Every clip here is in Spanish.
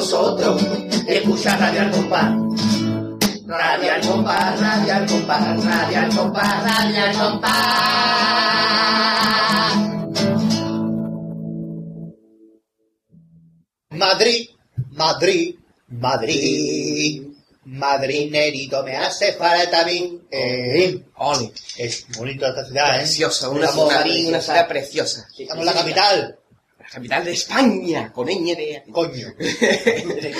nosotros escucha Radio al compás. Radio al compás, radio al compás, radio al compás, radio al compás. Madrid, Madrid, Madrid, Madrinerito, me hace falta a mí. Eh, es bonito esta ciudad, ¿eh? Preciosa, una ciudad, una ciudad preciosa. Estamos en la capital, capital de España, con ñ de... coño. siempre,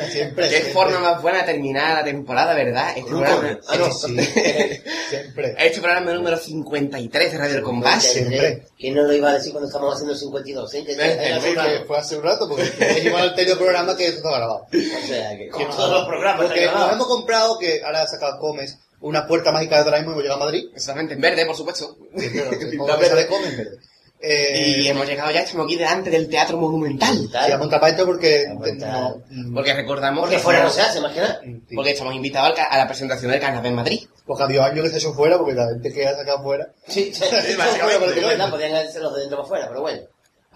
Qué siempre. forma más buena de terminar la temporada, ¿verdad? Este programa, Ah, no, sí, siempre. este programa número 53 de Radio El Compás. Siempre. ¿Quién no lo iba a decir cuando estamos haciendo el 52? ¿eh? Sí, que fue hace un rato, porque dijimos al anterior programa que eso estaba grabado. O sea, que como todos los programas Porque nos hemos comprado, que ahora ha sacado Comes, una puerta mágica de Doraemon y hemos llegado a Madrid. Exactamente, en verde, por supuesto. Sí, que verde. sale Comes en verde. Eh, Y hemos llegado ya, estamos aquí delante del Teatro Monumental. Sí, vamos a montar para esto porque... No, Porque recordamos Porque que fuera no se hace, sí. porque estamos invitados a la presentación del Carnaval en Madrid. Porque había años que se echó fuera, porque la gente que ha sacado fuera... Sí, sí, básicamente. Es verdad, podían hacer los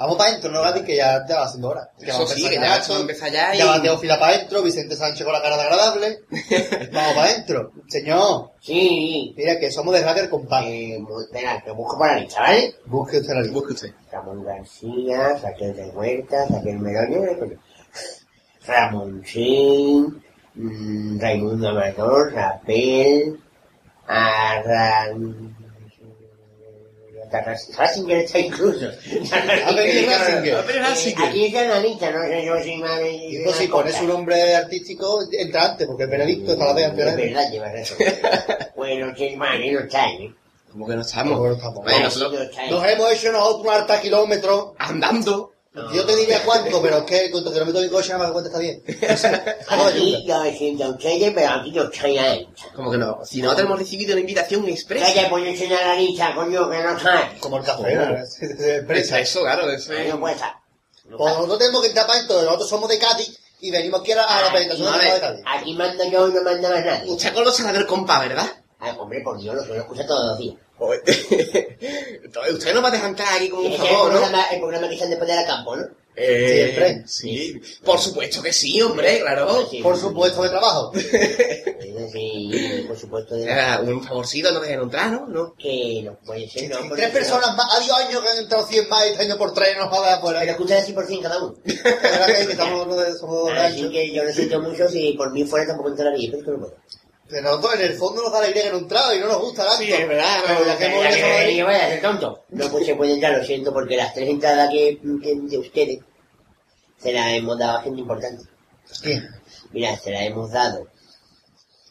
para. Vamos para adentro, no Gati, que ya te va haciendo hora. Que Eso sí, que ya esto, vamos a empezar ya y- Ya va Teófila para adentro, Vicente Sánchez con la cara de agradable. vamos para adentro. Señor, Sí. mira que somos de Hacker Compás. Eh, espera, te busco por la lista, ¿vale? Busque usted la lista. Busque usted. Ramón García, Raquel de Huerta, Raquel Meroño, Ramoncín, mm, Raimundo Amador, Rapel, Arran... Ratzinger está incluso. A ver, Ratzinger. Aquí está la lista, no sé yo si me Y pues si pones su nombre artístico, entra antes, porque el Benedicto está la vez antes. Es verdad, lleva razón. bueno, que no está, ¿eh? Como que no estamos. Bueno, nosotros ¿eh? Nos hemos hecho nosotros un harta kilómetros. andando. Yo te diría cuánto, pero es que con tu kilómetro de coche nada más cuenta está bien. A Aquí siento a pero aquí no. Como que no. Si nosotros hemos recibido una invitación expresa. Calla, pues enseñar la lista, coño, que no está. Como el café, ¿no? Es- es de Eso, empresa. eso, claro, eso es. No. No Pues nosotros tenemos que entrar para adentro, nosotros somos de Cádiz y venimos aquí a la, a la presentación a de Cádiz. Aquí mando yo y no manda más nadie. Usted conoce la del compa, ¿verdad? Ay, hombre, por Dios, lo suelo escuchar todos los días. Entonces, usted no va a dejar entrar aquí con un favor, ¿no? el programa que se han de poner a campo, ¿no? Eh, Siempre. Sí, por supuesto que sí, hombre, claro. Sí. Por supuesto de trabajo. Sí, por supuesto. de- Eh, un favorcito, no dejen entrar, ¿no? ¿no? Que no puede ser, no. Tres personas más, habido años que han entrado 100 más y este año por tres nos va a dar no- afuera. Pero escuchan así por 100 cada uno. La verdad que estamos de- Así que yo siento mucho, si por mí fuera tampoco entraría, pero es que no puedo. Pero nosotros en el fondo nos da la idea que no entrado y no nos gusta el acto. Sí, es verdad, Pero ya que hemos Ya dejado que ahí- yo vaya a ser tonto. No pues se puede entrar, lo siento, porque las tres entradas que, que de ustedes se las hemos dado a gente importante. Mira, se las hemos dado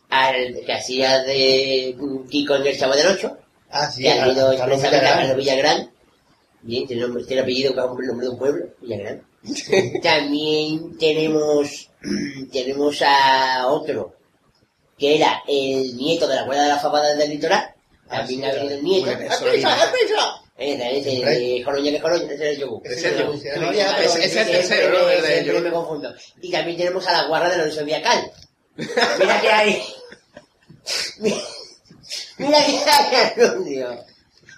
al que hacía de Kiko en el Chavo del Ocho, Ah, sí, que ha ido Carlos expresamente a Villagrán. Carlos Villagrán. Bien, tiene, nombre, tiene apellido que es el nombre de un pueblo, Villagrán. También tenemos, tenemos a otro, que era el nieto de la abuela de la fabada del litoral. También sí, ha venido el nieto. ¡Es prisa, es prisa! Ese, que es Coroña, ese es el yogur. Ese es el tercero, ¿no? me- siempre confundo. Y también tenemos a la guarda de Lorenzo Viacal. Mira que hay... Mira que hay anuncio.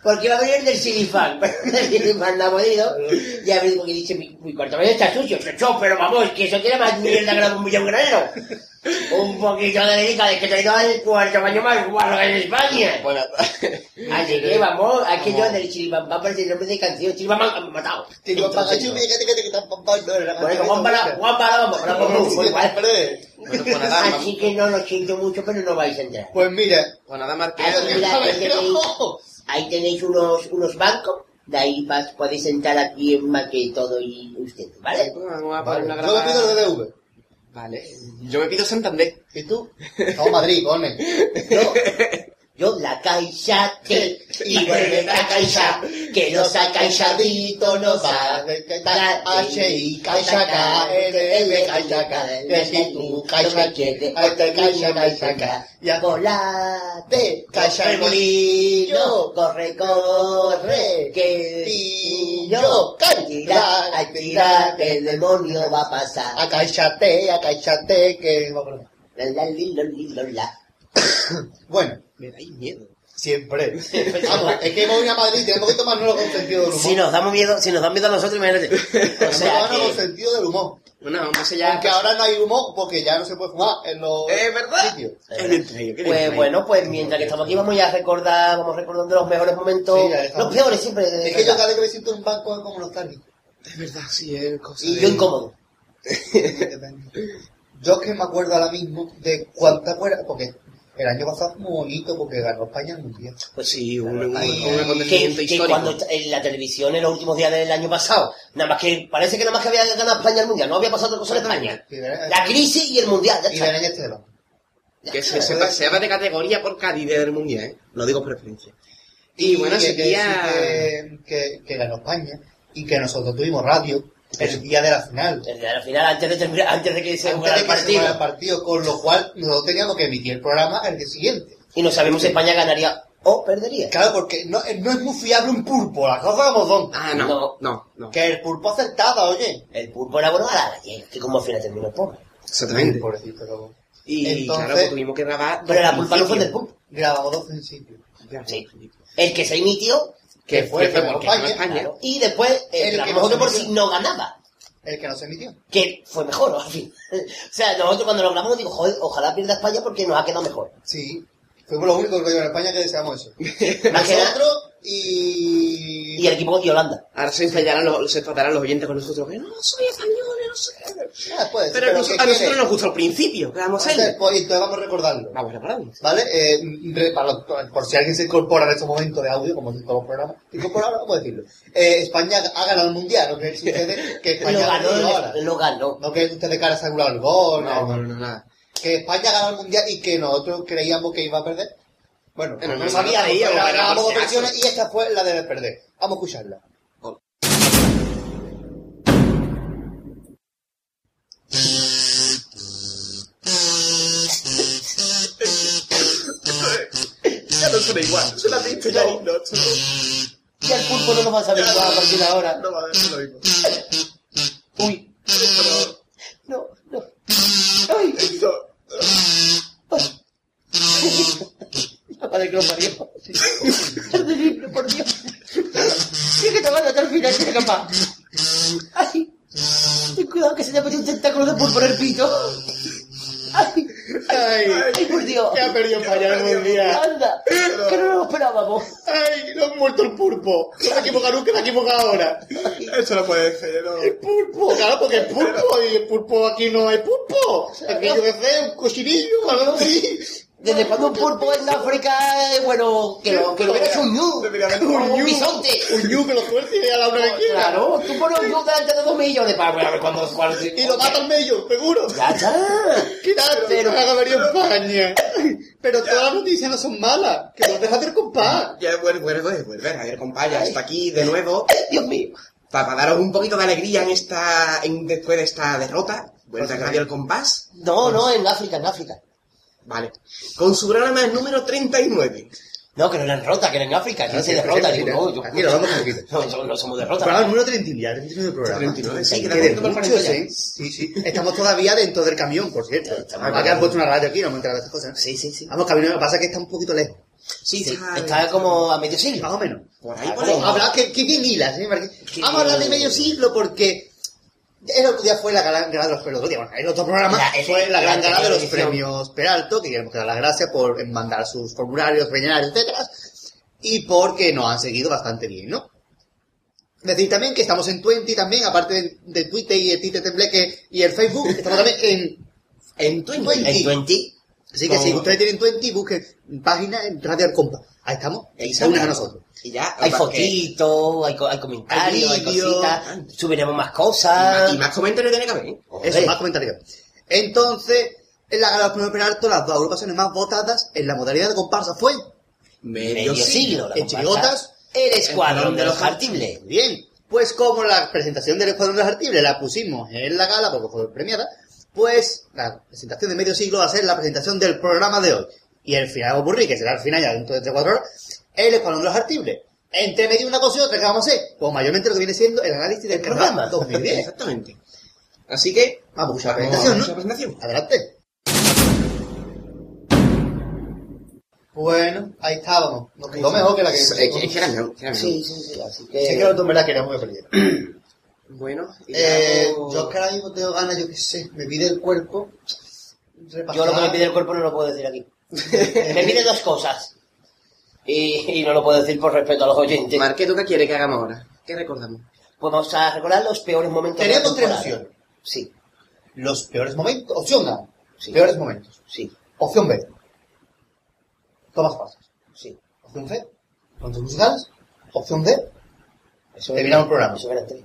Porque va a venir el del Silifan, pero el Silifan no ha podido. Y a ver, porque dice, mi, mi cuarto está sucio, chocho, pero vamos, que eso tiene más mierda que la de un granero. Un poquito de delicadez que te da el cuarto baño más guarro que en España. Bueno, Así que vamos, hay que yo del Chilibam parece el nombre de canción, han matado. Que que que que la Bueno, canción Juan vamos, vamos, pues Así que no lo siento mucho, pero no vais a entrar. Pues mira, pues nada, Marqués. Ahí, mira, ahí tenéis, unos, unos bancos, de ahí vas- podéis sentar aquí en más que todo y usted, ¿vale? Vamos a Vale, poner una Yo pido el BBV. Vale. Yo me pido Santander. ¿Y tú? A Madrid, pone. Yo, yo la caixa te, y vuelve la caixa, que los acaixaditos nos va a dar H Caixa K que si tú Caixa K este Caixa Caixa K ya Volate, Caixa el corre, corre, que Pillo, ay, tira, que el demonio va a pasar. Acaíchate, acaíchate que La, la, li, lo, la. bueno Me dais miedo. Siempre. Vamos, es que hemos ido a Madrid, tenemos que tomarnos con sentido del humor. Si nos damos miedo, si nos dan miedo a nosotros, imagínate. O que sea que, sentido del humor. Bueno, entonces ya... Aunque ahora no hay humor porque ya no se puede fumar en los ¿Es verdad? sitios. Tren, ¿qué pues bueno, pues mientras que estamos aquí vamos ya a recordar, vamos recordando los mejores momentos, Sí, los peores siempre. Es que yo verdad. cada vez que me siento en un banco es como nostálgico. Es verdad, sí, es cosa Y de- yo incómodo. Yo que me acuerdo ahora mismo de cuánta acuerdas, porque el año pasado fue muy bonito porque ganó España el mundial. Pues sí, un, un, un acontecimiento Que, que histórico. cuando en la televisión en los últimos días del año pasado, nada más que parece que nada más que había ganado España el mundial, no había pasado otra cosa en España. Y verán- La crisis y el mundial, ya Y está. verán este balón. Que se, se paseaba de categoría por Cádiz del Mundial, ¿eh? Lo digo por preferencia. Y, bueno, que, que- que ganó España y que nosotros tuvimos radio el día de la final. Desde al final, antes de terminar, antes de que se Antes jugara de el que se partido. el con lo cual nosotros teníamos que emitir el programa el día siguiente. Y no sabemos si España ganaría o perdería. Claro, porque no, no es muy fiable un pulpo, las cosas como son. Ah, no, No. no, no. Que el pulpo acertaba, oye. El pulpo era bueno a la gallega, que como al final terminó el pobre. Exactamente. Pobrecito. Y Entonces- claro, pues tuvimos que grabar... Pero la culpa no fue del pulpo. Grabamos dos principios. Sí. El que se emitió, Que fue que ganó España. España. claro, y después El el que no por si no ganaba. El que no se emitió. Que fue mejor, al fin. O sea, nosotros cuando lo grabamos digo, joder, ojalá pierda España porque nos ha quedado mejor. Sí. Fuimos los únicos que en España que deseamos eso. Nosotros y... Y el equipo y Holanda. Ahora se ensayarán los, se tratarán los oyentes con nosotros que no soy español, no sé. Ah, Pero, a, nos- ¿qué a nosotros nos gustó al principio, ¿qué vamos a hacer? pues, entonces vamos a recordarlo. Vamos a repararnos. ¿Vale? Eh, re- para los- por si alguien se incorpora en estos momentos de audio, como en todos los programas, incorporar, vamos a decirlo. Eh, España ha ganado el mundial, no creen ustedes que Lo España ha ganó, ganado ahora. lo ganó. No creen ustedes que ahora se ha el gol, No, no, no, no, nada. Que España ha ganado el mundial y que nosotros creíamos que iba a perder. Bueno, no no creíamos, pero pero ganábamos dos versiones y esta fue la de perder. Vamos a escucharla. Ya no suena igual, suena distinto ya. No. No, Y el pulpo no lo va a saber igual a partir de ahora. no va a ser lo mismo. Uy, no, no. Ay, esto... madre que lo parió. Terrible, por Dios. Sí que te van a hasta el final, que capaz. Ay, ten cuidado que se te ha metido un tentáculo de pulpo en el pito. Ay, Ay, ay, por Dios. que ha perdido España el mundial. Anda, que no lo esperábamos. Ay, no ha muerto el pulpo. No ha equivocado nunca, se ha equivocado ahora. Eso no puede ser, no. El pulpo, claro, porque es pulpo y el pulpo aquí no hay pulpo. Aquí yo que sé, un cochinillo, algo así. Desde cuando un pulpo en África, eh, bueno, que lo, que lo hecho un ñu. Un, bisonte. Un ñu que lo suelte y a la una que quiera. Claro, tú pones un ñu delante de dos millones para ver cuando Y lo mata al medio, seguro. Ya está. Claro, pero ha venido España. Pero todas las noticias no son malas. Que nos deja hacer compás. Ya, vuelve, vuelve, vuelve. A ver, compadre, ya está aquí de nuevo. Dios mío. Para, daros un poquito de alegría en esta, después de esta derrota. Vuelta a Radio El Compás. No, no, en África, en África. Vale. Con su programa número 39. No, que no era en rota, que era en África. ¿Quién se derrota? Digo, no, yo... Aquí lo vamos un poquito. No, no, no somos derrota. Programa número 39, ya 39 del programa. 39, sí, que poquito ver para muchos, 40 ya. Sí, sí. Estamos todavía dentro del camión, por cierto. Estamos- Acá han puesto una radio aquí, no me enterado de estas cosas. Sí, sí, sí. Vamos, camino, lo que pasa es que está un poquito lejos. Sí, Sí, está, como a medio Más siglo. o menos. por ahí, por Sí. ahí. Hablar que, que bien hilas, ¿eh? Vamos a hablar de medio siglo porque el otro día fue la gran gala de los premios. Bueno, el otro programa La- fue la la gran gala de los premios Peralto, que queremos que dar las gracias por mandar sus formularios, rellenar, etcétera, y porque nos han seguido bastante bien, ¿no? Decir también que estamos en Twenty también, aparte de, de Twitter y el Twitter Tembleque y el Facebook, estamos también en En tu En 20. Así que si ustedes tienen Twenty, busquen página en Radio Compa. Ahí estamos, y se unen a nosotros. Y ya. Hay fotitos, hay, co- hay comentarios, Hay cositas, subiremos más Y cosas. más, y más comentarios tiene que haber. ¿eh? Eso, más comentarios. Entonces, en la gala de Peralto, las dos agrupaciones más votadas en la modalidad de comparsa fue Medio siglo. la en. Chirigotas. El escuadrón de los Muy artibles. Bien. Pues como la presentación del Escuadrón de los Artibles la pusimos en la gala porque fue premiada, pues la presentación de medio siglo va a ser la presentación del programa de hoy. Y el final ocurrir, que será el final ya dentro de 3 4 horas, el Escuadrón de los Artibles. Entre medio una cosa y otra, ¿qué vamos a hacer? Pues mayormente lo que viene siendo el análisis del El programa. programa 2010. Exactamente. Así que. Vamos a la presentación, ¿no? la presentación. Adelante. Bueno, ahí estábamos. Quedó mejor que la que... Es que es que era mejor, que era. Sí, sí, sí, así Sí, es que que... los dos en verdad que perdiera. Bueno, y Eh, hago- yo es que ahora mismo tengo ganas, yo qué sé, me pide el cuerpo. repasar- Yo lo que me pide el cuerpo no lo puedo decir aquí. me pide dos cosas. Y, y no lo puedo decir por respeto a los oyentes. Marque, ¿tú qué quieres que hagamos ahora? ¿Qué recordamos? Pues vamos a recordar los peores momentos de la Tenemos tres temporada. opciones. Sí, Los peores momentos. Opción A. Sí. Peores momentos. sí, Opción B. Tomas pasos. sí. Opción C. Momentos musicales. Opción D. Eso Terminamos el programa. Eso eran tres.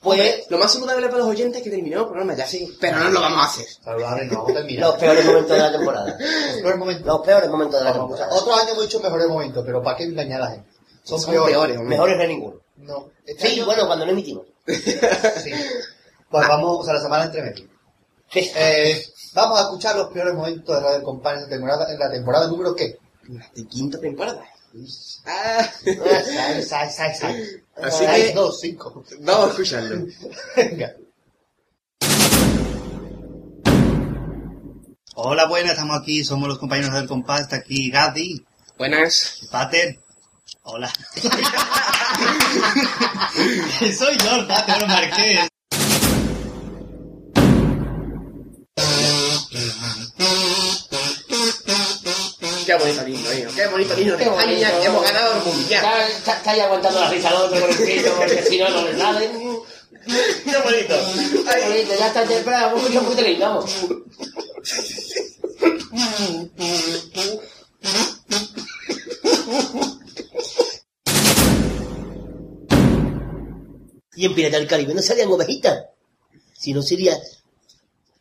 Pues Lo más saludable para los oyentes es que terminemos el programa ya. Sí. Pero no lo vamos a hacer. Saludable, no vamos a terminar. los peores momentos de la temporada. Los peores momentos. Los peores momentos de la temporada. Otros años hemos dicho mejores momentos, pero ¿para qué engañar a la gente? Son, Son peores. peores, hombre. Mejores de ninguno. No. Este Sí, año- bueno, cuando no emitimos. Sí. Pues vamos, o sea, la semana entre medio. Sí. Eh, vamos a escuchar los peores momentos de Radio Company en la temporada, en la temporada número ¿qué? De quinta temporada. Ah. Así Seis, que- dos, cinco. Vamos a escucharlo. Venga. Hola, buenas, estamos aquí, somos los compañeros del compás, está aquí Gadi, Buenas. Pater. Hola. Soy yo, el Pater, lo bonito lindo. Qué bonito lindo de España. que hemos ganado el mundial. Está, aguantando la risa al otro con el pito, porque si no, no le sale. Qué bonito. Qué bonito, ya está temprano, poquito lindo, vamos. Y en Pirata del Caribe no salían ovejitas, si no sería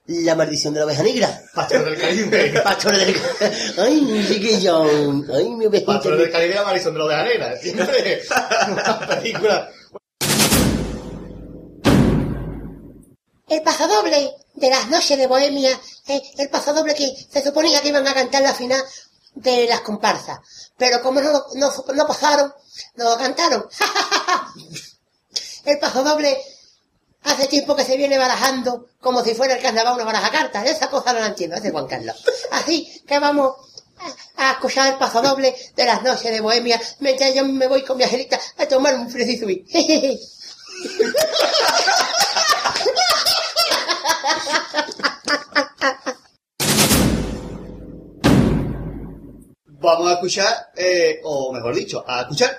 la maldición de la oveja negra. Pastor del Caribe. Pastores del Ay, mi chiquillo. Ay, mi ovejita. Pastor del Caribe, la Marisol de la Oveja Negra. Siempre. Una película. El pasodoble de las noches de Bohemia, eh, el pasodoble que se suponía que iban a cantar la final de las comparsas. Pero como no, no, no pasaron, no lo cantaron. el pasodoble hace tiempo que se viene barajando como si fuera el carnaval una baraja cartas. Esa cosa no la entiendo, ese Juan Carlos. Así que vamos a, escuchar el pasodoble de las noches de Bohemia mientras yo me voy con mi angelita a tomar un fresizui. Vamos a escuchar, eh, o mejor dicho, a escuchar.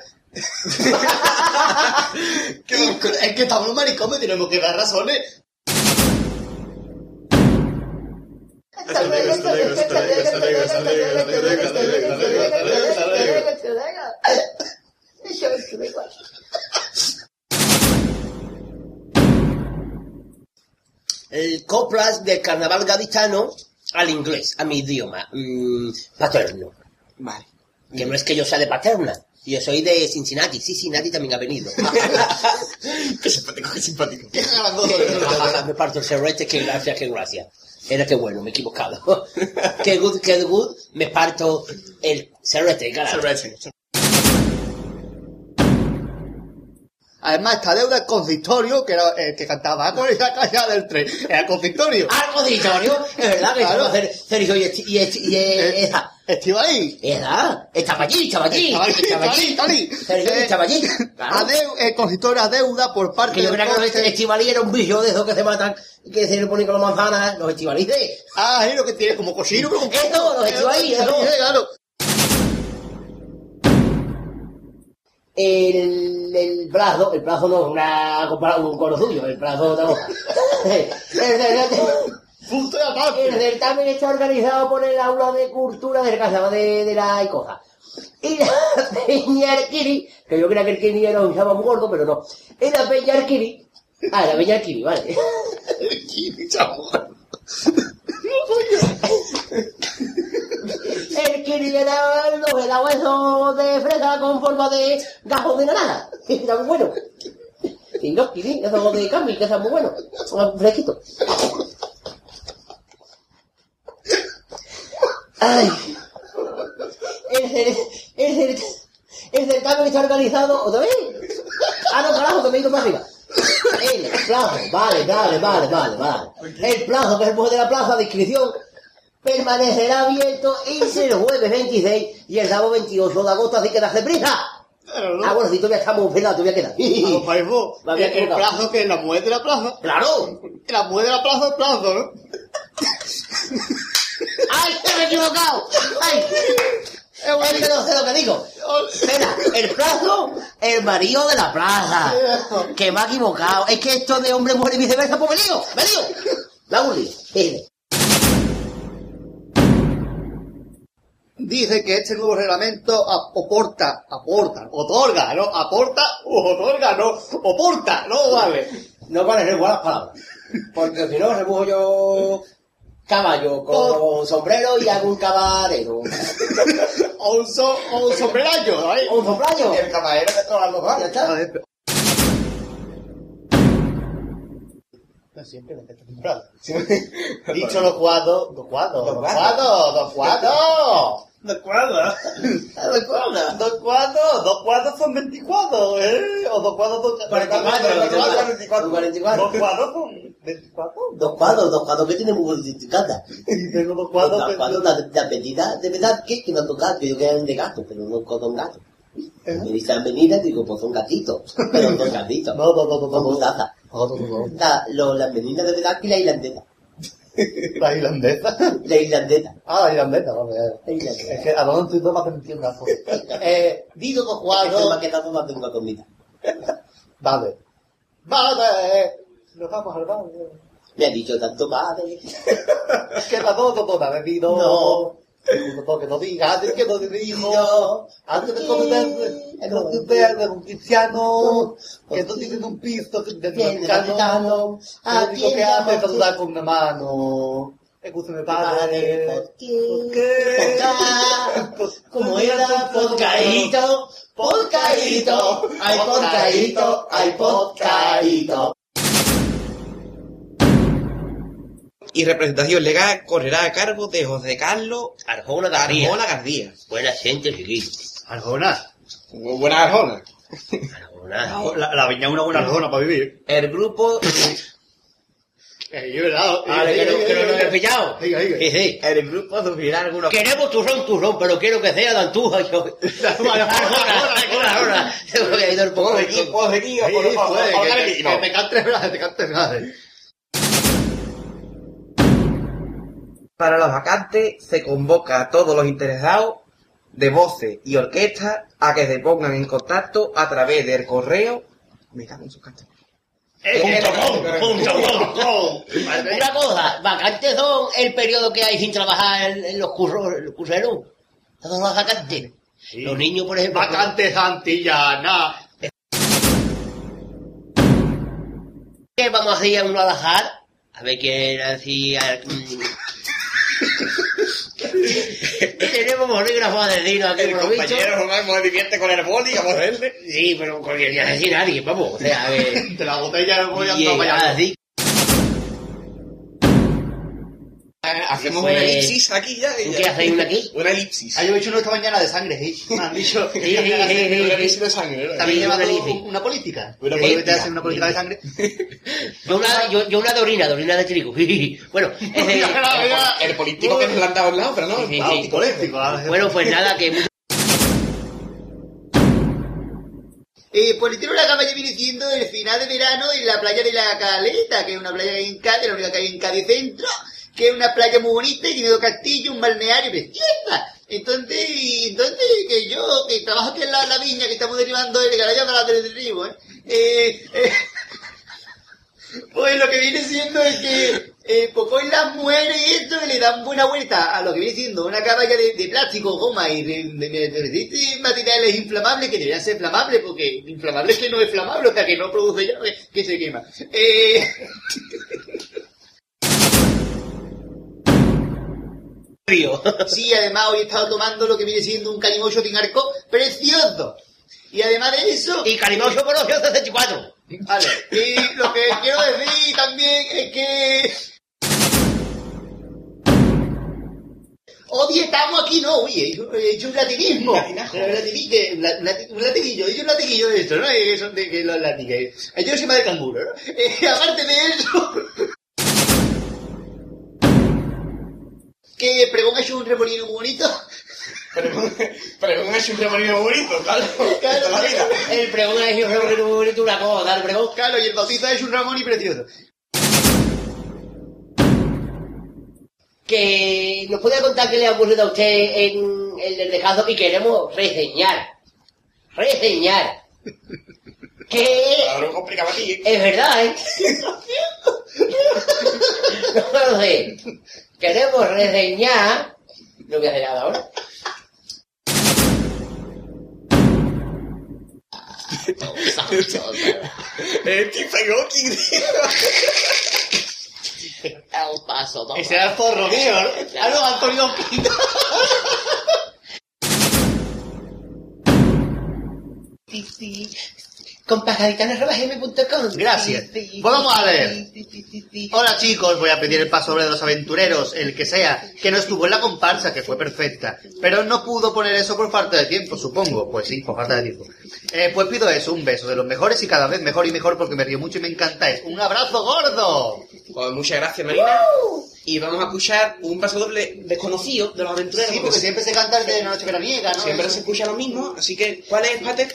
Que, es que estamos maricones, tenemos que dar razones. Hasta luego, hasta luego, hasta luego, hasta luego, hasta luego, hasta luego, hasta luego, hasta luego, hasta luego, hasta luego, hasta luego. Eso es que me igual. el coplas del carnaval gaditano al inglés, a mi idioma mm, paterno. Vale. Que no es que yo sea de paterna, yo soy de Cincinnati, Cincinnati también ha venido. Qué simpático, qué simpático. ¿Qué grandoso me parto el serrete, qué gracia, qué gracia. Era que bueno, me he equivocado. qué good, qué good, me parto el serrete, carajo. Además, esta deuda es consistorio, que era el que cantaba con esa calle del tren. Era consistorio. Algo diritorio, es verdad que Claro. Sergio y, y, Esti- y, Eh, esa. Estaba ahí. Es verdad, estaba allí, estaba allí, Estaba allí, estaba Eh, eh, deuda por parte yo creía que los estivalí era un bicho de esos que se matan, que se le ponen con las manzanas, los estivalí de... Ah, es lo que tiene como cochino, pero Eso, los estivalí, eso. claro. El, el brazo, el brazo no una, un coro suyo, el brazo otra Punto de aparte. el certamen está organizado por el aula de cultura del casado de, de la Icoja. Y la Peña Arquiri, que yo creía que el Kini era un chavo muy gordo, pero no. Y la Peña Arquiri, ah, la Peña Arquiri, vale. El Kiri era el doble de hueso de fresa con forma de gajo de naranja. Está muy bueno. Y no, Kiri, eso de cambi, que está muy bueno. Un Fresquito. Ay. El, cer- el, cer- el certamen está organizado otra vez. Ah, no, carajo, que me he ido más arriba. El plazo, vale, vale, vale, vale, vale. El plazo, que es el mujer de la plaza de inscripción permanecerá abierto ese el jueves 26 y el sábado 28 de agosto, así que date prisa. Claro, ¿no? Ah, bueno, si todavía estamos pelados, todavía queda. El, el plazo que es la muerte de la plaza. ¡Claro! La muerte de la plaza es plazo, ¿no? ¡Ay, se me he equivocado! ¡Ay! Es que no sé lo que digo. Espera, el plazo, el marido de la plaza. Que me ha equivocado. Es que esto de hombre, mujer y viceversa, pues me lío, me lío. Lío. Fíjate. Dice que este nuevo reglamento ap- aporta, aporta, otorga, ¿no? Aporta, otorga, no, oporta, no vale. No vale regular las palabras. Porque si no, rebujo yo caballo con sombrero y hago un cabalero. O un, so, o un sombrerayo, ¿no? ¿Un sombrayo? El caballero que está hablando Ya está. Siempre me está temprano. Dicho los cuadros, dos cuadros, dos cuadros, dos cuadros. ¿De cuadra? Recuerda. Dos cuadros, dos cuadros son 24, ¿eh? O dos cuadros son 44, 44. 44, 44. Dos cuadros son 24. Dos cuadros, dos cuadros que tienen muy modificada. Y tengo dos cuadros. Dos cuadros, la, medida de verdad que, que no son gatos, yo que eran de gato, pero no son gatos. Me dicen medidas, digo, pues son gatitos, pero son gatitos. No, no, no, no, Son las medidas de verdad y la irlandesa. La irlandesa. La irlandesa. Ah, la irlandesa, vale. La irlandesa. Es que a no entiendo más que entiendo una cosa. Eh, dicho dos Eso me ha cuadros. quedado más de una comida. Vale. Vale. Nos vamos al baño. Me ha dicho tanto. Es que la todo, todo, ha bebido. No. Que no diga, antes que no. No. Antes de cometer, no te pierdes un cristiano. Que no tiene un Tiene cristiano. Vaticano. Lo único que hace es Atienda, saludar con una mano. Escúchame, padre. ¿Por qué? ¿Por qué? Como era podcaíto, podcaíto, ay podcaíto, ay podcaíto. Y representación legal correrá a cargo de José Carlos Arjona García. Arjona García. Buena gente, chiquillo. Arjona. Buena Arjona. Arjona. La, la viña es una buena arjona para vivir. El grupo, yo, ¿verdad? Que no, que no lo he pillado. Sí, sí. el grupo sufrirá algunos Queremos turrón, turrón, pero quiero que sea de Antuja. Yo. Arjona, Arjona, Arjona. Tengo que ir un poco que- que te cantes frases, te cantes frases. Para las vacantes se convoca a todos los interesados de voces y orquestas a que se pongan en contacto a través del correo. Me cago en sus cartas. Punto com, punto com. Una cosa, vacantes son el periodo que hay sin trabajar en, los cursos, en los curseros. Todos los vacantes. Los niños, por ejemplo. Vacante Santillana. ¿Qué vamos a hacer en un alajar? A ver quién hacía. Tenemos bolígrafos a decirlo aquí El compañero Román me divierte con el boli, a verle. Sí, pero con el ya decir vamos. O sea, a ver. De la botella del voy a y Hacemos Pues- una elipsis aquí ya. y ¿Qué ya. hacéis una aquí? Una elipsis. Ah, yo he hecho uno esta mañana de sangre, sí. Me han dicho. Sí, sí, sí, Una elipsis de sangre. También lleva una una política. Una política. te hacen una política de sangre. Yo una, yo, yo una de orina, de orina de trigo. bueno, ese- El político que nos han dado al lado, pero no. Un político. bueno, pues nada, que Eh, por el una cama ya viene siendo el final de verano en la playa de la Caleta, que es una playa que hay en Cádiz, la única que hay en Cádiz Centro, que es una playa muy bonita y tiene dos castillos, un balneario preciosa. Entonces, entonces que yo, que trabajo aquí en la, la viña que estamos derivando de la llama del río, ¿eh? Eh, eh, Pues lo que viene siendo es que eh, pues las mujeres y esto y le dan buena vuelta a lo que viene siendo una caballa de, plástico, goma y de, materiales inflamables que deberían ser flamables porque inflamable es que no es flamable, o sea que no produce llave, que se quema. Eh, río. sí, además hoy he estado tomando lo que viene siendo un calimocho sin arco precioso. Y además de eso... Y Calimocho por 64. Vale, y lo que quiero decir también es que... Hoy estamos aquí, no, oye, he hecho- he hecho un latinismo. Un latiguillo, he hecho un latiguillo de esto, ¿no? Eh, Que son de que los latigues. Yo soy más de canguro, ¿no? Eh, aparte de eso... ¿Qué pregón ha hecho un remolino muy bonito? Pero un hecho un remolino muy bonito, claro. Claro. Toda la vida. El pregón es un pregón muy bonito, una cosa, el pregón. Claro, y el bautizo ha hecho un Ramón y precioso. Que nos puede contar qué le ha ocurrido a usted en el descanso y queremos reseñar. Reseñar. Que Claro, es verdad, ¿eh? No lo sé. Queremos reseñar. No voy a hacer nada ahora. El Hawking. El paso, toma. Ese era el zorro mío, ¿no? Claro, Antonio Pinto. Con pajaritano.gm.com. Gracias. Pues vamos a leer. Hola chicos, voy a pedir el paso sobre los aventureros, el que sea, que no estuvo en la comparsa, que fue perfecta, pero no pudo poner eso por falta de tiempo, supongo. Pues sí, por falta de tiempo. Eh, pues pido eso, un beso de los mejores y cada vez mejor y mejor porque me río mucho y me encantáis. ¡Un abrazo gordo! Pues muchas gracias, Marina. Y vamos a escuchar un paso doble desconocido de los aventureros. Sí, porque siempre se canta el de la noche veraniega, ¿no? siempre se escucha lo mismo. Así que, ¿cuál es, Pate?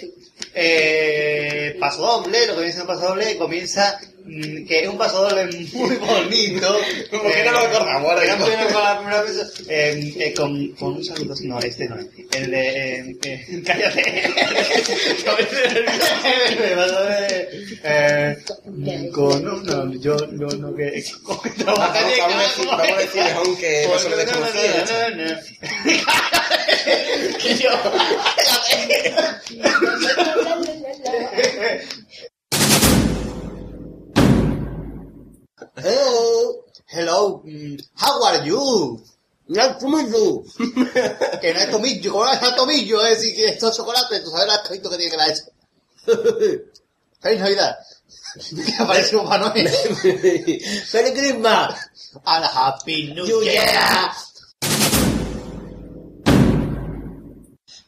Eh, paso doble, lo que viene siendo paso doble, comienza que es un paso doble muy bonito. ¿Por qué no lo recordamos ahora la primera vez, eh, eh, con, con un saludo, no, este no es. El de, eh, eh, cállate. Me paso doble, eh, con un, no, yo, no, no, que, con que trabaja Vamos, de vamos a decir, vamos a decir, aunque no, no, no, no. Que yo. Hello, hello, how are you? ¿cómo es tú? Que no es tomillo, como no es tomillo, es decir, que esto es chocolate, tú sabes el asquito que tiene que la hecho. Feliz Navidad. Que parece un Noel. Feliz Christmas. And Happy New Year.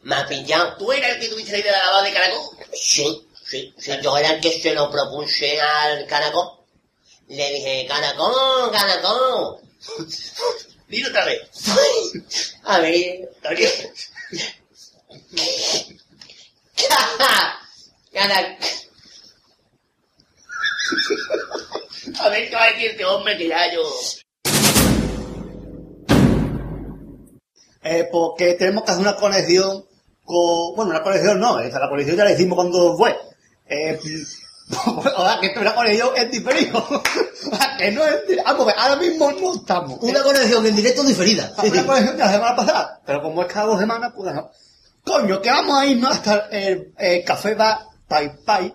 Me ha pillado. ¿Tú eras el que tuviste la idea de la lavada de caracol? Sí, sí, sí. Yo era el que se lo propuse al Canacón. Le dije, Canacón, Canacón. Dilo otra vez. A ver, oye. Cana- A ver qué va a decir este hombre que ya yo... Eh, porque tenemos que hacer una conexión con... Bueno, una conexión no, esa la conexión ya la hicimos cuando fue. Eh, o sea, que una conexión es diferido. O sea, que no es... Vamos a ver, ahora mismo no estamos. Una conexión en directo diferida. Una conexión de la semana pasada. Pero como es cada dos semanas, pues no. Coño, que vamos a irnos hasta el, el café va Pai Pai.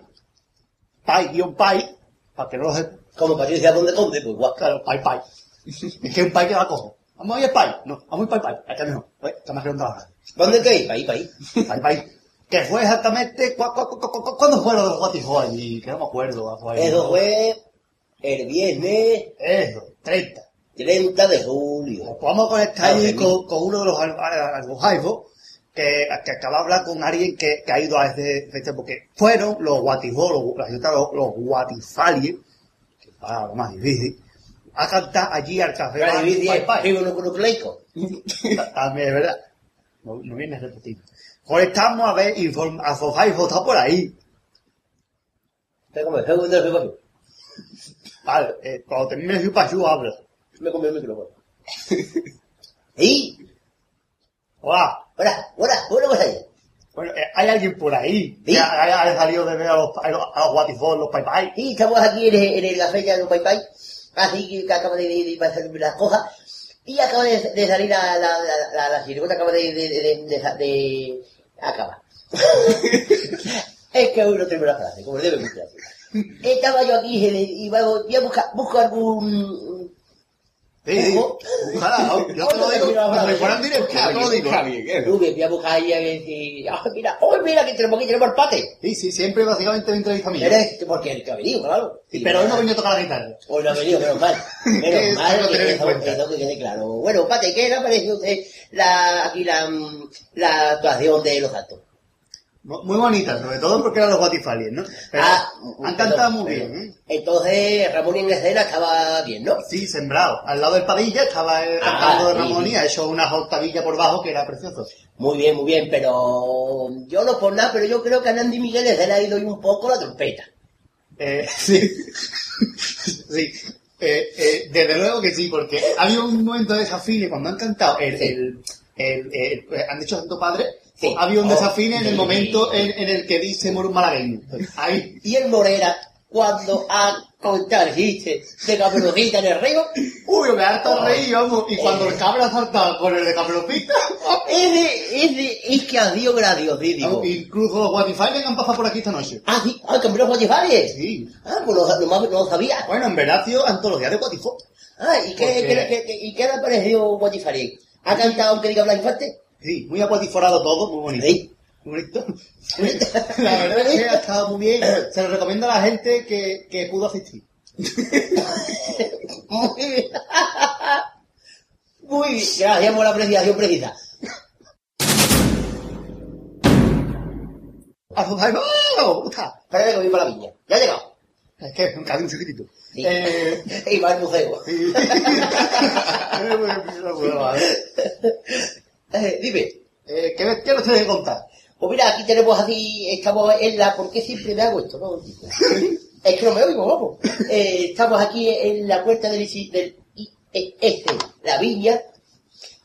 Pai guion Pai. Para que no lo sepa. Como Patricia Conde Conde, pues guau. Claro, Pai Pai. Es que un Pai que va cojo. Vamos a ir Pai. No, vamos a ir Pai Pai. Acá no. Está más redonda ahora. ¿Dónde te Ahí, ahí. Pai Pai. Que fue exactamente... cu- cu- cu- cu- ¿Cuándo fue lo del Guatifó allí? Que no me acuerdo. fue Eso fue el viernes Eso, 30. 30 de julio. Pues vamos a conectar Ah, ahí con, con uno de los al- al- algojaifos que, que acaba de hablar con alguien que, que ha ido a ese festival, porque fueron los guatifos, los, los, los guatifalies, que es lo más difícil, a cantar allí al café. Pai Pai. ribonucleico. También es verdad. No, no viene a repetir. Conectamos a ver, a Algojaifo está por ahí. Vale, eh, cuando termine el Chupachu habla. Me comió el micrófono. ¿Y? Hola. Hola, hola, hola, hola. Bueno, eh, hay alguien por ahí ¿Sí? que ha, salido de ver a los, a los, a los guatifos, los pai pai. Sí, estamos aquí en, en la fecha de los Pai Pai. Así que acaba de, de, de pasar las cosas. Y acaba de, de salir la, la, la, sirigota, acaba de, de, de, acaba. es que hoy no tengo la frase, como debe gustar. Estaba yo aquí y iba voy a buscar, busco algún... Sí, sí. Ojalá, yo te lo digo, como si fuera en directo, yo te lo digo. Está bien, ¿eh? Voy a buscar ahí a ver si... ¡Ah, mira! ¡Oh, mira que tenemos aquí, tenemos el pate! Sí, sí, siempre básicamente me entrevista a mí. Eres, porque el que ha venido, claro. Sí, pero hoy no venía a tocar la guitarra. Hoy no ha venido, menos mal. Menos mal que que eso, cuenta. eso que quede claro. Bueno, Pate, ¿qué le ha parecido a usted la, aquí la, la actuación de los actos? Mu- Muy bonita, sobre todo porque eran los Guatifalies, ¿no? Pero Ah, han cantado muy bien, ¿eh? Entonces, Ramón escena estaba bien, ¿no? Sí, sembrado. Al lado del Padilla estaba eh, Ah, cantando de. Ramón y ha hecho una octavilla por bajo que era precioso. Muy bien, muy bien, pero yo no por nada, pero yo creo que a Nandi Miguel le ha ido un poco la trompeta. Eh, sí. sí. Eh, eh, desde luego que sí, porque había un momento de desafine cuando han cantado el, Sí. el, el- el- eh, han dicho Santo Padre, Sí. había un Oh, desafine en el momento en, en el que dice Moro Malagueño. Ahí. Y el Morera, cuando ha contado el chiste de Caperucita en el río, Uy, me harto Oh. reír, vamos. Y cuando el cabra ha saltado con el de Caperucita, ese, ese, es que ha sido gracioso, vamos, incluso los Guatifalies han pasado por aquí esta noche. Ah, sí, ah, cambió los. Sí. Ah, pues no, no lo sabía. Bueno, en verdad antología de Guatifo. Ah, ¿y qué, qué- qué- qué- ¿y qué le ha parecido Guatifales? ¿Ha cantado aunque diga Blas Infante? Sí, muy aguatiforado todo, muy bonito. Sí. Muy bonito. La verdad es que ha estado muy bien. Se lo recomiendo a la gente que, que pudo asistir. Muy bien. Muy bien. Gracias por la apreciación precisa. ¡A su ¡Oh! ¿Cómo está? Espérate que voy para la viña. Ya ha llegado. Es que casi un chiquitito. Sí. Eh, Y va al museo. sí. Eh, dime. Eh, ¿qué, ¿Qué nos tienes que contar? Pues mira, aquí tenemos así, estamos en la... ¿Por qué siempre me hago esto? No? Es que no me oigo, vamos. Eh, estamos aquí en la puerta del, del IES, la viña,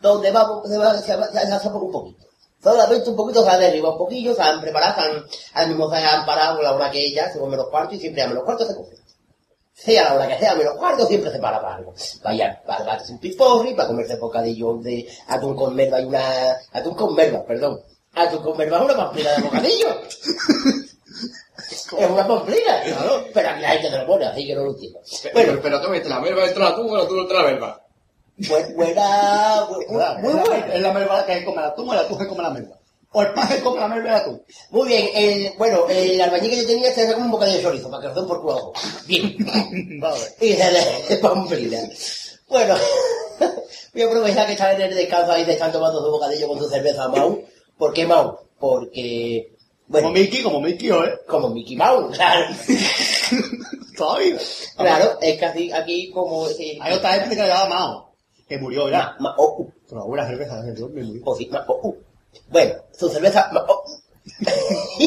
donde vamos, se, va, se, va- se hace por un poquito. Solamente un poquito se ha derribado un poquillo, se han preparado, se han, mismo han parado la hora que ella, se come los cuartos y siempre a menos cuartos se come. Sea la hora que sea, menos cuartos siempre se para para algo. Vaya, para gatos un piporri, para comerse bocadillo de atún con merva y una... Atún con merva, perdón. Atún con merva es una pamplina de bocadillo. es una pamplina, claro. Pero aquí la gente te lo pone, así que no lo entiendo. Bueno, Bueno, pero ¿qué ves? ¿La melva entra tú o la tú entra la melva? bu- buena... bu- bu- muy buena. Es la melva que come la tú, la tú que come la melva. O el pan melva y la tú. Muy bien, el, bueno, el albañil que yo tenía se como un bocadillo de chorizo, para que den por culo. todos. Bien. Y de, de pamplina. Bueno, voy a aprovechar que están en el descanso ahí, se están tomando su bocadillo con su cerveza Mau. ¿Por qué Mau? Porque, bueno, Como Mickey, como Mickey, ¿eh? como Mickey Mouse, claro. Todavía. Claro, es que así, aquí como... sí, Hay otra gente que le llama Mao, que murió ya. Ma, ma, oh, uh, Con una cerveza, ¿eh? Me murió. oh, sí, ma, oh, uh. Bueno, su cerveza... Oh,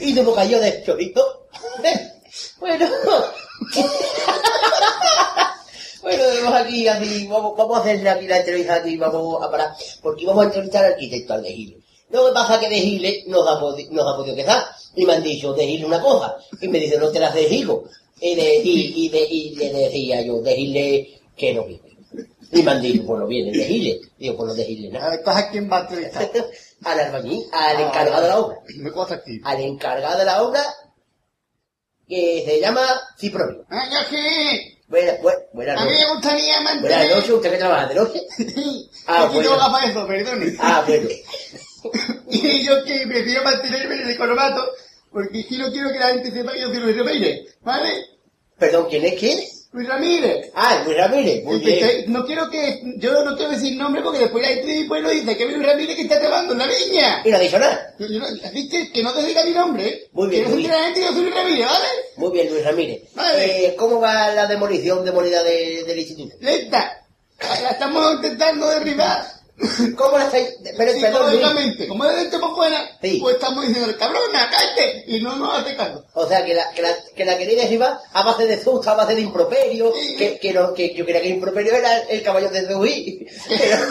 y su bocadillo de chorizo. bueno... Bueno, vemos aquí, así, vamos, vamos a hacer aquí la entrevista aquí, vamos a parar, porque vamos a entrevistar al arquitecto, al de Gile. Lo que pasa es que de Gile nos ha, nos ha podido quedar, y me han dicho de Gile una cosa, y me dicen, no te las de Higo. Y, de, y, y, de, y le decía yo, de Gile que no viene. Y me han dicho, pues no viene de Gile. Digo, pues no de Gile nada. Entonces, ¿a quién va a entrevistar? Al albañil, al encargado de la obra. Me cuesta aquí. Al encargado de la obra, que se llama Cipronio. ¡Ay, yo sí! Buenas, buenas, buenas A mí me gustaría Buenas mantener... noches, ¿usted que trabaja de noche? Ah, bueno. no haga para eso, perdone. Ah, bueno. Y yo que prefiero mantenerme en el economato, porque si no quiero que la gente sepa que yo soy Luis Ramírez, ¿vale? Perdón, ¿quién es quién? Luis Ramírez. Ah, Luis Ramírez. Muy bien. Entonces, no quiero que, yo no quiero decir nombre porque después la gente después lo dice que es Luis Ramírez que está trabajando en la viña. Y no ha dicho nada. Yo, yo no, así que, que no te diga mi nombre. Muy bien, Que no se muy entere la gente que yo soy Luis Ramírez, ¿vale? Muy bien, Luis Ramírez. Vale. Eh, ¿Cómo va la demolición demolida de, del instituto? Lenta. La estamos intentando derribar. ¿Cómo la estáis...? Pero. Psicológicamente, como es de este buena, Sí. pues estamos diciendo, cabrona, cállate, y no nos hace caso. O sea, que la, que la, que la queréis derribar a base de susto, a base de improperio, Sí. que, que, no, que yo creía que el improperio era el caballo de Zeus. Pero,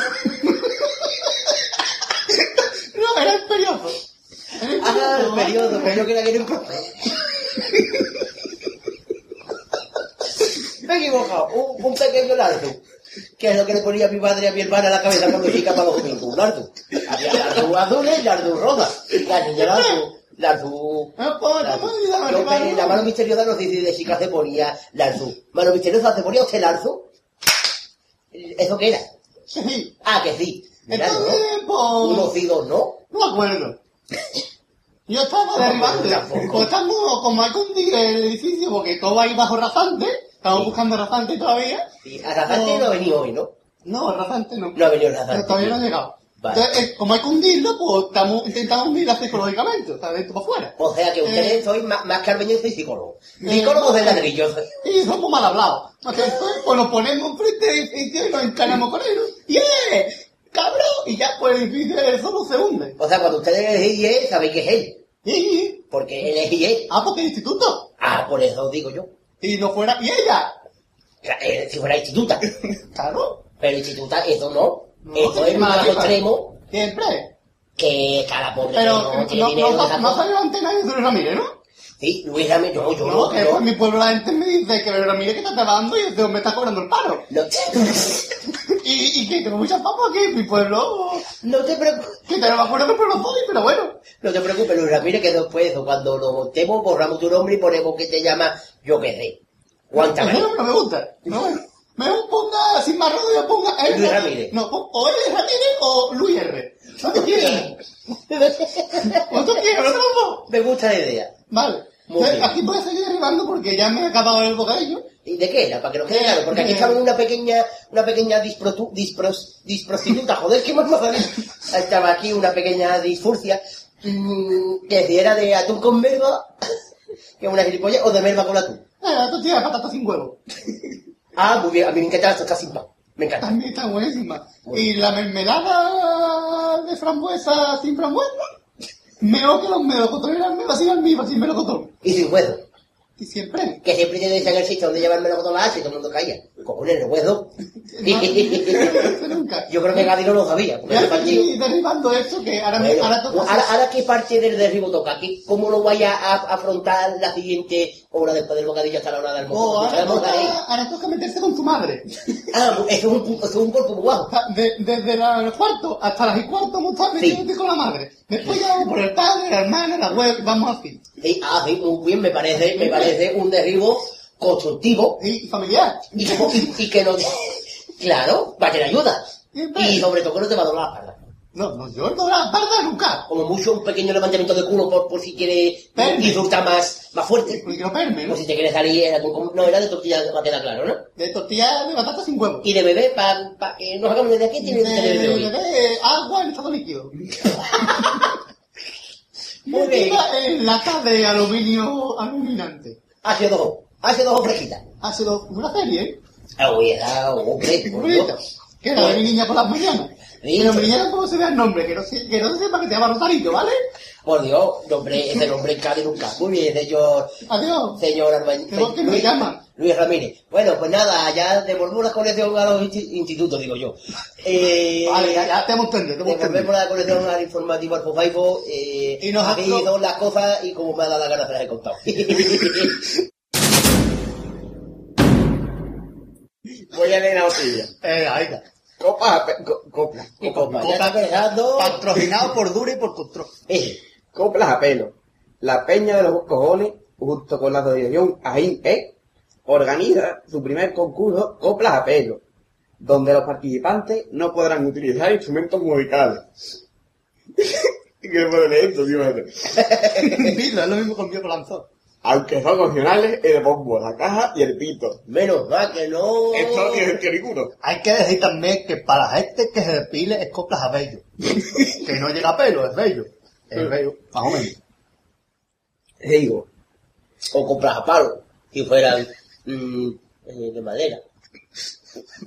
No, era el periodo. Era el ah, el periodo, periodo, pero yo creía que era improperio. Me he equivocado, un, un pequeño lardo. Que es lo que le ponía a mi madre y a mi hermana a la cabeza cuando chica para los domingos, un lardo. Había lardo azules y lardo rosa. La niña lardo, lardo... No, pues, estamos ayudando a Yo, derribar, ¿no? la mano misteriosa no sé si de chica se ponía larzo. Mano misteriosa se ponía usted larzo. ¿Eso qué era? Sí. Ah, que sí. Mira, Entonces, ¿no? Pues, sí, dos, ¿no? no me acuerdo. Yo estaba derribando. Tampoco. Pues estamos como hay que hundir el edificio porque todo va ahí bajo rasante. Estamos buscando rasante todavía. Sí, a Razante no ha venido hoy, ¿no? No, rasante no. No ha venido Razante. Pero todavía no ha llegado. Vale. Entonces, eh, como hay que hundirlo, pues estamos intentando hundirla psicológicamente, o sea, de para afuera. O sea que ustedes Eh. sois más, más que arbeños y psicólogos. Eh, Psicólogos de eh, ladrillos. Y somos mal hablados. Entonces, pues nos ponemos frente al edificio y nos encaramos con él. ¡Yeah! ¡Cabrón! Y ya, pues el edificio solo se hunde. O sea, cuando ustedes decís IE, sabéis que es él. Y, Porque él es IE. ah, porque es instituto. Ah, por eso digo yo. Y no fuera, y ella. Eh, si fuera instituta. Claro. Pero instituta, eso no. No, Esto que es más extremo Siempre. que cada pobre Pero no no, no, no, salió antena de Luis Ramírez, ¿no? Sí, Luis Ramírez, yo, yo, No, que yo, por mi pueblo la gente me dice que Luis Ramírez que está trabajando y este hombre está cobrando el paro. no, Y, y que tengo mucha fama aquí en mi pueblo. no te preocupes. Que te no me acuerdo qué pueblo soy, pero bueno. No te preocupes, Luis Ramírez, que después, cuando lo montemos, borramos tu nombre y ponemos que te llama, yo qué sé, Eso Tamayo. no me gusta. No, bueno. Me ponga sin más rodillas, ponga. Luis Ramírez. No, o es Ramírez o Luis R. No. No no te lo pongo. Me gusta la idea. Vale. Muy Entonces, bien. aquí voy a seguir derribando porque ya me he acabado el bocadillo. ¿Y de qué era? Para que nos quede claro, porque aquí Eh, estaba una pequeña, una pequeña disprotu, dispros, disprostituta, joder, ¿qué más Estaba aquí una pequeña disfurcia, mm, que si era de atún con melva, que es una gilipollas, o de melva con atún. Eh, tortilla de patata sin huevo. Ah, muy bien, a mí me encanta la tostada sin pan. Me encanta. También está buenísima. Bueno. Y la mermelada de frambuesa sin frambuesa. Mejor que los melocotones eran melos sin almíbar, sin melocotón. Y sin hueso. Y siempre. Que siempre te decían el sitio donde llevarme con la y todo el mundo caía. Cojones, el hueso. Yo creo que Gadi no lo sabía, porque Ya estoy derribando esto que ahora, me, Bueno, ahora toca ahora, ahora qué parte del derribo toca, ¿Qué- ¿cómo lo vaya a afrontar la siguiente hora después del bocadillo hasta la hora del Oh, almuerzo? ahora, Sabemos toca, ahora toca meterse con tu madre. Ah, eso es un, eso es un cuerpo muy guapo. Sea, de- desde la- el cuarto hasta las y cuarto a estar metiéndote con la madre. Después ya vamos por el padre, la hermana, la abuela, vamos así. Sí, ah, sí, muy bien, me parece, me parece un derribo constructivo Y familiar. y, como- y- y que no... Claro, va a tener ayuda. Y sobre todo que no te va a doblar la espalda. No, no, yo no la parda nunca. Como mucho un pequeño levantamiento de culo por, por si quieres disfrutar más, más fuerte. Porque no si te quieres salir, era no, era de tortilla, va a quedar claro, ¿no? De tortilla de batata sin huevo. Y de bebé, para que nos hagamos de aquí, tiene de de, hoy. de agua en estado líquido. Muy bien. En lata de aluminio aluminante. Hace dos, hace dos. Ha una serie, ¿eh? Ah, uy, era, hombre, por Muy Dios. bonita. Que era de mi niña por las mañanas. Pero mi niña tampoco se vea el nombre, que no, se, que no se sepa que se llama Rosarito, ¿vale? Por Dios, nombre, ese nombre en Cádiz nunca. Muy bien, señor, Adiós. señor Arbañ. ¿Pero qué me llama? Luis Ramírez. Bueno, pues nada, ya devolvemos la colección a los insti- institutos, digo yo. Eh, Vale, ya, ya te hemos entendido, te hemos Devolvemos la colección al informativo al Fofaifo. Eh, Y nosotros- Aquí dos las cosas y como me ha dado la gana se las he contado. Voy a leer la notilla. Eh, ahí está. Copas a pe- co- compa, ya está pensando. Patrocinado por Dura y por Control. Eh, Coplas a pelo. La Peña de los Cojones, junto con la asociación AIN E, organiza su primer concurso Coplas a pelo, donde los participantes no podrán utilizar instrumentos musicales. ¿Qué le puedo leer esto, tío? Es lo mismo con Diego Lanzó. Aunque son opcionales el bombo, la caja y el pito. menos mal que no. Esto no tiene sentido ninguno. Hay que decir también que para la gente que se depile es coplas a bello. que no llega a pelo, es bello. Es bello, más o menos. Digo, O compras a palo, si fueran mm, eh, de madera.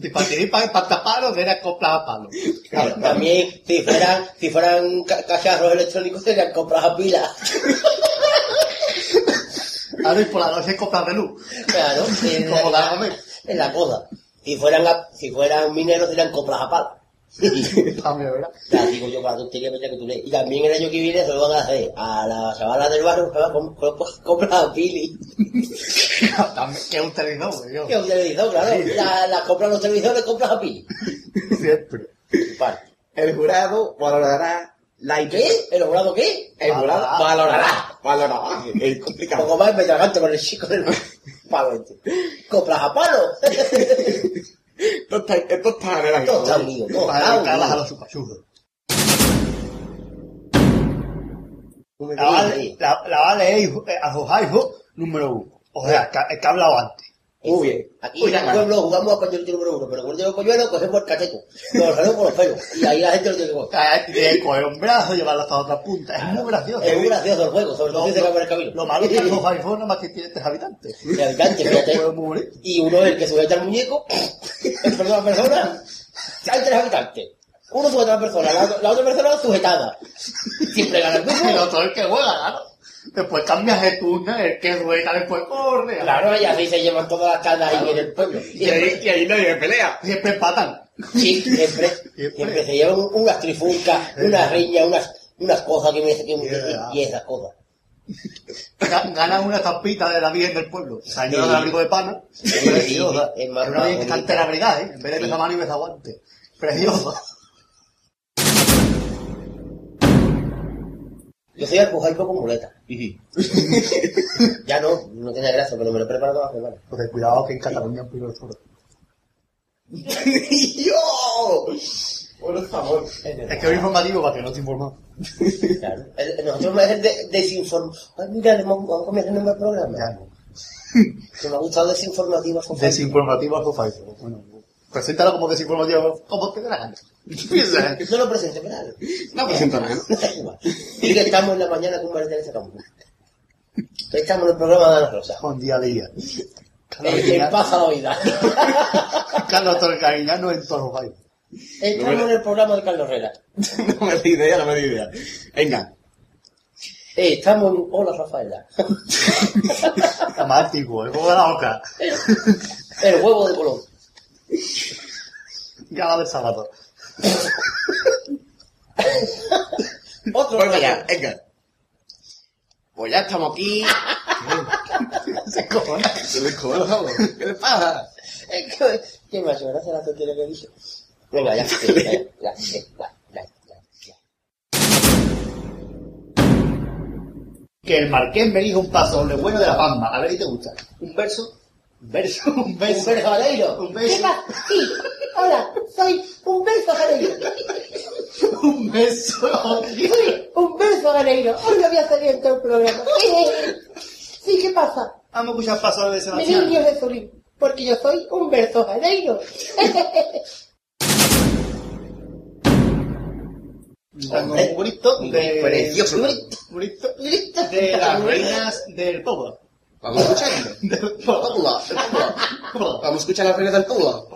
Y para para, para taparlo, era coplas a palo. Claro, también, si fueran, si fueran ca- cacharros electrónicos, serían compras a pila. Ahora y por la noche coplas de luz. Claro, en Como la, comer. en la cosa. Si fueran, a- si fueran mineros, serían compras a pala. También, ¿verdad? Digo yo para la tontería que tú lees. Y también el año que viene se lo van a hacer a la chavala del barrio que va a com- com- comprar a Pili. Que es un televisor, güey, yo. Que es un televisor, claro. La, la compran los televisores, compras a Pili. Siempre. Vale. el jurado valorará la ¿Qué? ¿El jurado qué? El jurado valorará. Valorará. Es complicado. poco más me tragante con el chico del palo este. Compras a palo. Esto está, esto en el. Todo está unido, todo La va, dices, la, la va a leer eh, número uno. O sea, el que ha hablado antes. Muy bien. Aquí en el pueblo jugamos a pañuelo número uno, pero cuando llega el pañuelo cogemos el cateco, nos lo salimos por los pelos, y ahí la gente lo tiene que coger. Tiene que coger un brazo, llevarlo hasta otra punta. Es muy gracioso. Es muy gracioso el juego, sobre todo si se acaba el camino. Lo malo es que los iPhone nada más que tiene tres habitantes. De habitante, Es un fíjate. Y uno es el que sujeta al muñeco, persona persona, hay tres habitantes. Uno sujeta a la persona, la, otra persona sujetada. Siempre gana el El mismo. otro es el que juega, claro. Después cambias de turno, el que suelta después corre. Claro, y así se llevan todas las canas ahí en el pueblo. Y ahí, y ahí nadie pelea. Siempre empatan. Sí, siempre, siempre se llevan unas trifulcas, unas riñas, unas, unas cosas que me que, que- y esas cosas. Ga- Ganan una estampita de la Virgen del Pueblo. Señora Sí. del abrigo de pana. Sí, Preciosa. es una Virgen que la ¿eh? En vez de Sí. besa mano y besa guante. Preciosa. Yo soy alpujaico con muleta. Ya no, no tiene gracia, pero me lo preparo todas las semanas. Porque cuidado que en Cataluña es primero solo. ¡Yo! Por favor. Es que es informativo para que no te informado. Claro. El- Nosotros me de, desinform... Ay, mira, le vamos a cambiar el nombre del programa. Ya no. Que me ha gustado desinformativo. Sofá. Desinformativo a Sofá. Bueno, preséntalo como desinformativo como te dé la gana. Piensa. No lo presente, ¿verdad? No presenta nada. No da igual. Y que estamos en la mañana con María Teresa Campos. Estamos en el programa de Ana Rosa. Con día a día. El, el pájaro vida. Carlos Torcariñano en todos los bailes. Estamos en el programa de Carlos Herrera. No me di idea, no me di idea. Venga. Eh, estamos en Hola Rafaela. Antiguo, el juego de la oca. El huevo de color. Gala del sábado. Otro pues venga. Pues ya estamos aquí. se ¿Qué le pasa? Es que, me ha hecho gracia la tontería que he dicho. Venga, ya. ya, ya, ya, ya, Que el marqués me dijo un paso, lo bueno de la palma. A ver si te gusta. Un verso. Un verso. Un verso. Un verso, Un verso. Sí hola, soy un verso Janeiro. Un beso. Sí, un verso Janeiro. Hoy no voy a salir en todo el programa. Sí, ¿qué pasa? Vamos a escuchar paso de Mi Sebastián. niño Jesulín, porque yo soy un verso Janeiro. Un tango muy bonito de... Precioso. Bonito. De las reinas del pueblo. Vamos a escucharlo. Del pueblo. Vamos a escuchar la reina del pueblo.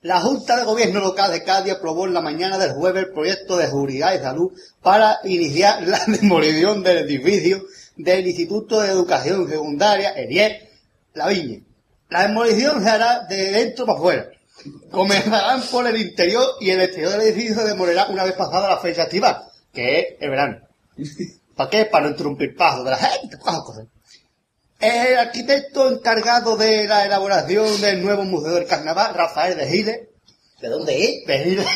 La Junta de Gobierno Local de Cádiz aprobó en la mañana del jueves el proyecto de seguridad y salud para iniciar la demolición del edificio del Instituto de Educación Secundaria, ERIE, La Viña. La demolición se hará de dentro para afuera. Comenzarán por el interior y el exterior del edificio se demorará una vez pasada la fecha activa, que es el verano. ¿Para qué? Para no interrumpir paso de la gente, cosas, cosas. El arquitecto encargado de la elaboración del nuevo Museo del Carnaval, Rafael de Giles, ¿De dónde es? de Giles,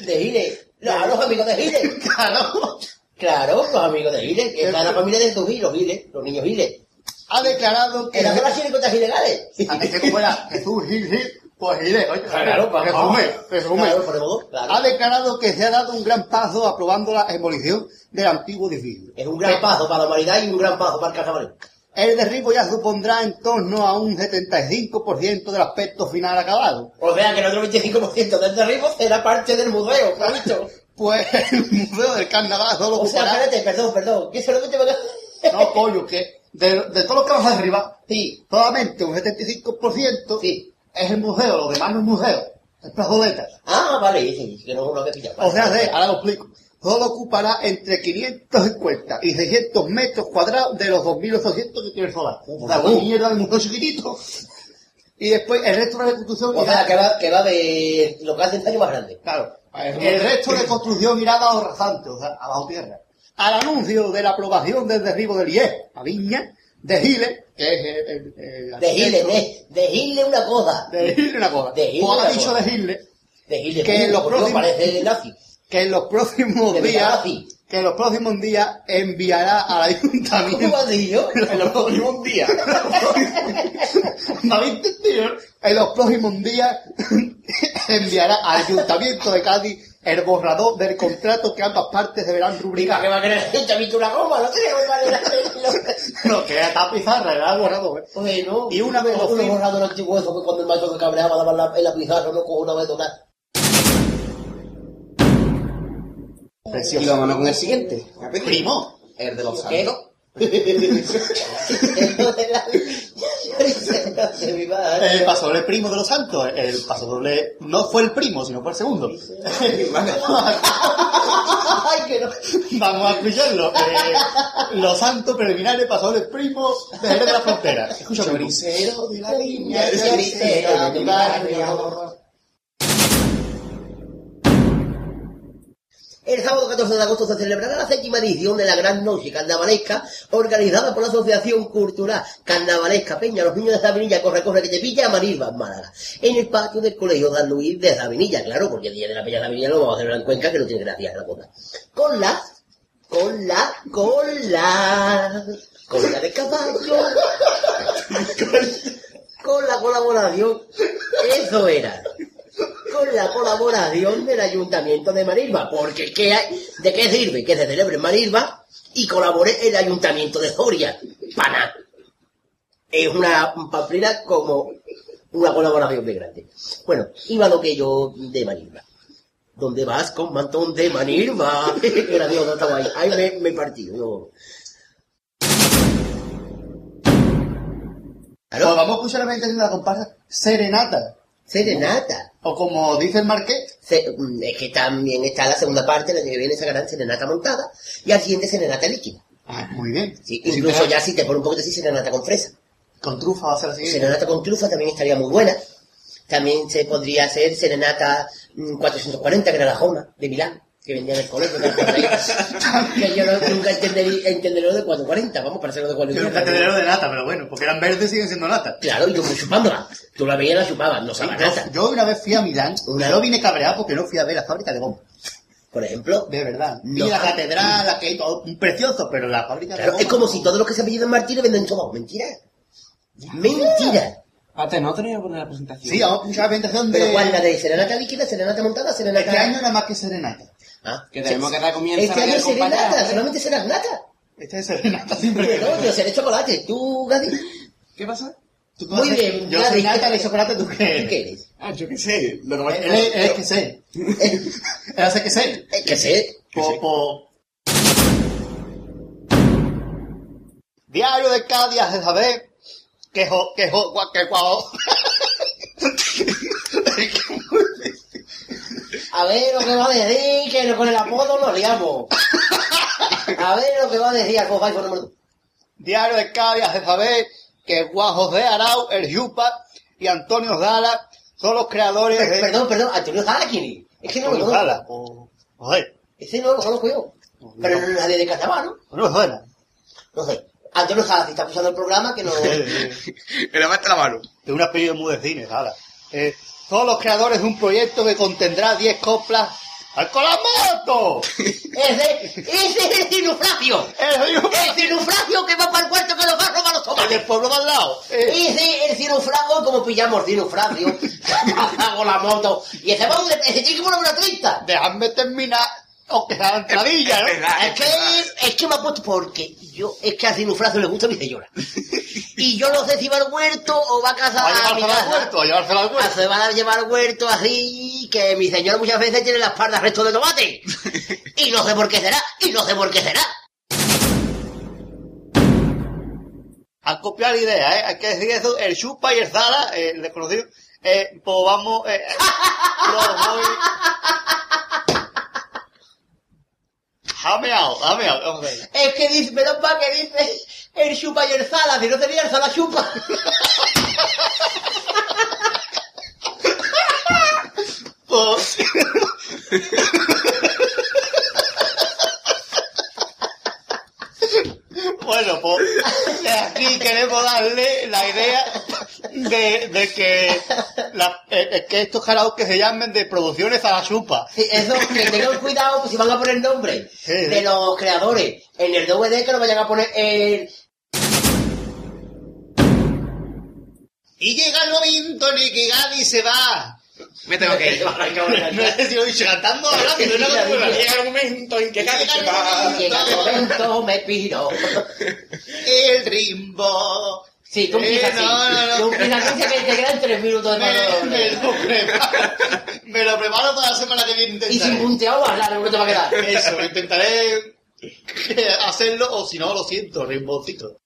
De Gile. Los, a los amigos de Gile. claro, Claro, los amigos de Gile, que está la familia de tus Giles, Gile, los niños Gile. ha declarado que... ¿Eran de las chiricotas ilegales? Antes que como era Jesús Gil Gil, pues Giles, oye, Claro, vamos. resume, resume. Claro, dos, claro. Ha declarado que se ha dado un gran paso aprobando la demolición del antiguo edificio. Es un gran paso para la humanidad y un gran paso para el carnaval. El derribo ya supondrá en torno a un 75% del aspecto final acabado. O sea que el otro 25% del derribo será parte del museo, ¿lo visto? Pues el Museo del Carnaval solo O sea, ocupará... espérate, perdón, perdón, que solamente va a... No, pollo, que de, de todo lo que vamos a derribar, Sí, solamente un 75% sí. Es el museo, lo demás no es museo, es plazoletas. Ah, vale, sí, que no lo que pillado. O sea, de, ahora lo explico. Solo ocupará entre 550 y 600 metros cuadrados de los 2.800 que tiene el solar. O sea, una mierda del museo chiquitito. Y después el resto de la construcción O sea, que va, que va de local de ensayo más grande. Claro, el resto de construcción irá bajo rasante, o sea, abajo tierra. Al anuncio de la aprobación del derribo del IES, a Viña, de Giles, que es De Gile, de, de Gile una cosa. de una cosa. De ha dicho cosa. de De Gile, Que uh, los próximos- parece nazi. que en los próximos De días, que en los próximos días enviará al ¿Cómo ayuntamiento. has dicho? En los próximos días. ¿Me habéis entendido? En los próximos días enviará al ayuntamiento de Cádiz el borrador del contrato que ambas partes deberán ¿Para qué rubricar. va a querer gente ha visto una goma? No de hacerlo. No, que era esta pizarra, era el borrador. ¿eh? Bueno, Y una vez lo uno firma- borrador antiguo eso que cuando el maestro se cabreaba daba la, en la pizarra, no cojo una vez. Y Precioso. vámonos con el siguiente. Primo. El de los santos. El pasodoble primo de los santos. El pasodoble no fue el primo, sino fue el segundo. Ay, que no. Vamos a escucharlo. Eh, los santos preliminares, pasodobles primos de la Frontera. Escucha, primo. Choricero de la de El sábado 14 de agosto se celebrará la séptima edición de la Gran Noche Carnavalesca, organizada por la Asociación Cultural Carnavalesca Peña, los niños de Sabinilla, corre, corre, que te pilla, Marilva, Málaga, en el patio del Colegio Dan Luis de Sabinilla, claro, porque el día de la Peña de Sabinilla lo vamos a celebrar en Cuenca, que no tiene gracia la cosa. Con la, con la, con la, con la de caballo, con la colaboración, eso era con la colaboración del Ayuntamiento de Marilva, porque ¿qué hay? ¿de qué sirve que se celebre en Marilva y colabore el Ayuntamiento de Soria? Para nada. Es una pamplina como una colaboración muy grande. Bueno, iba lo que yo de Marilva. ¿Dónde vas con mantón de Dios, no estaba ahí. Ahí me, me partí. yo. Pues vamos a escuchar la de la comparsa Serenata. Serenata. O como dice el Marqués, mm, es que también está la segunda parte, la que viene esa gran serenata montada, y al siguiente serenata líquida. Ah, muy bien. Sí, Sí, incluso ya si te pone un poco de así, serenata con fresa. Con trufa va a ser la siguiente. Serenata con trufa también estaría muy buena. También se podría hacer serenata mm, 440, que era la Joma, de Milán, que vendía en el colegio. que yo no- nunca entenderí, entenderé lo de 440, vamos, para hacerlo de Yo 440. nunca te de nata, pero bueno, porque eran verdes y siguen siendo nata. Claro, y yo fui chupándola. Tú la veías y la chupabas, no sabía nata. Yo, yo una vez fui a Milán, Una- pero vine cabreado porque no fui a ver la fábrica de goma. Por ejemplo, De verdad. Vi No. la catedral, la que todo precioso, pero la fábrica de goma. es como si todos los que se apellidan Martínez venden sobaos. Mentira. Mentira. Pate, no tenía que poner la presentación. Sí, vamos a escuchar la presentación de... Pero ¿cuál la de serenata líquida, serenata montada, serenata... Este año nada más que serenata. Ah, Que tenemos que dar comienzo Este año es serenata, compañía. solamente será nata. Este es serenata siempre. Pero no, yo seré chocolate. ¿Tú, Gadi? ¿Qué pasa? ¿Tú Muy bien, Yo soy nata de chocolate, ¿tú qué ¿Tú eres? qué eres? Ah, yo qué sé. Lo que pasa es Él es, él es que sé. Él hace que sé. Eh, que sé. Po, po. Diario de cada día saber que jo, que jo, que guau. A ver lo que va a decir, que con el apodo nos liamos. A ver lo que va a decir al coja número. Diario de día de saber que Juan José Arau, el Yupa y Antonio Zala son los creadores de... Perdón, perdón, Antonio Zala, ¿quién es? Es que no lo Antonio conozco. Zala, o... Joder, Ese no lo conozco yo. Pero no es nadie de Catabá, ¿no? no me suena. No sé. Antonio Zala, si está escuchando el programa, que no... Levanta la mano. de un apellido muy de cine, Zala. Eh, son los creadores de un proyecto que contendrá 10 coplas ¡Al colamoto! Ese, ese es el cinufragio. El cinufragio que va para el cuarto que nos va a robar los El tomates. del pueblo de al lado. Ese, el cinufragio, como pillamos cinufragio, hago la moto, y ese va ese que poner una 30. Dejadme terminar, aunque sea la entradilla, ¿no? Es que, es que me ha puesto porque yo, es que a cinufragio le gusta mi señora. Y yo no sé si va al huerto o va a casa a a mi llevársela al casa. huerto, a llevársela al Ah, huerto. Se van a llevar al huerto así, que mi señora muchas veces tiene la espalda resto de tomate. Y no sé por qué será, y no sé por qué será. Han copiado la idea, ¿eh? Hay que decir eso, el Chupa y el Zara, eh, el desconocido, eh, pues vamos, eh, los voy... Jameado, jameado, vamos a ver. Es que dice, menos mal que dice el chupa y el zala, si no sería el zala chupa. Pues... Bueno, pues de aquí queremos darle la idea de, de que, la- eh, eh, que estos karaoke se llamen de producciones a la chupa. Sí, eso, que tengan cuidado pues, si van a poner nombre Sí, de sí. los creadores en el DVD que no vayan a poner el... Y llega el momento en el que Gaby se va Me tengo que ir. No sé si lo he dicho cantando hablando, no rara. Llega el momento en que vez se va. Llega el momento, me piro. El rimbo. Sí, tú empiezas Eh, así. no, no, no. Tú empiezas así que te quedan tres minutos de Me, me lo preparo. Me lo preparo para la semana que viene Y sin intentaré. punteado bailar, no te va a quedar. Eso, intentaré hacerlo o si no, lo siento, rimboncito.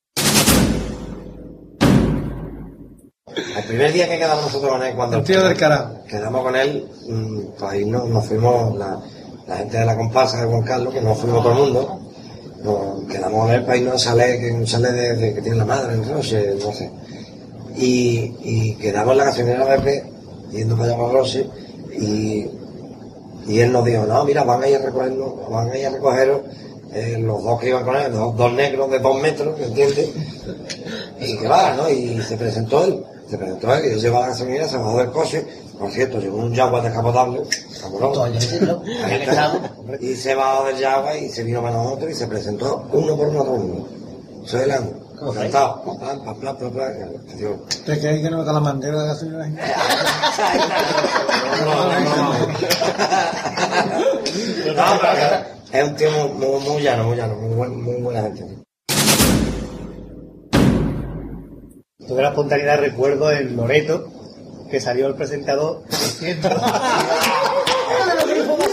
El primer día que quedamos nosotros con él, cuando El tío del carajo. quedamos con él, mm, pues ahí nos, nos fuimos, la, la gente de la comparsa de Juan Carlos, que nos fuimos todo el mundo, nos quedamos con él para irnos a sale, que sale de, de- que tiene la madre, no sé, no sé. Y, y quedamos en la gasolinera Pepe, yendo para allá para Rossi, y, y él nos dijo, no, mira, van a ir a recogernos, van a ir a recogeros eh, los dos que iban con él, dos, dos negros de dos metros, ¿me entiendes? Y que va, ¿no? Y se presentó él, se presentó él, y él lleva la gasolinera, se bajó del coche, por cierto, llevó un Jaguar descapotable, cabrón. Está. Y se bajó del Jaguar y se vino para nosotros y se presentó uno por uno a todo el mundo. Soy el amo. Cantado. Pam, pam, pam, pam, pam, pam. Digo, ¿Te crees que no da la manguera de gasolina? No, pero es un tío muy, muy, llano, muy llano, muy buena gente. Tuve la espontaneidad, recuerdo en Loreto, que salió el presentador diciendo,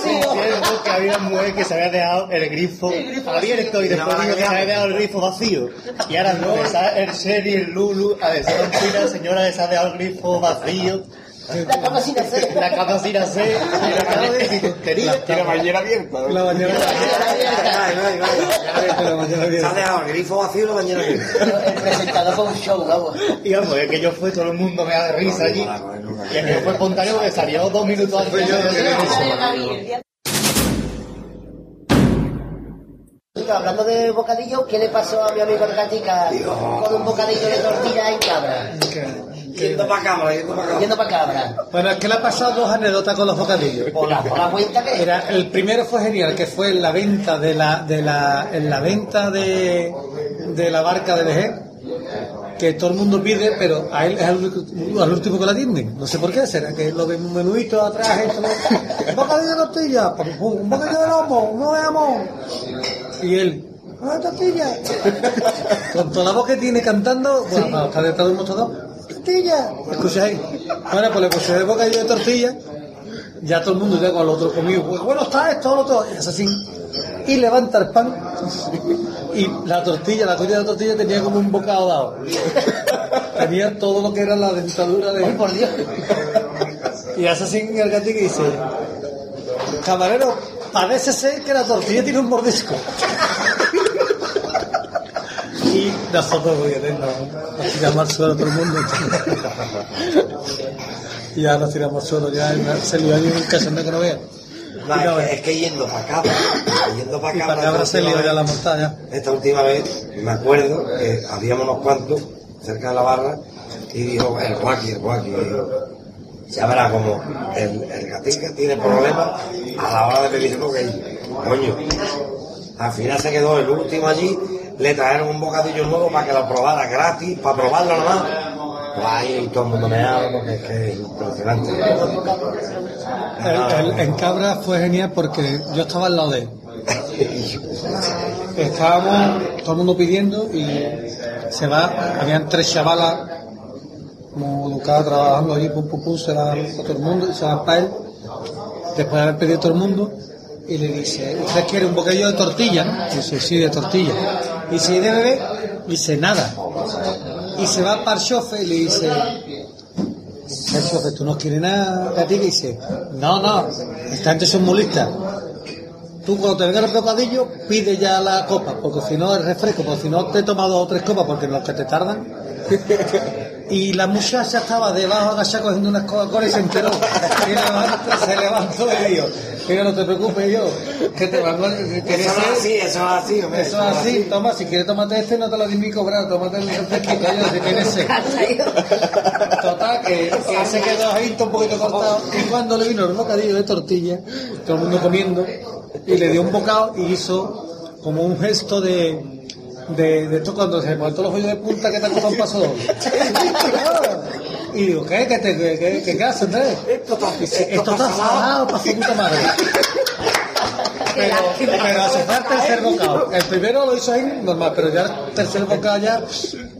diciendo que había una mujer que se había dejado el grifo abierto y después dijo que se había dejado el grifo vacío. Y ahora no, está el Sherry, el Lulu, a la señora se ha dejado el grifo vacío, La cama sin hacer. la cama sin hacer, y la cama de decir tonterías. Y la bañera abierta. La bañera. Ay. La bañera Se bien. ha dejado el grifo vacío y la bañera abierta. El presentador con un show, vamos. Y vamos, es que yo fui, todo el mundo me da de risa allí. Y el que fue espontáneo porque salió dos minutos antes. Hablando de bocadillo, ¿qué le pasó a mi amigo el Gatica con un bocadillo de tortilla en cabra? Yendo para cámara, yendo para cámara. Yendo para cabra. Bueno, es que le ha pasado dos anécdotas con los bocadillos. Por la, por la cuenta que Era, el primero fue genial, que fue en la venta de la, de la, en la venta de, de la barca de Vejer, que todo el mundo pide, pero a él es al, último que la atienden. No sé por qué, será que lo ven un menudito atrás, esto, ¿no? un bocadillo de tortilla, un bocadillo de lomo, uno de jamón. Y él, ¡ah, tortilla! Con toda la voz que tiene cantando, bueno, no, está detrás de un mostrador, ¡tortilla! ¿Escucháis? Bueno, pues le puse el bocadillo de tortilla ya todo el mundo ya con el otro comido, pues bueno está esto, lo otro, y es así. Y levanta el pan y la tortilla, la tortilla de la tortilla tenía como un bocado dado. Tenía todo lo que era la dentadura de... por Dios! Y hace así el gatito y dice, camarero, parece ser que la tortilla tiene un mordisco. Y nosotros, porque nos, tiramos al suelo todo el mundo. Y ya nos tiramos al suelo, ya se lió ahí un cachondeo que no vea. No, no es, que, es que yendo para acá, yendo para Y acá. para cabra se lió ya la montaña. Esta última vez, me acuerdo que habíamos unos cuantos cerca de la barra y dijo, el guaki, el guaki. Ya verá como el, el gatica tiene problemas a la hora de pedir. Coño, al final se quedó el último allí, le trajeron un bocadillo nuevo para que lo probara gratis, para probarlo nomás. Pues ahí todo el mundo me habla porque es que es impresionante. El- el- en Cabra fue genial porque yo estaba al lado de él. Estábamos todo el mundo pidiendo y se va, habían tres chavalas como educadas trabajando allí, pum pum pum, se para todo el mundo y se van para él, después de haber pedido todo el mundo, y le dice, ¿usted quiere un bocadillo de tortilla? no?". Dice, sí, de tortilla. Y ¿y de bebé? Dice, nada. Y se va para el chofer y le dice, el chofer, ¿tú no quieres nada, gatita? Y dice, no, no, esta gente son muy listas. Tú cuando te venga el bocadillo, pide ya la copa, porque si no el refresco, porque si no te he tomado tres copas, porque los que te tardan. Y la muchacha estaba debajo agachada cogiendo unas Coca-Cola y se enteró. Y levanta- se levantó y dijo, mira, no te preocupes yo, que te van a... Eso es así, eso es así, hombre. Eso es así, toma, si quieres tomate este, no te lo di mi cobrar, tómate el refresquito, yo, si tienes sed. Total, que, que se quedó ahí un poquito cortado. Y cuando le vino el bocadillo de tortilla, todo el mundo comiendo, y le dio un bocado y hizo como un gesto de, de, de esto cuando se todos los hoyos de punta que te costado un paso doble. Y digo, ¿qué? ¿Qué, te, qué, qué, qué, qué haces, Andrés? Esto está, Dice, esto está salado para su puta madre. Pero, pero hace falta el tercer bocado. El primero lo hizo ahí normal, pero ya el tercer bocado ya.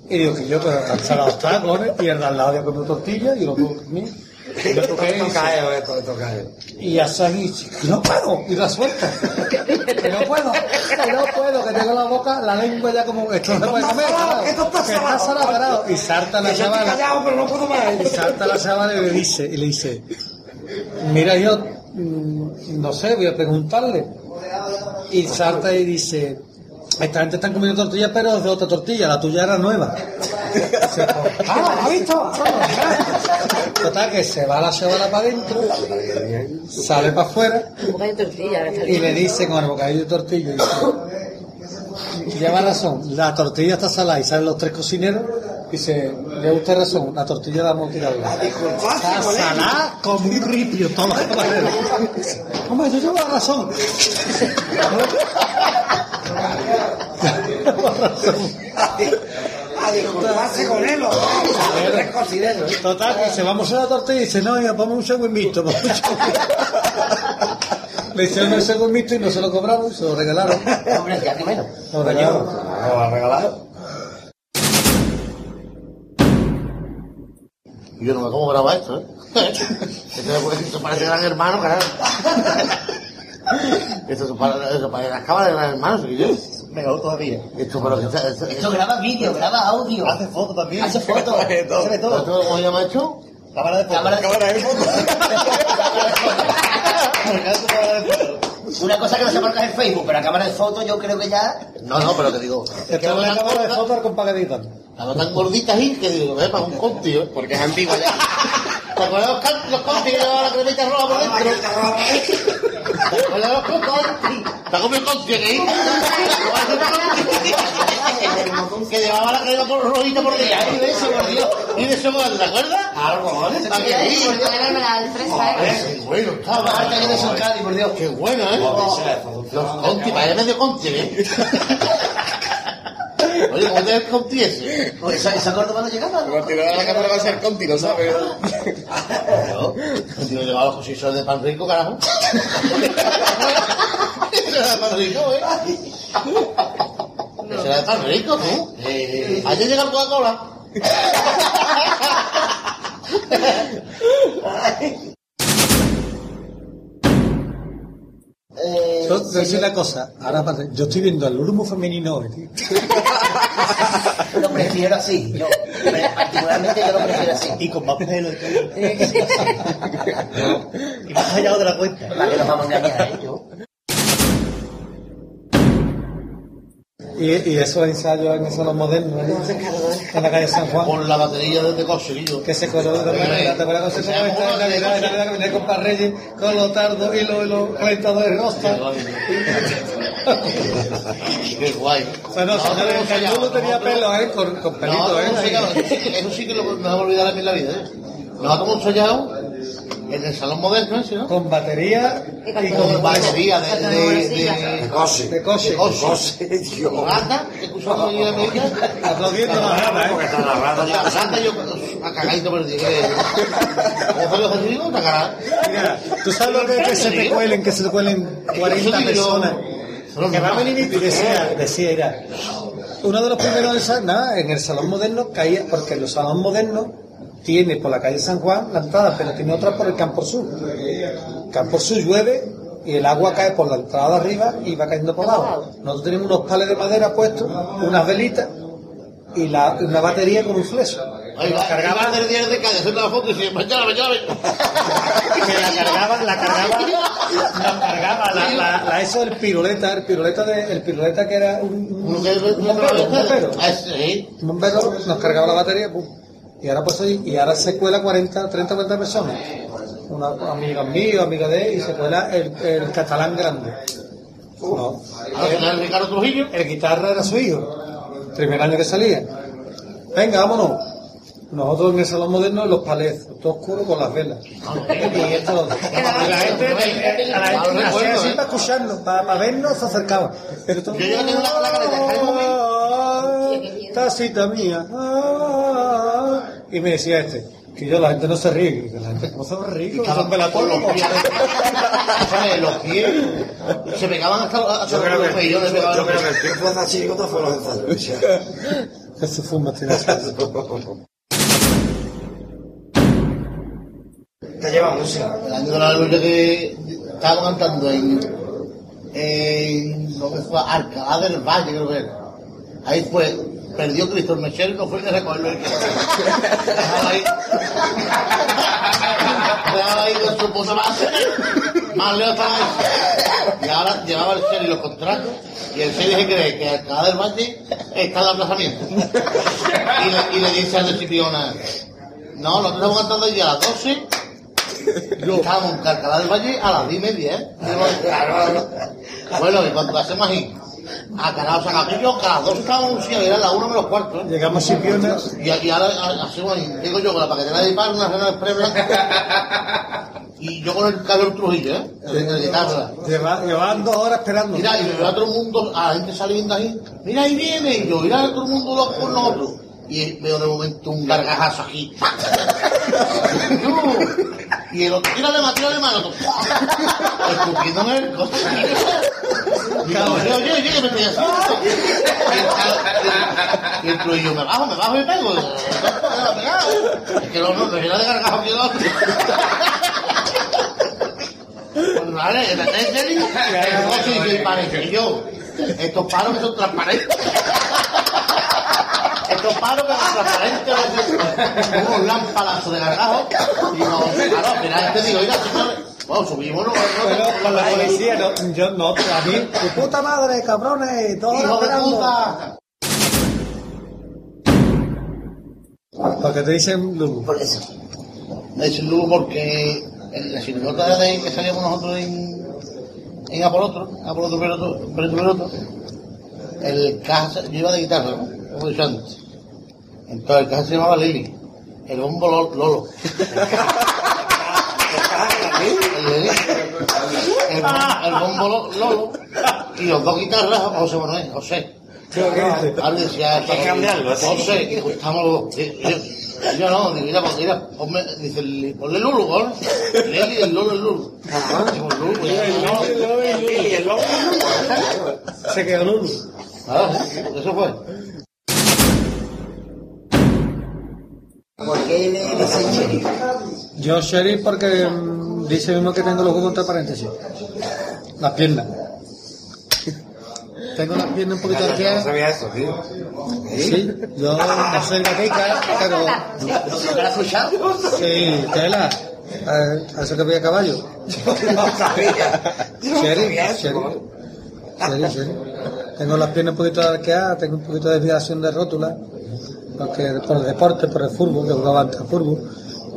Y digo que yo, pero tan salado está, cojones. Y el de al lado ya comió tortilla y lo comí. Y yo toqué y cae, esto, cae. y que no puedo, y la suelta. Que no puedo, que no puedo, que tengo la boca, la lengua ya como, esto no puede comer, esto está salado. Y salta la chavala, callado, pero no puedo más. y salta la chavala y le dice, y le dice, mira yo, mm, no sé, voy a preguntarle. Y salta y dice, esta gente está comiendo tortillas, pero es de otra tortilla, la tuya era nueva. Ah, ¿ha visto? Total, que se va la chavala para adentro, sale para afuera, y le dice con el bocadillo de tortilla, dice, lleva razón, la tortilla está salada y salen los tres cocineros, dice, le usted razón, la tortilla la hemos tirado. Está salada como un ripio, toda la. Hombre, yo llevo la razón. Llevo razón. A disculparse con él. Total, dice, vamos a la tortilla y dice, no, ya ponme un segundo mixto. un. Le hicieron el segundo mixto y no se lo cobraron, se lo regalaron. Hombre, ya que menos. Lo regalaron. ¿Me lo has regalado? Yo no me como graba esto, ¿eh? Esto, esto parece gran hermano, carajo. Esto se para- eso parece las cámaras de gran hermano, soy yo. Mejor todavía. Esto, pero que esto- Esto graba vídeo, graba audio. Hace fotos también. Hace fotos. Hace todo. Hace todo. ¿Esto cómo se llama esto? Cámara de fotos. Cámara de- Cámara de fotos. Cámara de fotos. Una cosa que no se marca en Facebook, pero a cámara de fotos yo creo que ya... No, no, pero te digo. Esto es una cámara de fotos con pagadita. Estaba tan gordita ahí que digo, eh, para un conti, ¿eh? Porque es antigua ya. ¿Te acuerdas los, los conti que llevaban la cremita roja por dentro? ¿Te acuerdas los conti? ¿Te has comido conti aquí? que llevaba la crema por rojita por dentro. Ay, de eso, por Dios. ¿Y de eso ¿te acuerdas? Algo, ¿vale? ¿A que sí? Porque era la de fresa, ¿eh? Qué bueno estaba. Marca que de son Cádiz, por Dios. Qué bueno, ¿eh? Los conti, vaya medio conti, ¿eh? Oye, ¿cómo te ves conti ese? Pues esa, esa Córdoba no llegaba. ¿no? Continuar la cámara va a ser conti, lo sabes. Yo, tío, llevaba los cositos de pan rico, carajo. Ese era de pan rico, ¿eh? Ese era de pan rico, tú. Ayer llega el Coca-Cola. Eh, Yo te voy a decir una cosa, ahora aparte, yo estoy viendo al Urmo femenino hoy, tío. lo prefiero así. Yo, particularmente yo lo prefiero así. Y con más pelo. y más allá de la cuenta. Para que nos vamos a engañar, ¿eh? Y, y esos ensayos en esos modernos, ¿eh? en la calle San Juan. Con la batería de cosillo. Que se coló de Navidad, ¿te acuerdas cuando se coló esta de Navidad, de Navidad que venía con Parreyes, con los tardos y los, los calentadores? Qué guay. Bueno, señores, el cañudo tenía pelo, ¿eh? Con, con No, pelito, ¿eh? eso sí, eso que- eso que lo, me va a olvidar a mí en la vida, ¿eh? Nos hemos ensayado en el salón moderno, ¿eh? ¿sí, no? Con batería y Con con batería de, de, de, De coche. de coche. de tío. Con Anda, que escuchamos allí en América. Aplaudiendo la rama, Porque ¿eh? está narrando La ya. santa yo a cagadito por el día. ¿Cómo lo que digo? Una cara. Mira, ¿tú sabes lo que es que se te cuelen, que se te cuelen 40 personas? Que va a venir y decía, decía, era, uno de los primeros en el salón moderno caía, porque en los salones modernos tiene por la calle San Juan la entrada, pero tiene otra por el Campo Sur. Campo Sur llueve y el agua cae por la entrada de arriba y va cayendo por abajo. Nosotros tenemos unos pales de madera puestos, unas velitas y la, una batería con un fleso. Nos cargaban cargaban del día de calle, haciendo la foto y decían, mañana, mañana, que la cargaban, la cargaban, la cargaba, la, la, la- eso del piruleta, el piruleta de, el piruleta que era un, un, Uno que un bombero, un bombero. Ah. Un bombero nos cargaba la batería, pum. Y ahora pues ahí- y ahora se cuela 40, 30, 40 personas. Una amiga mío, amiga de él, y se cuela el, el catalán grande. No. El Ricardo Trujillo. El guitarra era su hijo, primer año que salía. Venga, vámonos. Nosotros en el salón moderno, los palés, todo oscuro con las velas. Y esto lo- y la gente, a la gente hacía así para escucharnos, para, para vernos, se acercaba. Pero todo, Yo ya tengo la- la careta, Jaime "Ah, tacita mía. ah". Y me decía este, Que yo, la gente no se ríe. Que la gente no se ríe. que son con los pies. Se pegaban hasta, hasta Yo creo los que, yo, yo los creo que el que fue a hacer chirigota fue los ensayos. Jesús fue un martinazo. Te lleva música. El año de la lucha que estábamos cantando en, en lo que fue Alcalá del Valle, creo que era. Ahí fue, perdió Cristo el Mechero y no fue a recogerlo. Dejaba ahí. Dejaba ahí con su esposa más, más lejos estaba él. Y ahora llevaba el Sheri los contratos y el Sheri se cree que Alcalá del Valle está en el aplazamiento. Y le, y le dice al Cipiona, no, nosotros estamos cantando ya a las 12 y estábamos en Carcalá del Valle a las 10 y media, ¿eh? Bueno, y cuando hacemos ahí, a Canal Sacapillo, que a las 2 estábamos en un sitio, y era la 1 menos cuarto, ¿eh? Llegamos Sipionas. Y, y ahora hacemos digo yo, con la paquetera de pan, una cena de blanca. Y yo con el Carlos Trujillo, ¿eh? De. Lleva- Llevaban dos horas esperando. Mira, y me veo a todo el mundo, a la gente saliendo ahí, mira, ahí viene, y yo, mira a todo el mundo loco por nosotros. Y veo de momento un gargajazo aquí. y el otro, tírale más, tírale más, el escupiéndome el coche. Y yo, oye, que me estoy haciendo. Y el Y el trujillo, me bajo, me bajo y pego. Digo. Es que no, no, me viene de gargajo que el otro. Pues vale, en la tele, el coche parece yo. Estos paros que son transparentes. Estos paros que son transparentes, unos lámparazos de gargajo. Y no, claro, al final te digo, oiga, bueno, subimos, no, Pero con la policía, no, yo no, a mí, tu puta madre, cabrones, todos Hijo de puta. Porque te dicen Lulu. Por eso. Es Lugo porque en la chirigota de que salíamos nosotros en, en Apolotro, Apolotro Peroto, el caja, yo iba de guitarra, ¿no? Entonces el caja se llamaba Lili, el bombo Lo- Lolo. El Lili, el, bom- el bombo Lo- Lolo y los dos guitarras José Manuel, José. Ahora decía, Hay que cambiarlo, así. José, y estamos los dos. Yo, yo no, digo, mira, pues, mira, ponme, dice, Lili, ponle Lulu, ¿no? Lili, el Lulu, el Lulu. Digo, Lulu, pues, ya, no. Se quedó Lulu. Claro, sí, eso fue. ¿Por qué le dicen sheriff? Yo sheriff porque mm, dice mismo que tengo los ojos entre paréntesis. Las piernas. Tengo las piernas un poquito Yo no arqueadas. sabía eso, tío. Sí, yo no soy gatica, pero ¿Lo que has escuchado? sí, tela. A eso que voy a caballo. No sabía. Yo no sabía eso. sheriff. Sheriff, sheriff. Tengo las piernas un poquito arqueadas, tengo un poquito de desviación de rótula, porque por el deporte, por el fútbol, que jugaba antes al fútbol,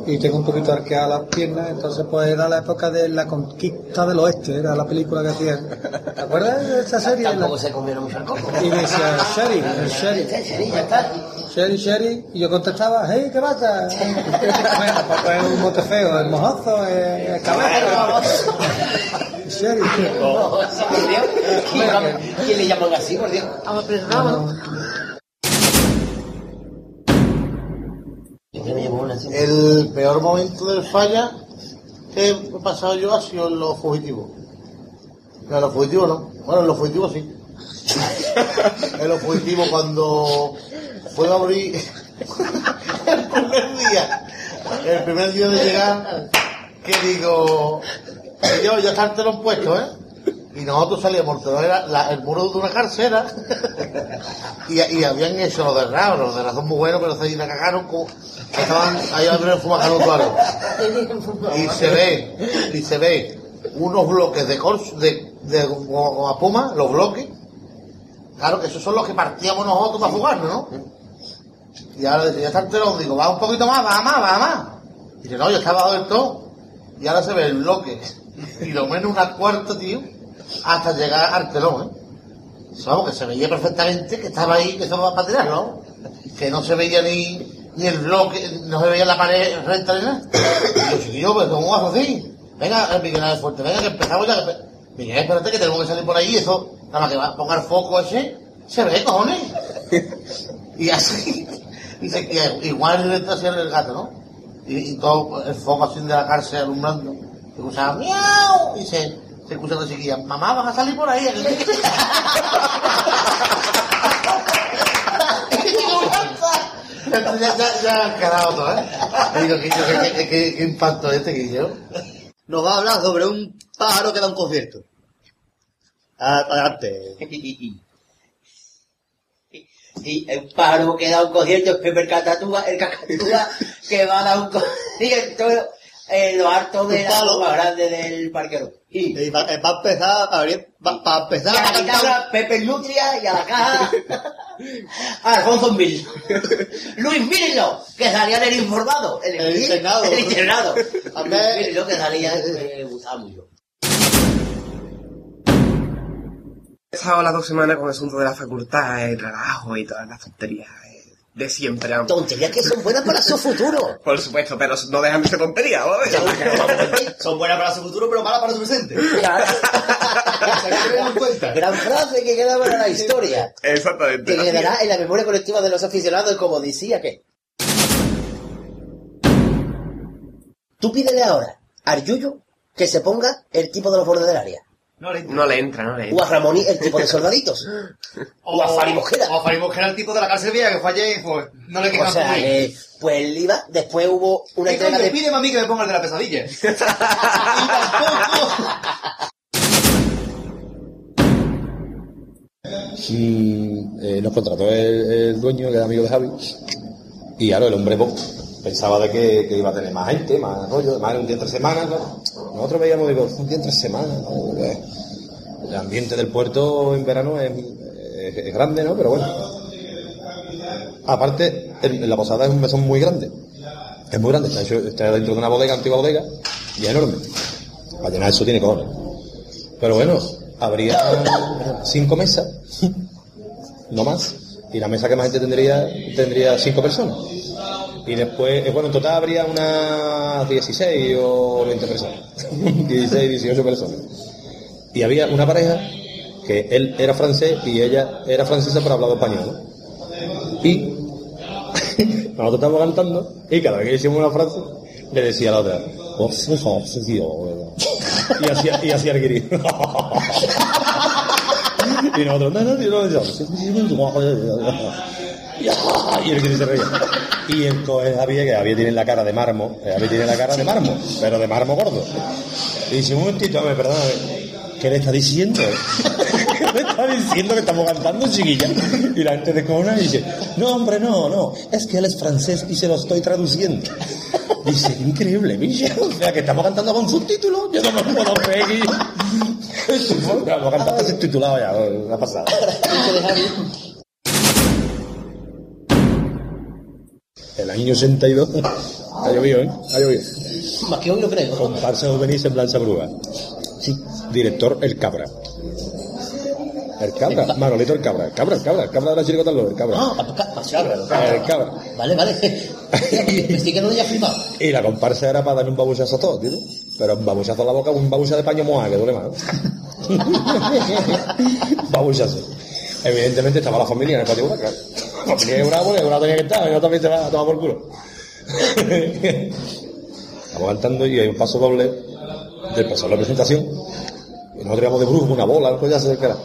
y tengo un poquito arqueadas las piernas, entonces pues era la época de la conquista del oeste, era la película que hacían. ¿Te acuerdas de esa serie? Tampoco se comieron mucho el coco. Y me decía, Sheriff, el Sheriff. Sheriff, ya está. Sherry, Sherry, y yo contestaba, hey, ¿qué pasa? Bueno, papá es un mote feo, el mojozo, el, el caballo. Sherry. Dios. ¿Quién- ¿Quién le llaman así, por Dios? Siempre me El peor momento del falla que he pasado yo ha sido en los fugitivos. No, en los fugitivos no. Bueno, en los fugitivos sí. en los fugitivos cuando a abrir el primer día, el primer día de llegar, que digo, yo ya está el telón puesto, ¿eh? Y nosotros salíamos, era la- el muro de una carcera, y, y habían hecho los de Rao, los de dos muy buenos, pero se la cagaron como, estaban ahí primer fumacano algo. Y se ve, y se ve unos bloques de cors, de, de goma puma, los bloques, claro que esos son los que partíamos nosotros para jugarnos, ¿no? Y ahora dice, ya está el telón, digo, va un poquito más, va más, va más. Y dice, no, yo estaba abajo del todo. Y ahora se ve el bloque, y lo menos una cuarta, tío, hasta llegar al telón, ¿eh? Vamos, que se veía perfectamente que estaba ahí, que estaba para tirar, ¿no? Que no se veía ni, ni el bloque, no se veía la pared recta ni nada. Y yo, chiquillo, pues, ¿cómo vas así? Venga, Miguel Ángel Fuerte, venga, que empezamos ya. que Miguel, espérate que tenemos que salir por ahí, eso, nada más que va a ponga el foco ese, se ve, cojones. Y así, y se, y igual le haciendo el gato, ¿no? y, y todo el foco así de la cárcel alumbrando. Se escuchaba miau y se, se escucha la chiquilla, mamá, van a salir por ahí. Ya, ya, ya han quedado todo, ¿eh? Digo, ¿qué, qué, qué, qué- qué impacto este que yo? Nos va a hablar sobre un pájaro que da un concierto. Adelante. Sí, el pájaro que da un concierto es Pepe el Cacatúa, el Cacatúa que va a dar un concierto en lo alto de la más grande del parquero. Y, Y va, eh, va a empezar a abrir, va, va a empezar y a a la cantar. guitarra Pepe el Nutria y a la caja Alfonso Mil. Luis Mírenlo, que salía en el informado. En El internado. El internado. A ver. Mírenlo que salía, me gustaba mucho. He estado las dos semanas con el asunto de la facultad, el relajo y todas las tonterías eh, de siempre. Tonterías que son buenas para su futuro. Por supuesto, pero no dejan de ser tonterías, ¿vale? Son buenas para su futuro, pero malas para su presente. Gran frase que queda para la historia. Exactamente. Que quedará en la memoria colectiva de los aficionados, como decía que. Tú pídele ahora al Yuyo que se ponga el tipo de los bordes del área. No le No le entra, no le O entra. a Ramón el tipo de soldaditos. O a Fari Mosquera. O a Fari Mosquera, el tipo de la cárcel vieja que fue ayer pues no le O quedan sea, que, pues él iba, después hubo una ¿Qué entrega coño? de... Pídeme a mí que me ponga el de la pesadilla. y tampoco. Mm, eh, nos contrató el, el dueño, que era amigo de Javi, y claro, el hombre pues, pensaba de que, iba a tener más gente, más rollo, más un día entre semanas, claro. Nosotros veíamos, un día entre semanas, ¿no? Pues, el ambiente del puerto en verano es, grande, ¿no? Pero bueno. Aparte, la posada es un mesón muy grande. Es muy grande, está, dentro de una bodega, antigua bodega, y es enorme. Para llenar eso tiene cojones. Pero bueno, habría cinco mesas, no más, y la mesa que más gente tendría tendría cinco personas. Y después, eh, bueno, en total habría unas 16 o 20 personas, 16, 18 personas. Y había una pareja que él era francés y ella era francesa pero hablaba español. ¿no? Y nosotros estábamos cantando y cada vez que decíamos una frase le decía a la otra, "Oh, oh, oh, oh". y hacía, y hacía el guiri. y nosotros, no, no, no, no, no, sí, sí, sí, sí, y el guiri se reía. Y Javier, que Javier tiene la cara de mármol, eh, Javier tiene la cara de mármol, pero de mármol gordo. Y dice, un momentito, a ver, perdóname, ¿qué le está diciendo? ¿Qué le está diciendo que estamos cantando, chiquilla? Y la gente de Cona dice, no, hombre, no, no, es que él es francés y se lo estoy traduciendo. Dice, increíble, bicho. O sea, que estamos cantando con subtítulos, yo no me puedo reír. Vamos a cantar subtitulado ya, la pasada. El año 82. Ha llovido, ¿eh? Ha llovido. Más que hoy lo creo. Comparsa juvenil Semblanza Bruja. Sí. Director El Cabra. El Cabra. Manolito El Cabra. El Cabra, el Cabra. El Cabra de la chiricota El Cabra. Ah, cabra. El Cabra. Vale, vale. Me estoy quedando ya flipado. Y la comparsa era para darle un babuchazo a todos, tío. Pero un babuchazo a la boca, un babuchazo de paño moja, que duele más. babuchazo. Evidentemente estaba la familia en el patio, claro. La familia de Bravo, que Bravo tenía que estar, y no también te va a tomar por culo. Estamos cantando y hay un paso doble del paso de la presentación. Y nosotros íbamos de brujo, una bola, algo ya se cara.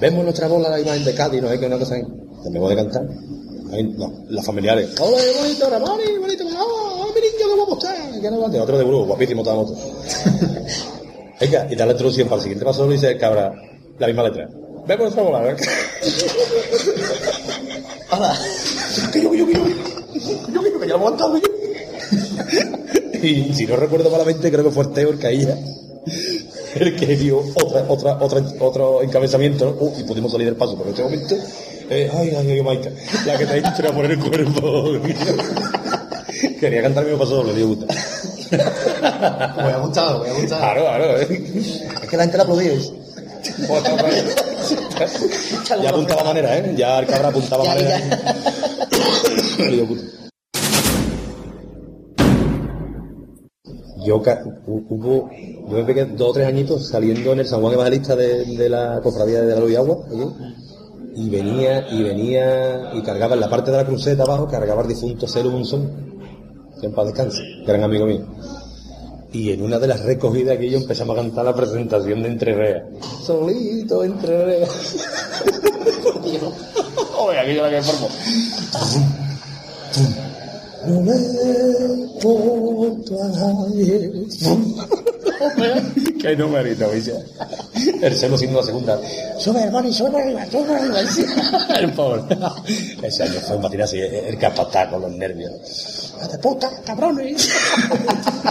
Vemos nuestra bola, la imagen de Cádiz, no hay que una cosa ahí. Terminamos de cantar. Ahí, no, las familiares. ¡Hola, qué bonito, Ramón! ¡Qué bonito! ¡Oh, mi niño, qué guapo está! ¿Qué no? Otro de brujo, guapísimo, estábamos todos. Venga, y da la introducción para el siguiente paso dice el cabra, la misma letra. Vemos nuestra bola, ¿verdad? Hola. que yo, que yo, que yo, que yo, que yo, que yo. Y si no recuerdo malamente, creo que fue Teo el caía. El que dio otra, otra, otra, otro encabezamiento, ¿no? Uh, y pudimos salir del paso, pero en este momento, eh, ay, ay, ay, Maika, la que te ha dicho era poner el cuerpo. Quería cantar mismo paso doble, dio gusta. Voy a gustado, voy a gustado. Claro, claro, eh. Es que la gente la aplaudía. ¿Eh? ya apuntaba manera, ¿eh? Ya el cabra apuntaba Ya, manera. ya. Digo, puta. Yo hubo, yo me pegué dos o tres añitos saliendo en el San Juan Evangelista de, de la cofradía de la Luz y Agua, allí, y venía, y venía, y cargaba en la parte de la cruceta abajo, cargaba el difunto Celo Monzón, que en paz descanse, gran amigo mío. Y en una de las recogidas que yo empezamos a cantar la presentación de Entre Reas. Solito Entre Reas. Oye, aquí yo la que formo. No me importa a nadie. Qué numerito, ¿viste? El celo siendo la segunda. Sube, Moni, sube para arriba, sube arriba. El pobre. Ese año fue, imagina así, el capataz con los nervios. ¡De puta, cabrones!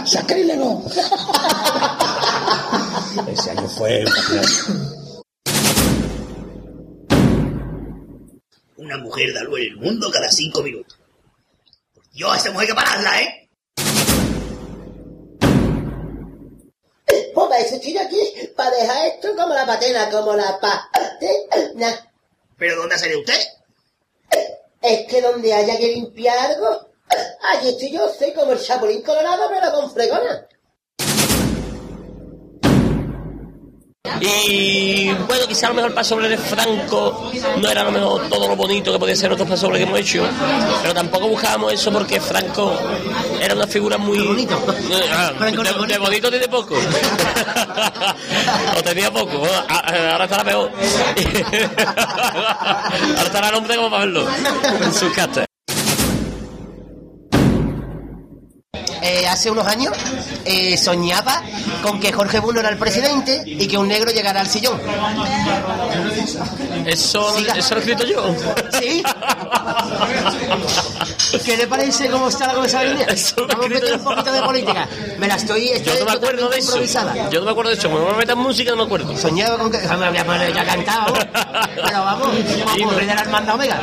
¡Sacrílego! Ese año fue. Una mujer da luz en el mundo cada cinco minutos. Dios, a esta mujer hay que pararla, ¿eh? Pues eso estoy yo aquí, para dejar esto como la patena, como la patena. ¿Pero dónde ha salido usted? Es que donde haya que limpiar algo, allí estoy yo, soy como el chapulín colorado, pero con fregona. Y bueno, quizá a lo mejor el pasoble de Franco no era a lo mejor todo lo bonito que podía ser otros pasobles que hemos hecho, pero tampoco buscábamos eso porque Franco era una figura muy... bonito. de, de bonito tiene poco. o tenía poco, ¿no? A- ahora estará peor. ahora estará el hombre como para verlo en sus castas. Eh, hace unos años eh, soñaba con que Jorge Buno era el presidente y que un negro llegara al sillón. Eso, eso lo he escrito yo. ¿Sí? ¿Qué le parece cómo está la cosa? Vamos a meter un poquito de política. Me la estoy, Yo estoy no me acuerdo de eso. Yo no me acuerdo de eso. Me metan música, no me acuerdo. Soñaba con que... Me voy a poner ya cantado. Pero vamos, ocurrir de la hermandad Omega.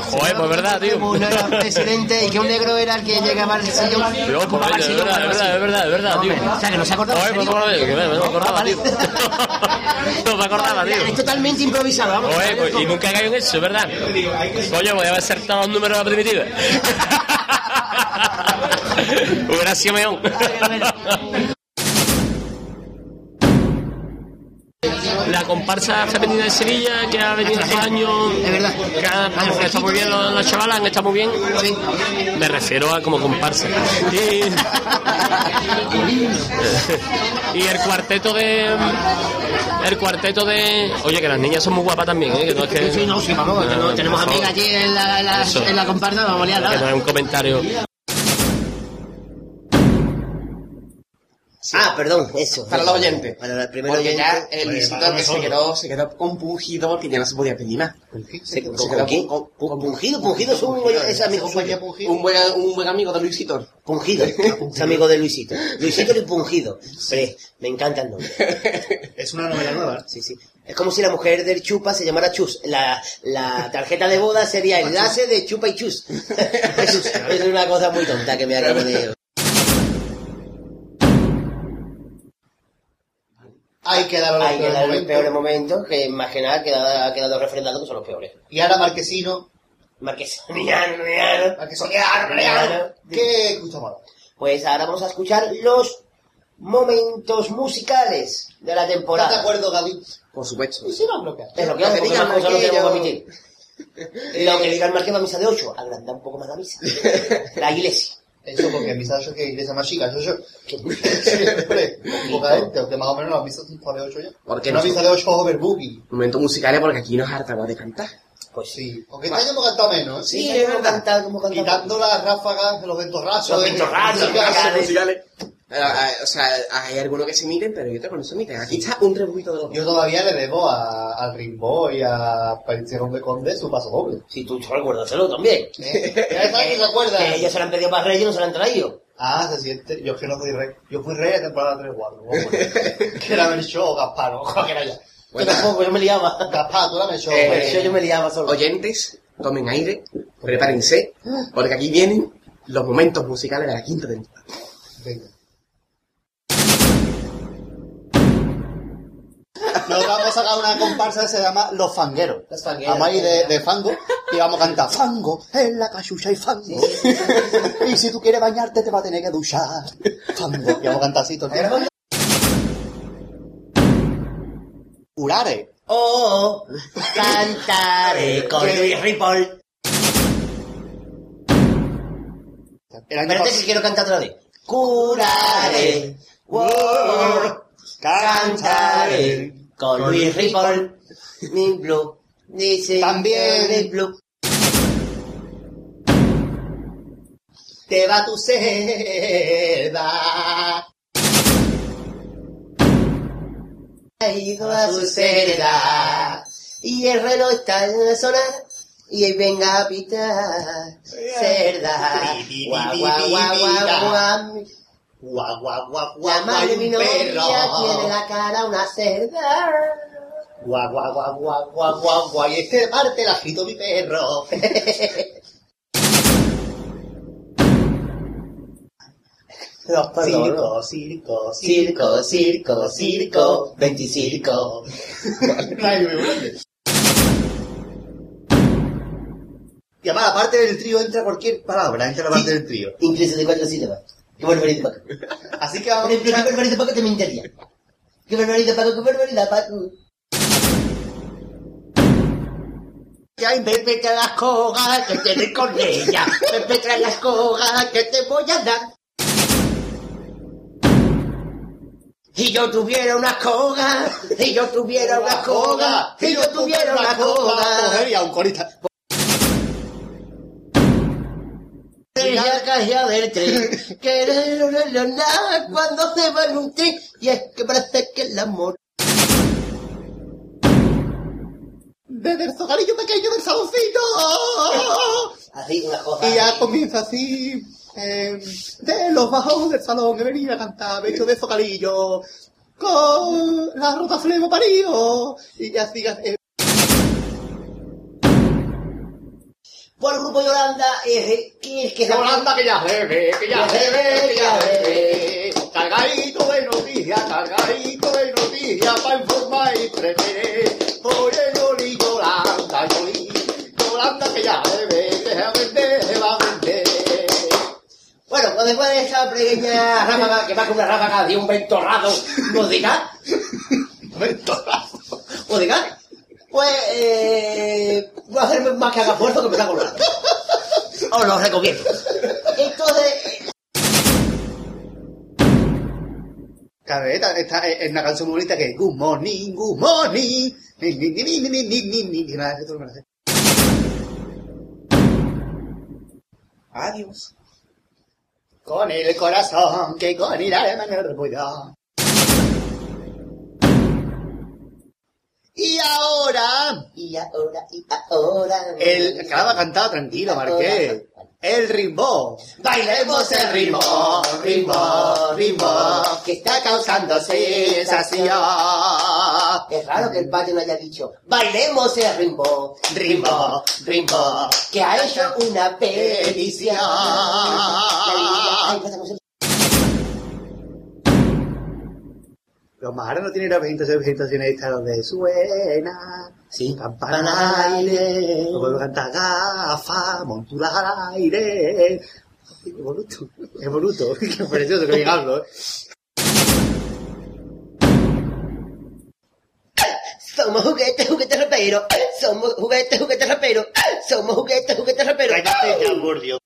Joder, pues verdad, tío. Uno era presidente y que un negro era el que llegaba al sillón. Yo, pues, el es verdad, es verdad, es verdad, es verdad, tío. O sea, que no se acordaba. Joder, ¿en pues, que me, acordaba, tío. No me acordaba, tío. Es totalmente improvisado, vamos. Joder, pues, y nunca caigo en eso, es verdad. Coño, voy a haber todos los números de la primitiva. Hubiera sido meón. Comparsa femenina de Sevilla, que ha venido estos años. Es verdad. Que ha- que está muy bien, los, los chavalas han estado muy bien. Me refiero a como comparsa. Y, y el cuarteto de. El cuarteto de. Oye, que las niñas son muy guapas también, ¿eh? Que no es que. Sí, no, sí, vamos, no- Ah, tenemos amigas allí en la, en la, Eso. en la comparsa, vamos a liar Que no es un comentario. Ah, perdón, eso. Para los oyentes. Para el primer Porque oyente. ya el Luisito para que se quedó, se quedó compungido porque ya no se podía pedir más. Se, ¿Con- se quedó quién? con- con- Pungido, Pungido es un, es amigo suyo. Un buen, un buen amigo de Luisito. Pungido, es amigo de Luisito. Luisito y Pungido. Hombre, me encanta el nombre. Es una novela nueva. Sí, sí. Es como si la mujer del Chupa se llamara Chus. La, la tarjeta de boda sería enlace de Chupa y Chus. es, es una cosa muy tonta que me acabo de... Hay que dar los Hay que peores momentos. peores momentos, que más que nada ha quedado, ha quedado refrendado que son los peores. Y ahora Marquesino. Marquesiniano, Niano, Marquesiniano, Niano. ¿Qué escuchamos ahora? Pues ahora vamos a escuchar los momentos musicales de la ¿Estás de temporada. acuerdo, Gaby? Por supuesto. Sí, no, bloquea. Es lo que hace, porque las cosas no tenemos que omitir. Lo que diga el Marqués va a misa de 8, agranda un poco más la misa. La iglesia. Eso porque misa de 8 que iglesia más chica. Eso yo. Siempre. Poca gente, aunque más o menos la misa son de 8 ya. ¿Por qué Una no? misa de 8 es overbooking. Momentos musicales porque aquí nos hartamos de cantar. Pues sí. Porque este año hemos cantado menos. ¿eh? Sí, es verdad. Quitando las ráfagas, los ventorrazos. Los ventorrazos, musicales. musicales. O sea, hay algunos que se miten, pero hay otros que no se miten. Aquí está un rebujito de los Yo todavía le debo a, al Rimbo y a Parizierón de Conde su paso doble. Si tú recuérdaselo también. ¿Eh? Ya sabes que se acuerda. Que ellos se lo han pedido para reyes y no se lo han traído. Ah, se siente. Yo es que no fui rey. Yo fui rey de temporada 3 4. que era Melchor o Gaspar, o cualquiera ya. Yo tampoco, yo me liaba. Gaspar, tú era Melchor. Eh, pues. yo me liaba solo. oyentes, tomen aire, prepárense, porque aquí vienen los momentos musicales de la quinta temporada. Venga. Nos vamos a sacar una comparsa que se llama Los Fangueros. Los Fangueros. Vamos a ir de, de fango y vamos a cantar Fango en la cachucha y fango. y si tú quieres bañarte te va a tener que duchar. Fango. Y vamos a cantar así todo el tiempo. Urare. Oh, cantaré con Luis Ripoll. Espérate que quiero cantar otra vez. Curaré, wow, cantaré con Luis Ripoll, mi blue, dice También. blue. Te va tu selva. Ha ido a su celda y el reloj está en sonar y venga a pitar cerda. Guau, guau, guau, guau, guau. Guau, guau, guau, La guau, madre de hay mi novia tiene la cara una cerda. Guau, guau, guau, guau, guau, guau, guau, y este parte la agito mi perro. Los Circo, circo, Circo, circo, circo, venticirco. Ay, muy grande. Y además, aparte del trío, entra cualquier palabra, entra la parte del trío. Incluso de cuatro sílabas. Qué barbaridad, Paco. Así que vamos ejemplo, qué barbaridad, Paco, te mentiría. Qué barbaridad, Paco, qué barbaridad, Paco. Ya vete a las cogas que tienes con ella. Vete a las cogas que te voy a dar. Si yo tuviera una coga, si yo tuviera una coga, si yo tuviera una coga. Cogería un corista. Ella caía del tren, que no, no, no, nada cuando se va en un tren, y es que parece que el amor Desde el zogalillo pequeño del saloncito. Así, una cosa. Y ya comienza así. eh, de los bajos del salón he venido a cantar vestido de zogalillo. Con la rota flemo parío. Y ya sigas. eh, Por el grupo Yolanda, eh, ¿quién es que Yolanda que ya se ve, que ya se ve, que ya se ve. Cargadito de noticias, cargadito de noticias para informar y entretener. Oye, Yoli, Yolanda, Yoli, Yolanda que ya se ve, que se va a vender, se va a vender. Bueno, pues después de esta pequeña ráfaga, que va con una ráfaga de un ventorrado musical, Ventorazo. musical, pues, eh, voy a hacer más que haga esfuerzo que me saco la Os lo recomiendo. Entonces, está, está- es una canción muy bonita que es Good morning, good morning. Ni, ni, ni, ni, ni, ni, ni, ni, ni, ni, nada, esto no me lo sé. Adiós. Con el corazón que con el alma no recuerdo. Y ahora, y ahora, y ahora. el claro, cantaba tranquilo, Marqués. El ritmo. Bailemos el ritmo, ritmo, ritmo, que está causando sensación. Es raro que el padre no haya dicho, bailemos el ritmo, Ritmo, ritmo, que ha hecho una petición. Los majares no tienen estas donde suena, Sí, campana al aire, luego canta gafa, montura al aire. Qué bonito, qué bonito, qué precioso que diganlo, ¿eh? Somos juguetes, juguetes raperos. Somos juguetes, juguetes raperos. Somos juguetes, juguetes raperos. Cállate ya, por Dios.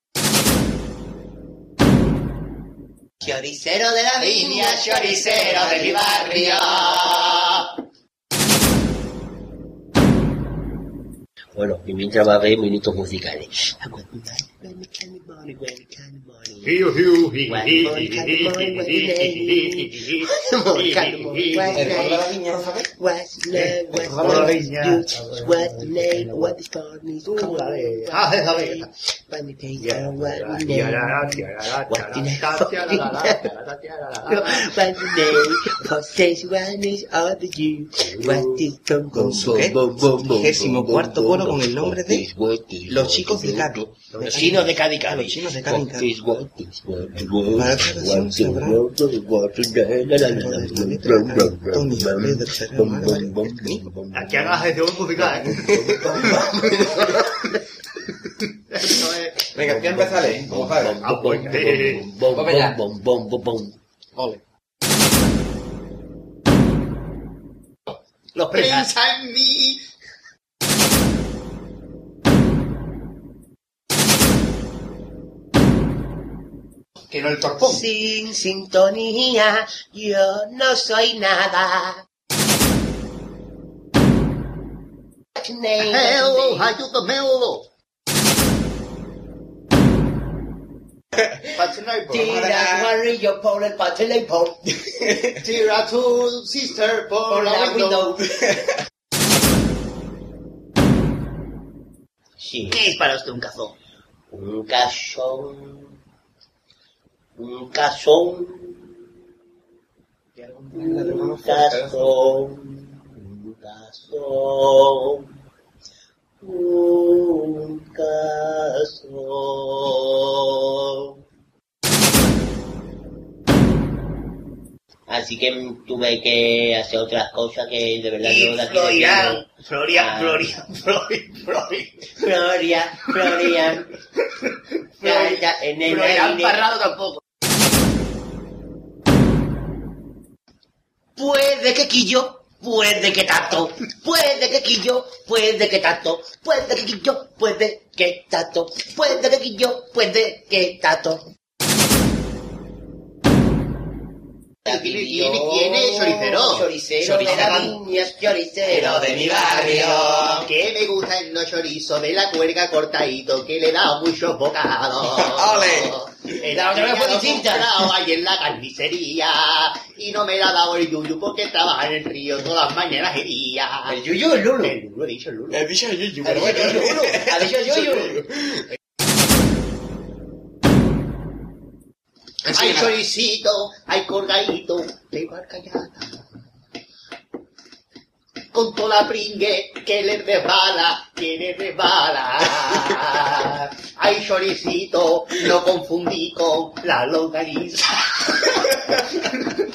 Choricero de la Línea choricero de mi barrio. Bueno, mi trabajé minutos musicales con el nombre de los chicos de Cádiz. Los chinos de Cádiz, Los chinos de Cádiz. Aquí hagas musical. Venga, ¿qué empezaré? Vamos a ver. Apuente. Ole. Los pregas. Piensa en mí, que no el torpón. Sin sintonía, yo no soy nada. Hello. Tira guarrillo por el teléfono. Tira tu sister por, Por la, la window. Sí. ¿Qué es para usted un cazón? Un cazón. Un cazón. Un cazón. Un cazón. Un cazón. Así que tuve que hacer otras cosas que de verdad Y no las Florian, Florian, Ah. Florian, Florian, Florian. Floria, Florian. Ya, ya, en el Florian aire. Parrado tampoco. Puede que quillo, puede que tato, puede que quillo, puede que tato, puede que quillo, puede que tato, puede que quillo, puede que tato. ¿Quién es- quién es- quién es choricero? Choricero de la Choricero. de mi barrio. Que me gustan los chorizos de la cuerga cortadito, que le da muchos bocados. ¡Ole! Fue distinta. comprado ahí en la carnicería y no me la ha dado el yuyu porque trabaja en el río todas las mañanas y días. ¿El yuyu o el lulu? El lulu, he dicho el lulu. He dicho yuyu, Ha pero dicho bueno. yuyu, ha dicho yuyu. Hay choricito, hay colgadito de barcayata. Con toda la pringue que le resbala, que le resbala. Hay choricito, lo confundí con la longaniza.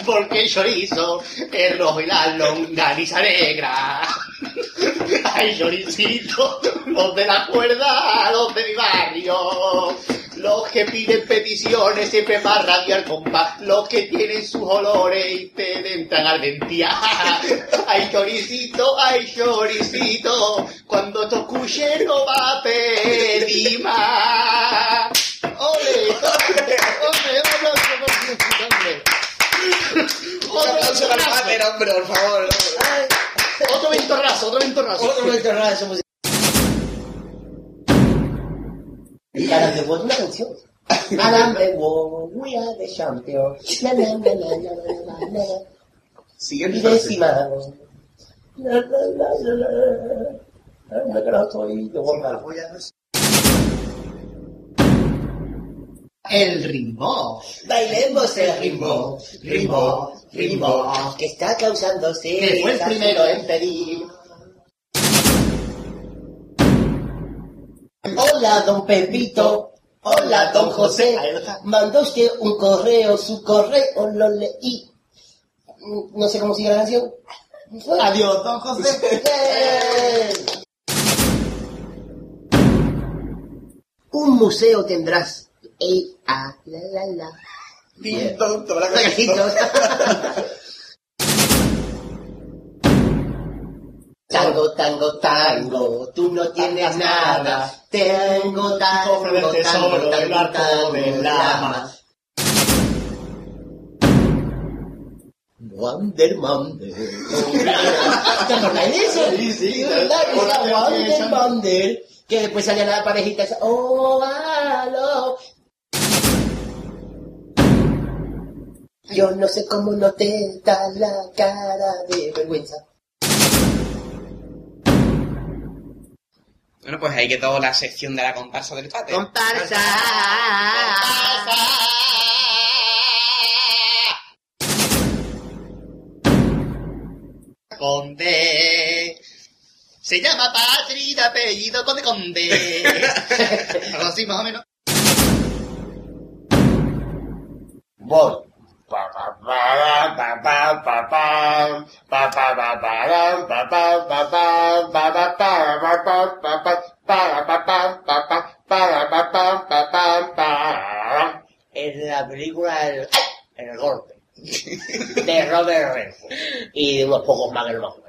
Porque el chorizo es rojo y la longaniza negra. Hay choricito, los de la cuerda, los de mi barrio. Los que piden peticiones siempre para rabiar compás. Los que tienen sus olores y te entran al dentía. Hay choricito, hay choricito. Cuando te escuche no va a pedir más. ¡Ole! ¡Hombre! ¡Hombre! Otro ventorrazo, otro ventorrazo. Otro momento Para de World, una canción. Alan the World, we are the champions. Na, na, na, na, na, na, na, na. Y decimos... La, la, la, la, la. Anda que no estoy de World El ritmo. Bailemos el ritmo, ritmo, ritmo, que está causándose. Que fue el primero en pedir. Hola, don Pepito. Hola, don José. Mandó usted un correo, su correo lo leí. No sé cómo sigue la canción. Adiós, don José. Un museo tendrás. Ey, ah, la, la, la. Bien, tonto, la Tango, tango, tango, tú no tienes nada. Tengo tango, tango, tango, tango, del lama. Wonder Monday. ¿Te acordáis de eso? Sí, sí. Verdad, era Wonder Monday. Que después salía la parejita esa. Oh, aló. Yo no sé cómo no te da la cara de vergüenza. Bueno, pues ahí quedó la sección de la comparsa del pate. Comparsa. Conde. Se llama Patri de apellido Conde Conde. Algo así más o menos. Voy. En la película El, el golpe. De Robert Redford. Y de unos pocos más que no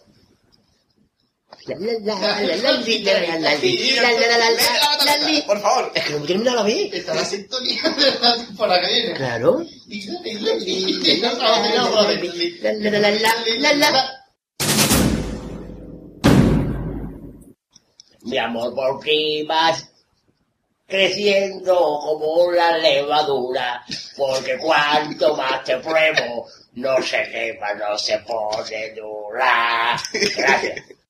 Por favor. Es que no termina la vez. Está la sintonía de la temporada que viene. Claro. Mi amor, ¿por vas creciendo como la levadura? Porque cuanto más te pruebo, no se quema, no se pone dura. Gracias.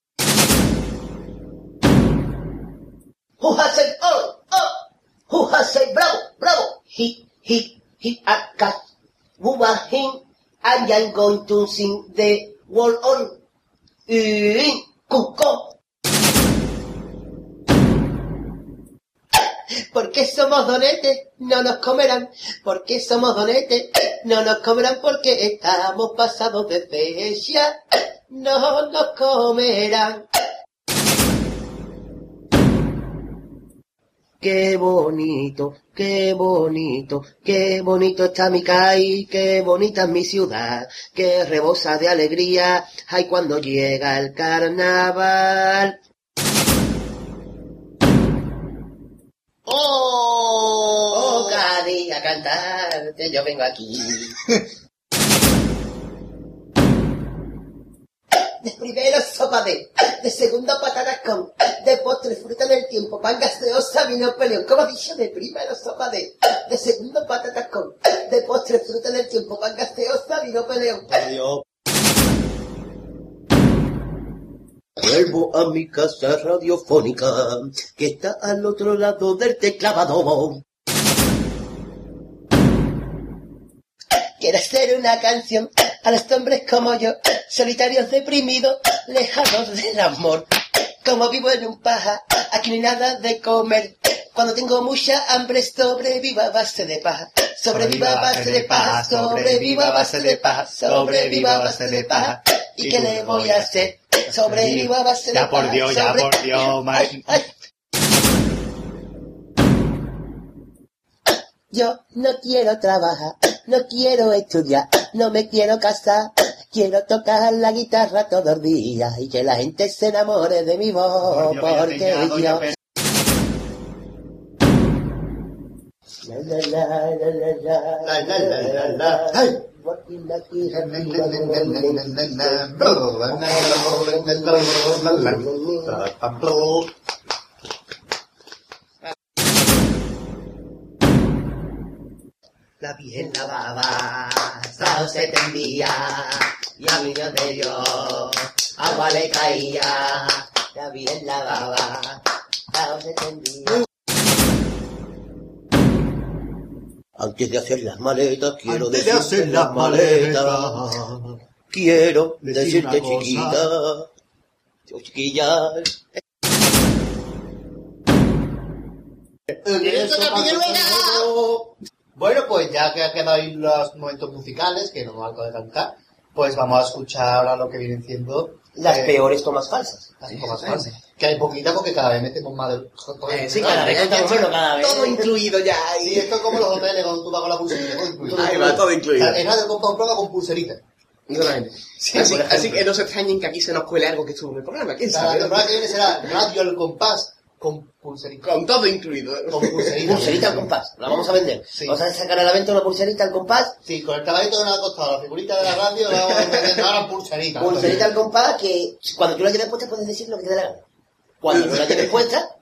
Who has said, oh, oh, who has said, bravo, bravo, he, he, he, a cat, woman, him, and I'm going to sing the word on, in, cuco. Porque somos donetes, no nos comerán. Porque somos donetes, no nos comerán porque estamos pasados de fecha. No nos comerán. Qué bonito, qué bonito, qué bonito está mi caí, qué bonita es mi ciudad, qué rebosa de alegría, ay cuando llega el carnaval. Oh, Cádiz, a cantarte, yo vengo aquí. Primero sopa de, de segundo patatas con, de postre fruta del tiempo, pan gaseosa, vino peleón. Como dicho, de primero sopa de, de segundo patatas con, de postre fruta del tiempo, pan gaseosa, vino peleón. Vuelvo a mi casa radiofónica, que está al otro lado del teclado. Quiero hacer una canción a los hombres como yo, solitarios deprimidos, lejanos del amor. Como vivo en un paja, aquí no hay nada de comer. Cuando tengo mucha hambre, sobreviva a base de paja. Sobreviva a base de paja, sobreviva a base de paja, sobreviva a base de paja. ¿Y qué le voy a hacer? Sobreviva a base de paja. Ya por Dios, ya por Dios, Ay, ay. Yo no quiero trabajar, no quiero estudiar, no me quiero casar, quiero tocar la guitarra todos los días y que la gente se enamore de mi voz, porque yo la, la, la, la, La, la, la, la, la. Ay. Joaquín, aquí, La bien lavaba, sao se tendía, y a Dios de Dios, agua le caía. La bien lavaba, sao se tendía. Antes de hacer las maletas, quiero Antes de decirte hacer las maletas, quiero decir decirte chiquita, yo chiquilla, Bueno, pues ya que ha quedado ahí los momentos musicales, que no me algo de cantar, pues vamos a escuchar ahora lo que vienen siendo las eh, peores tomas falsas. las tomas falsas. Que hay poquita porque cada vez metemos más del... Eh, sí, cada vez cada vez. Todo incluido ya. Sí, esto es como los hoteles cuando tú vas con la pulserita, todo incluido. Ahí va, todo incluido. En radio compra un programa con pulserita. Sí, así, así que no se extrañen que aquí se nos cuele algo que estuvo en el programa. ¿Quién La sabe? temporada que viene será Radio al compás con pulserita. Con todo incluido. Con pulserita. Pulserita al compás, la vamos a vender. Sí. Vamos a sacar a la venta una pulserita al compás, Sí, con el caballito que nos ha costado, la figurita de la radio, la vamos a vender ahora pulserita. pulserita al compás que cuando tú la lleves puesta puedes decir lo que te dé la gana. Cuando no la lleves puesta,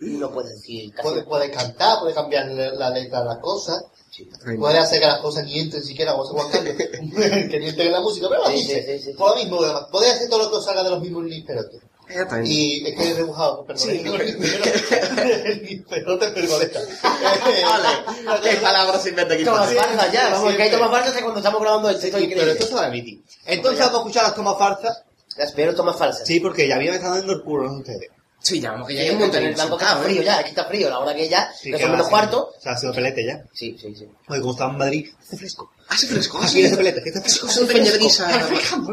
no puedes decir casi Puedes puede cantar, puedes cambiar la letra de las cosas. Sí. Puede hacer que las cosas ni entren siquiera, Juan Carlos, que ni entren en la música, pero lo Sí, dice. sí, sí, sí. Por lo mismo, podés hacer todo lo que salga de los mismos Lisperotes. Exactamente. Y es que he rebujado, perdón. Sí, Lisperote, Lisperote pergoleta. Vale. ¿Qué palabras inventa aquí? Tomas Sí, falsas ya, vamos, que hay tomas falsas de cuando estamos grabando el texto Pero esto se va a emitir. Entonces vamos a escuchar las tomas falsas. Las peores tomas falsas. Sí, porque ya había estado dando el culo a ustedes. Sí, ya, vamos que ya hay un en montón el de banco que está sentado, frío ¿eh? ya, aquí está frío, la hora que ya, Sí, que menos cuarto. O sea, ha sido pelete ya. Sí, sí, sí. Oye, como estaba en Madrid, hace fresco. Hace fresco, hace pelete, que hace fresco. Hace brisa.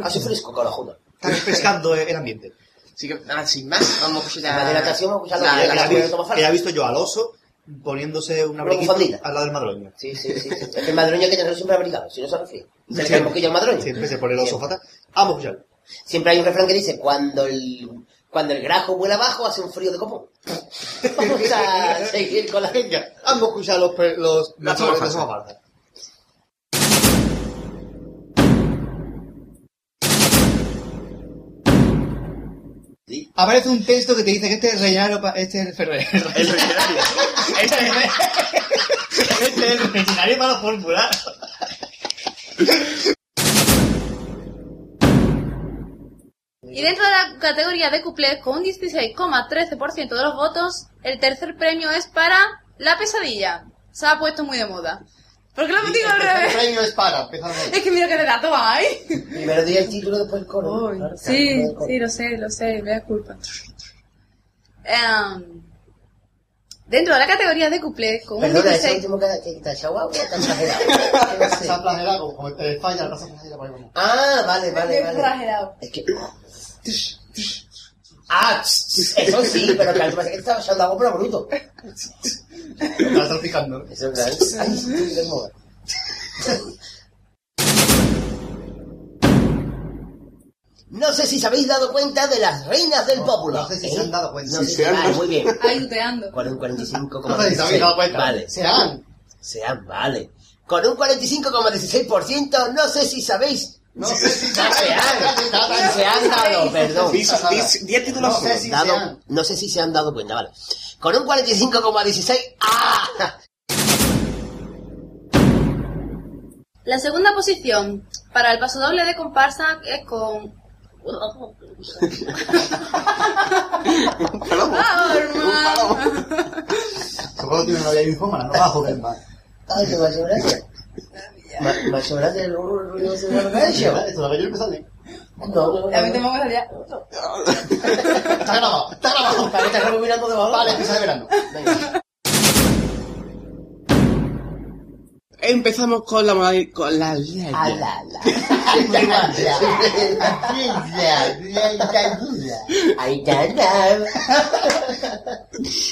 Hace fresco, corajudo. Está refrescando el ambiente. Así que, nada, sin más, vamos a escuchar La dilatación, vamos a escuchar la- la- la- la- la- la-. Que ya he visto yo al oso poniéndose una bufandita. al lado del madroño. Sí, sí, sí. Es que el madroño hay que tenerlo siempre abrigado, si no se resfría. Se le poquillo al madroño. Siempre se pone el oso fatal. Vamos a escucharlo. Siempre hay un refrán que dice, cuando el, cuando el grajo vuela abajo, hace un frío de copón. Vamos a seguir con la... Venga, vamos a escuchar los, pe- los, La los Aparece un texto que te dice que este es rellenario pa- este es el ferrer. El. Este es, este es el rellenario para formular. Y dentro de la categoría de cuplés, con un 16,13% de los votos, el tercer premio es para La Pesadilla. Se ha puesto muy de moda. ¿Por qué lo hemos dicho al El revés? premio es para, empezando. Es que mira qué relato hay. Primero di el título, después el coro. Uy, Claro, sí, claro, el coro. sí, lo sé, lo sé, me da culpa. Em, dentro de la categoría de cuplés, con un Perdona, ese 16... último que, que agua, te ha exagerado. Que ha flagelado, como falla, la casa flagela por ahí como. Ah, vale, vale, vale. exagerado. Es que... Ah, eso sí, pero claro, parece que te estaba echando agua, pero bruto. Eso es. Ay, moda. No sé si os habéis dado cuenta de las reinas del popular. no sé si ¿eh? se han dado cuenta. No Sí, sé se si- han vale, dado- muy bien. Ahí tuteando. Con un 45,16. No sé si se habéis dado cuenta. Vale. Se han. Sean, vale. Con un 45,16%, no sé si sabéis. No sé si se Se han. han, se han dado, perdón. Dis- dis- Diez títulos No sé más. si Dado- se han. no sé si se han dado cuenta, vale. Con un 45,16. ¡Ah! La segunda posición para el paso doble de comparsa es con... ¡Ah, hermano! Supongo que tiene una novia infómana, no va a joder más. Ay, qué más gracia. Ma- Más gracia el ruido de que ha hecho. Esto lo que yo. No. A mí te pongo ya. Está grabado, está grabado. Para que estás rebobinando debajo. Vale, empieza de verano. Empezamos con la modalidad... Con la... Ah, la, la. La, la.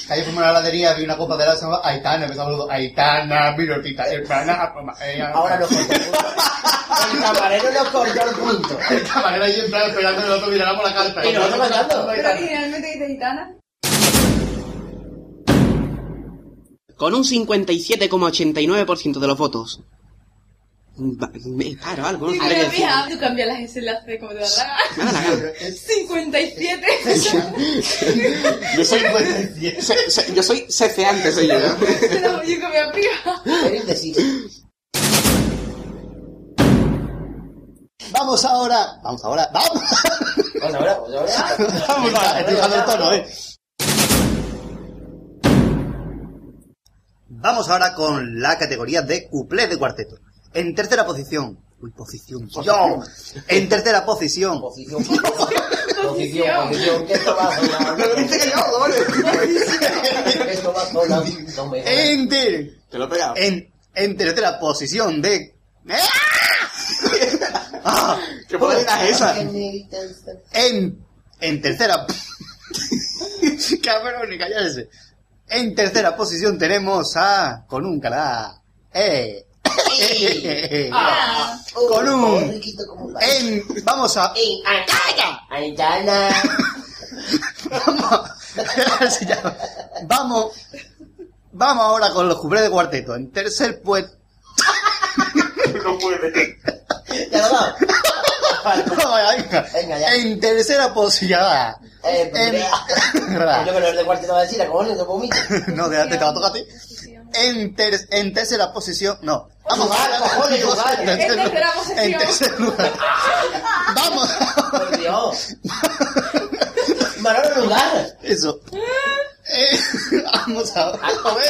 Ayer fuimos a la heladería, vi una copa de se llamaba Aitana, empezamos dos, Aitana, virotita, hermana, Ahora nos cortó el punto. El camarero nos cortó el punto. El camarero ahí en plan esperando que nosotros miráramos la carta. Y nosotros cantando. Pero originalmente dice gitana. Con un 57,89% de los votos. Me- Claro, algo. Sí, Ahora que pero decía. fija, tú cambias las S y las C como te da la gana. Me da la gana. 57. Yo soy, se- se- yo soy ceceante, soy yo. ¿no? Pero yo que me aplica. Era indeciso. Vamos ahora. Vamos ahora. Vamos. Pues ahora, pues ahora. Vamos ahora. Estoy bajando el tono, eh. Vamos ahora con la categoría de cuplé de cuarteto. En tercera posición. Uy, posición. Yo. En tercera posición. Posición. Posición, posición. Que esto va a sonar. Me lo dice que yo, ¿vale? Que esto va a sonar. No me En, ter- Te lo he pegado. en, en tercera posición de... ¡Ah! ¿Qué modalidad es esa? En, en tercera... Cabrón, ni callarse. En tercera posición tenemos a... Con un cara... ¡Eh! Ah, Con un- En, vamos a... Ey, Aitana. Aitana. Vamos, vamos, vamos ahora con los cuplés de cuarteto. En tercer puesto... No puede. Ya lo. Venga, ya. En tercera posición... Eh, pues En- mira. Yo que no es de cuarteto va a decir, cojones, no vomito. No, te, te va a tocar a ti. En, ter- en tercera posición... No. Vamos ahora- cojones, lugar. En En tercera En posición. tercer lugar. Vamos. Por Dios. Manolo lugar. Eso. Eh, vamos a ver.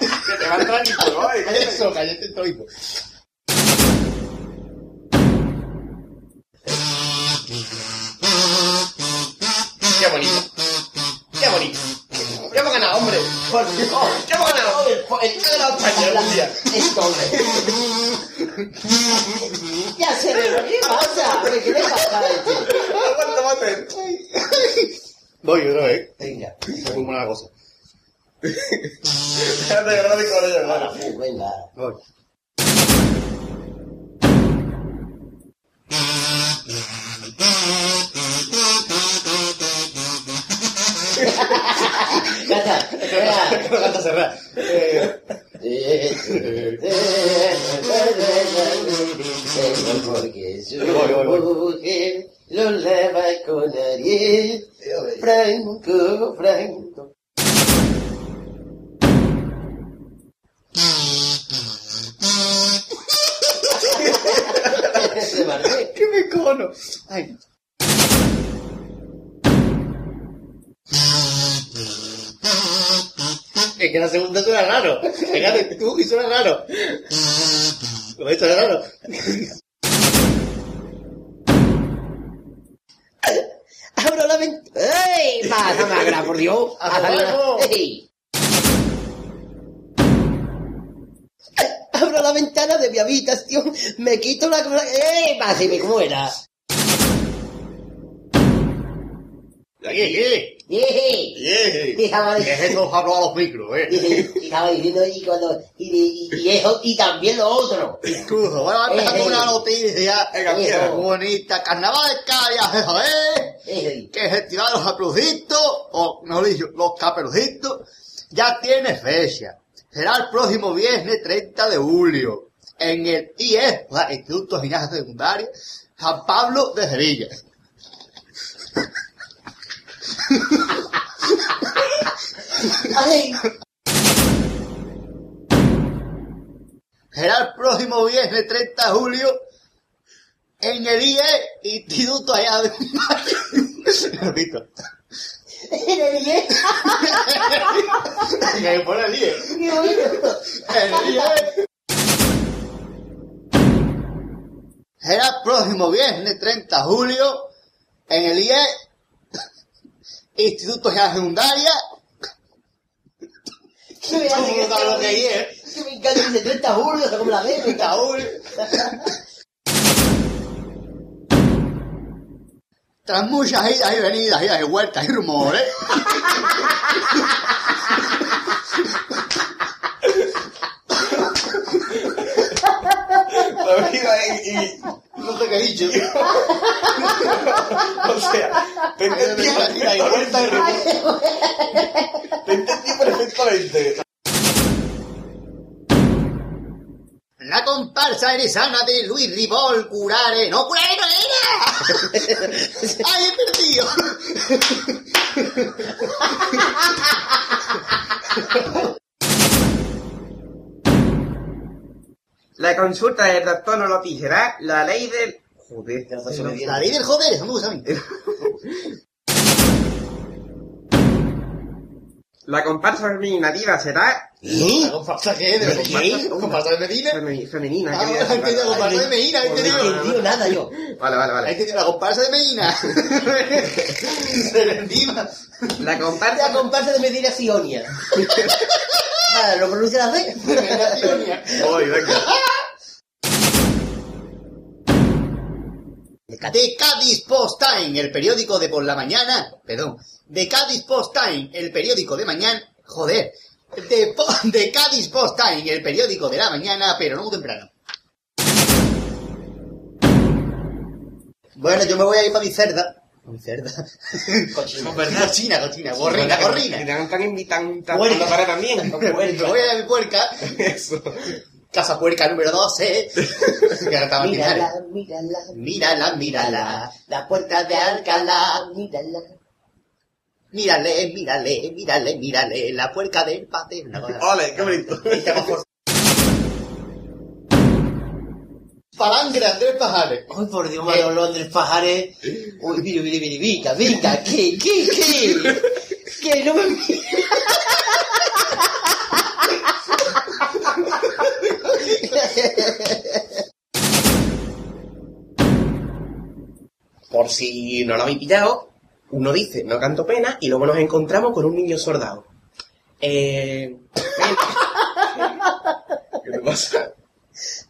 Que te va a entrar ni fuego, ¿eh? Eso, cállate el troipo. Qué bonito. ¿Qué hemos ganado, hombre? Por Dios, ¿qué hemos ganado? El, el, ¿Qué ha ganado España algún día? Este hombre. Ya se ve, ¿qué pasa? ¿Qué le pasa a este? Aguanta, mate. Voy otra vez. Venga. Es muy cosa. Con hermano. Venga. Voy. Eh, voy. mujer lo con. Franco, Franco. ¡Qué me cono! Ay. Es que la segunda suena raro. Fíjate, tú y suena raro. Lo he hecho raro. Abro la ventana. ¡Ey! Pasa, magra, por Dios. ¡Ey! Abro la ventana de mi habitación, me quito la... ¡Ey! Pasa, y me Estaba ¿Qué es eso? Hablo a los micros, eh. y estaba diciendo y cuando y, y, y eso y también lo otro Incluso, bueno, vamos a empezar con una noticia. Venga, Eh. Muy bonita. Carnaval de Cádiz. Eh, que Festival de los Caperucitos, o mejor dicho, los Caperucitos, ya tiene fecha. Será el próximo viernes 30 de julio, en el IES, o sea, Instituto de Gimnasia Secundaria, San Pablo de Sevilla. Ay, Será el próximo viernes 30 de julio, en el IES, Instituto allá de Repito. en el IE, pone el IES. qué bonito. En el IES. Será el próximo viernes 30 de julio en el IE, Instituto de Secundaria. Que me hace ¿Cómo que lo me encanta dice 30 julio, se come la ve, 30 julio. Tras muchas idas y venidas, idas y vueltas y rumores, La vida y, y- no sé qué he dicho. O sea, te entendí rumores. Te entendí perfectamente. La comparsa eresana de Luis Ribol Curare. ¡No, Curare no era! ¡Ay, he perdido! La consulta del doctor no lo será la ley del... Joder, La ley del joder, eso me gusta a mí. La comparsa femenina será... ¿La comparsa qué? ¿De ¿Qué? ¿Comparsa de Medina? Femi- femenina. Ah, la comparsa de Medina, he No he entendido. entendido nada yo. Vale, vale, vale. entendido la comparsa de Medina. Encima. La La comparsa... comparsa de Medina Sionia. Vale, ¿lo pronuncia la C? Hoy, venga. De Cádiz Post Time, el periódico de por la mañana, perdón, de Cádiz Post Time, el periódico de mañana, joder, de, po- de Cádiz Post Time, el periódico de la mañana, pero no muy temprano. Bueno, yo me voy a ir para mi cerda. Mi cerda. Cochino. Cochina, cochina, gorrina, Que gorrina. te están invitando Puerca. para también. Me voy a mi puerca. Eso. Casa puerca número 12. que ahora estaba Mírala, final. mírala. Mírala, mírala. La puerta de Alcalá, mírala. Mírale, mírale, mírale, mírale, la puerca del pater. Una cosa. Ole, qué bonito. Palangre Andrés Pajares. Ay, por Dios, Manolo Andrés Pajares. Uy, mira, mira, mira, venga, venga, ¿qué, qué, qué? Que no me. Por si no lo habéis pillado, uno dice, no canto pena, y luego nos encontramos con un niño sordado. Eh, ¿Qué te pasa?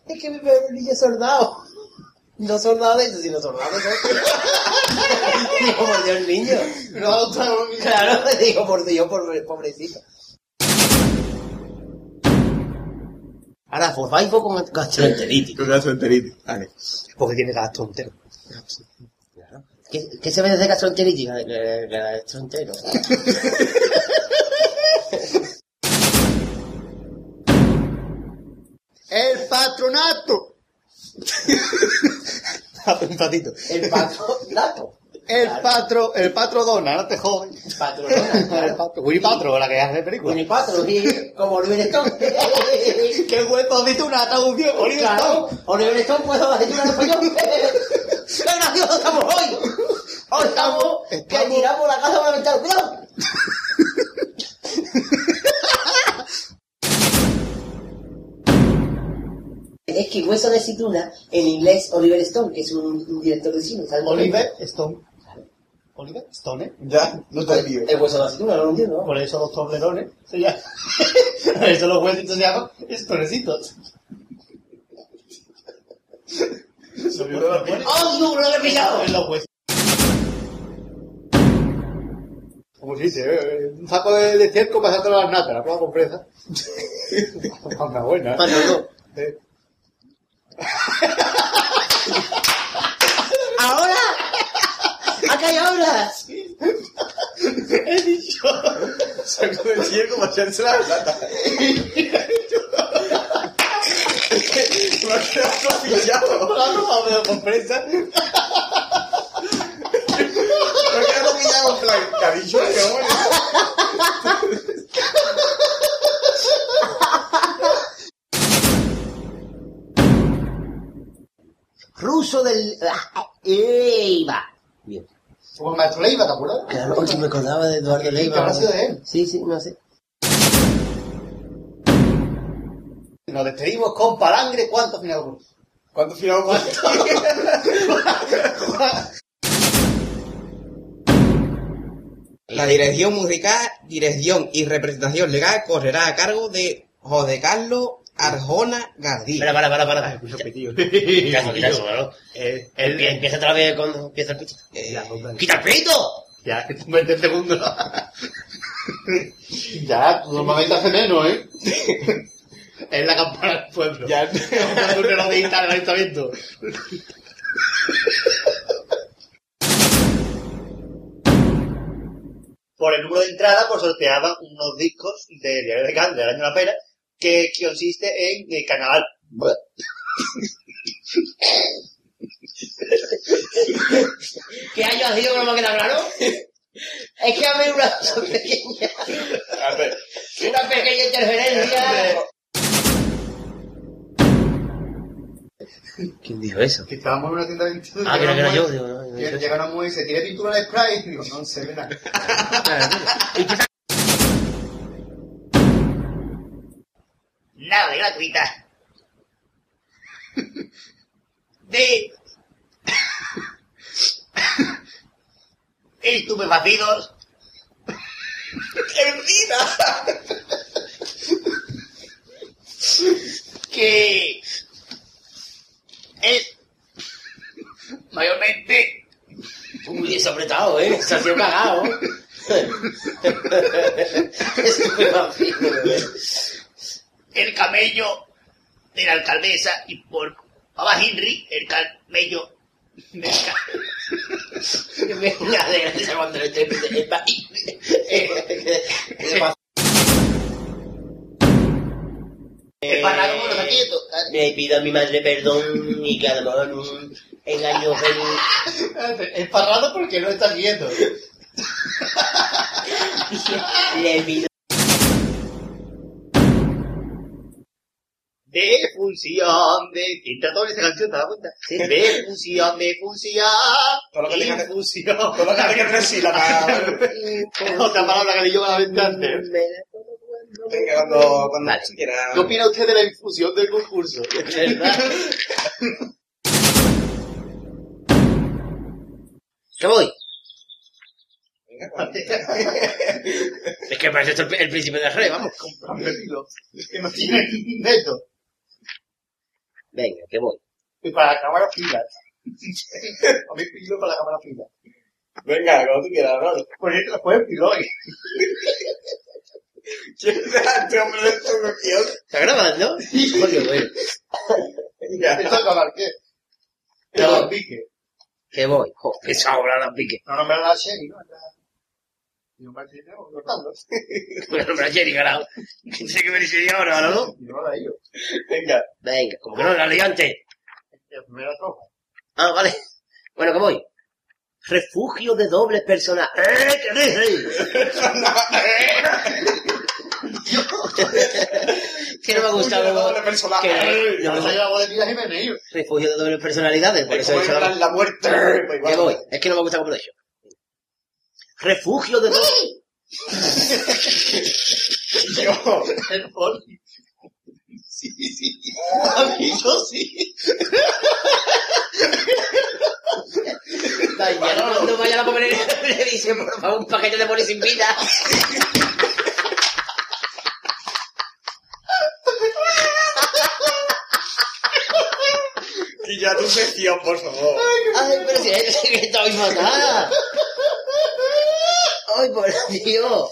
Es que veo un niño soldado. No soldado de eso, sino soldado de digo, por Dios, niño. No, claro, Claro, digo, por Dios, por, pobrecito. Ahora, fosfaifo con gastroenteritis. Con gastroenteritis. Vale. Porque tiene gasto entero. ¿Qué, qué se ve de gastroenteritis? Gastroentero. ¡El patronato! un patito. El patronato. El patro, el patrodona, no te jodes. Patronona. El patro, Winnie Patro, la que hace película. Winnie Patro, sí, como Oliver Stone. ¡Qué hueco de una traducción! Oliver Claro, Stone. Oliver Stone puedo decir una en español. ¡Qué gracioso estamos hoy! Hoy estamos, que estamos- tiramos la casa para aventar. ¡Cuidado! Es que Hueso de Aceituna, en inglés Oliver Stone, que es un, un director de cine, ¿sabes? Oliver Stone. Oliver Stone, ¿eh? Ya, no te lío. El Hueso de Aceituna, no lo entiendo. ¿no? Por eso los toblerones se llaman. Por eso los huesitos se llaman estonecitos. Lo. ¡Oh, no, no lo he pillado! En los huesos. Como se dice, eh, un saco de, de cerco pasándolo a las natas, la prueba con fresa. Una buena. Eh. ¡Ahora! ¡Acá hay ahora! He dicho. Saco de ciego para echarse la lata. Me ha quedado pillado. Una con fresa. Me ha quedado pillado en plan. ¿Qué ha dicho? ¿Qué Ruso del... ah, Leiva. Bien. Como el maestro Leiva, ¿te acuerdas? Claro, oye, me acordaba de Eduardo Leiva. habrá sido de él? Sí, sí, no sé. Nos despedimos con palangre. ¿Cuántos finales? ¿Cuánto final La dirección musical, dirección y representación legal correrá a cargo de José Carlos Arjona Gardí. Para, para, para, para. Eso, claro. Eh, Empie- Empieza otra vez cuando empieza el pito. Eh, ¡Quita el pito! Ya, que tú 20 segundos. ya, tú normalmente hace menos, ¿eh? es la campana del pueblo. Ya, un reloj digital del ayuntamiento. Por el número de entrada, pues sorteaban unos discos de Diario de Can del año de la pera, que, consiste en el canal. ¿Qué año ha sido que no me ha quedado claro? Es que a mí una cosa pequeña. A ver. Una pequeña interferencia. ¿Quién dijo eso? Que estábamos en una tienda de pintura. Ah, que era- que era yo, digo, no, no, mujer- no. Llega una mujer y dice, ¿tiene pintura de spray? Y digo, no se ve nada. Nada de gratuita. De estupefacidos. Que es mayormente Muy desapretado, ¿eh? Se ha sido cagado. Es muy vampiro, ¿eh? El camello de la alcaldesa y por Baba Henry el camello de gracia cuando le el parrado no está quieto. Me pido a mi madre perdón y que a lo mejor un engaño feliz. Es parrado porque no está quieto. Le pido. De función de entra toda esa canción te das cuenta de función de función Todo lo que tenga que- infusión Todo lo que tenga tres sílabas. otra palabra que le llevo a la mente antes Venga, cuando, cuando Vale. quiera. ¿qué opina usted de la infusión del concurso? ¿Verdad? ¿Qué voy? Es que parece esto el, el príncipe de rey, vamos. Que no tiene neto. Venga, que voy. Y para la cámara fila. A mí pilo para la cámara fila. Venga, como tú quieras, ¿no? Pues lo puedes hoy. Este hombre de tu cuestión. ¿Está grabando? Joder, bueno. Esto es con qué. No. Con pique. Que voy. Joder, esa obra la pique. No, no me la serie, ¿no? Y un partido tengo que cortarlo. Bueno, pero ayer y ganado. Sé que me dice ahora, ¿no? No la yo. Venga. Venga, como que no la leí antes. La primera tropa. Ah, vale. Bueno, que voy. Refugio de doble personal. ¡Eh, qué dices! que no me ha gustado. doble personaje. que- no, No no, se lleva de tiras y me refugio de doble personalidades, por Es eso he hecho la, la... la muerte. Pues. Que voy. Es que no me gusta como lo he hecho. Refugio de doble... Yo. El poli. Sí, sí. A mí yo sí. Mañana cuando vaya a la papelería le dice, por favor, un paquete de bolis sin vida. Y ya tu sección, por favor. Ay, pero si es que estoy fatal. Ay, por Dios.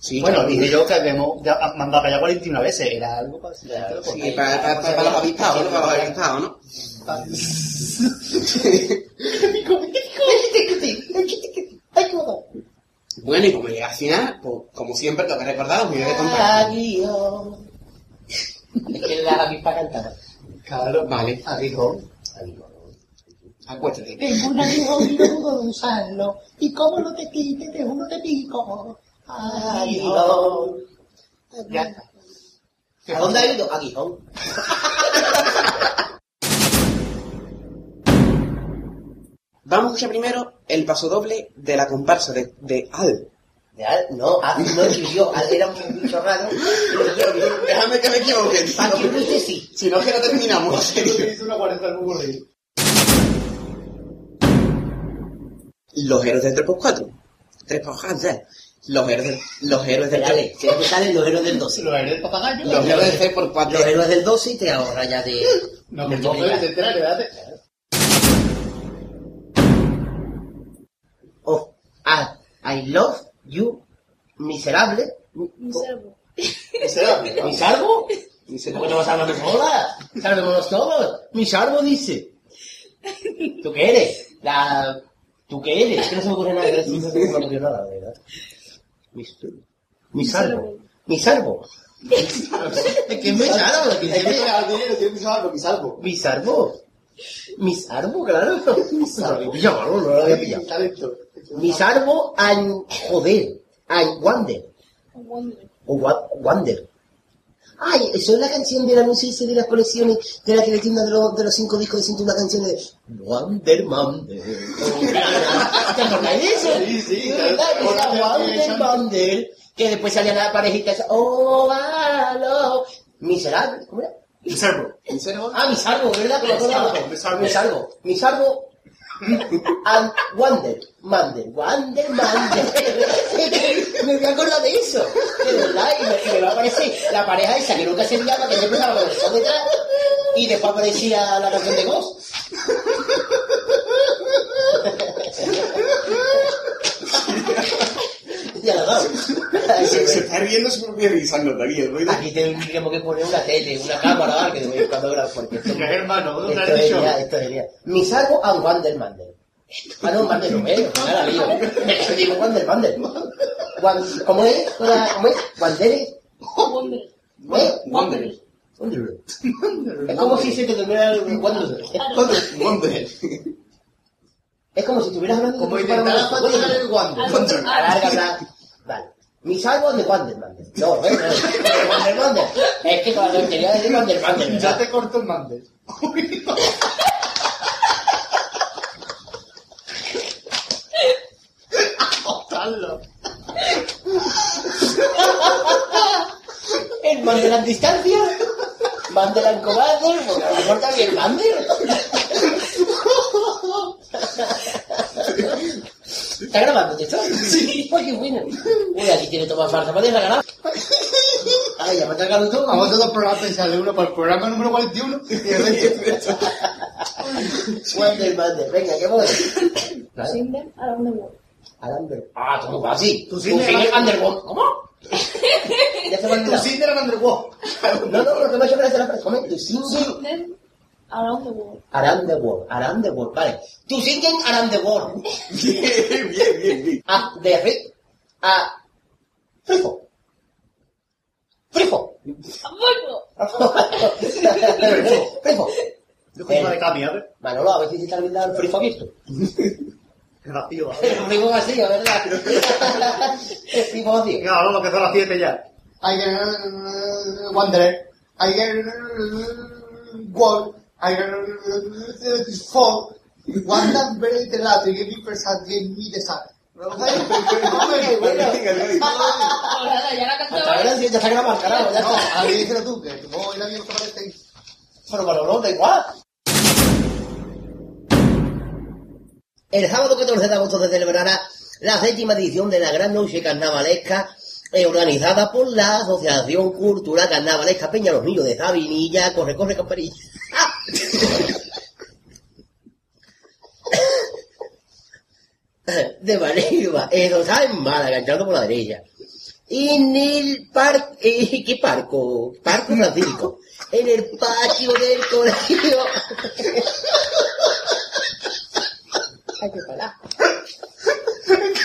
Sí, bueno, dije yo que habíamos mandado para allá 41 veces. Era algo para... Sí, para, para, para, para los avispados, ¿no? Para los avispados, ¿no? Bueno, y como llega al final, pues, como siempre, tengo que recordar los vídeos de contacto. Adiós. Es que la avispa cantaba. Claro, vale. Aguijón. Acuéstate. Tengo un aguijón y no puedo usarlo. Y como no te quites, de uno te pico. Aguijón. Ya está. ¿A dónde ha ido? A Gijón. Vamos a escuchar primero el paso doble de la comparsa de, de Al. De Al, no, Al no escribió, Al era un bicho raro. Déjame que me equivoque. Aquí sí. Si no, es que no terminamos. Hizo una 40 al Los héroes del 3x4. 3x4. Los héroes del, los héroes del Dale, siempre salen los héroes del 12. Los héroes del papagayo. Los héroes del 3x4. Los héroes del 12 y te ahorra ya de... No, de que no multiplicar. te enteras, quédate. Oh, ah, I love you, miserable. Miserable. ¿Miserable? ¿Misarbo? ¿Por qué no vas a hablar de? Sabemos todos. Misarbo dice. ¿Tú qué eres? La... ¿Tú qué eres? Es que no se me ocurre nada. No se me ocurre nada, de verdad. Misarbo. Misarbo. Es que es misarbo. Es que Es que es al dinero tiene que salvo, mi salvo. Misarbo. Misarbo, claro. Misarbo. Pillado, no, lo había pillado. Talento. Misarbo and... Joder. And Wander. O Wa- Wander. Ay, eso es la canción del anuncio ese de las colecciones de la que le tienda de los, de los cinco discos de cinta una canción de Wander Mander. ¿Te acordáis de eso? Sí, sí, Mander. Que después salía la parejita esa. Oh, aló. Miserable. ¿Cómo era? Miserable. Ah, Misarbo, ¿verdad? Me acordaba. Misarbo. Misarbo. Misarbo. And Wander, Mander, Wander, Mander. me voy a acordar de eso. De verdad, y me, me va a aparecer la pareja esa que nunca se llama, que siempre estaba con el sol detrás, y después aparecía la canción de Ghost. ya lo dado. Se, se está riendo su propia risa, no ríes, Aquí tendríamos que poner una tele, una cámara o algo que cuando grabo, porque esto, es hermano, ¿dónde esto has es dicho? esto es. Misarbo and Wander Mander. Ah, no, Mander me la lío. Que digo Wander Mander. Wan- ¿Cómo es? ¿Cómo es? ¿Wanderes? ¿Eh? Wanderer. Wanderer. Es como si se te durmiera el Wanderer. Wander. Es como si estuvieras hablando Como de intentar patinar el Wander. Alarga. Vale. Mi salvo de Wandermander. No, no, no. De Wandermander. Es que con la tontería de Wandermander. Ya te corto el Mandes. Cortarlo. El man de las distancias. Man de la encobader. Porque a lo mejor también Mander. ¿Está grabando esto? Sí. Oye, bueno. Uy, aquí tiene toma falsa para desgranar. Ay, ya me está todo. Vamos a hacer dos programas especiales, uno para el programa número 41 y el resto. Wonder Mander, venga, ¿qué voy? Cinder around the world. Under... Ah, tú no así. Tu Cinder Under- Underworld. ¿Cómo? Ya se me ha Tu. Cinder and Underworld. No, no, lo que me ha hecho gracia la frase. ¿Cómo es? Tu Cinder around the world. around the world. Around the world, vale. Tu Cinder around the world. Bien, bien, bien, bien. Ah, de Ri... Ah... Frifo. Frifo. ¡Vuelvo! Frifo. Yo soy de Cami, a ver. Manolo, a ver si se te ha olvidado el frifo abierto. Vacío, El frifo vacío, ¿verdad? El frifo vacío. Venga, vamos, que son las 7 ya. I get Wanderer. I get Wall. I Fall. Wanda very delato, give me present, give me the sun. Ahora ya la Hasta cantaba. ahora sí, ya está grabado, carajo, ya No, está. a mí díselo tú, que vos y la mía no se parecen. Pero Manolo, da igual. El sábado 14 de agosto se celebrará la séptima edición de la Gran Noche Carnavalesca eh, organizada por la Asociación Cultural Carnavalesca Peña Los Niños de Sabinilla, Corre, Corre, Campanilla. De Manilva, eso está en Málaga, entrando por la derecha. En el parque, ¿qué parco? Parco Francisco. En el patio del colegio. Ay, qué palá.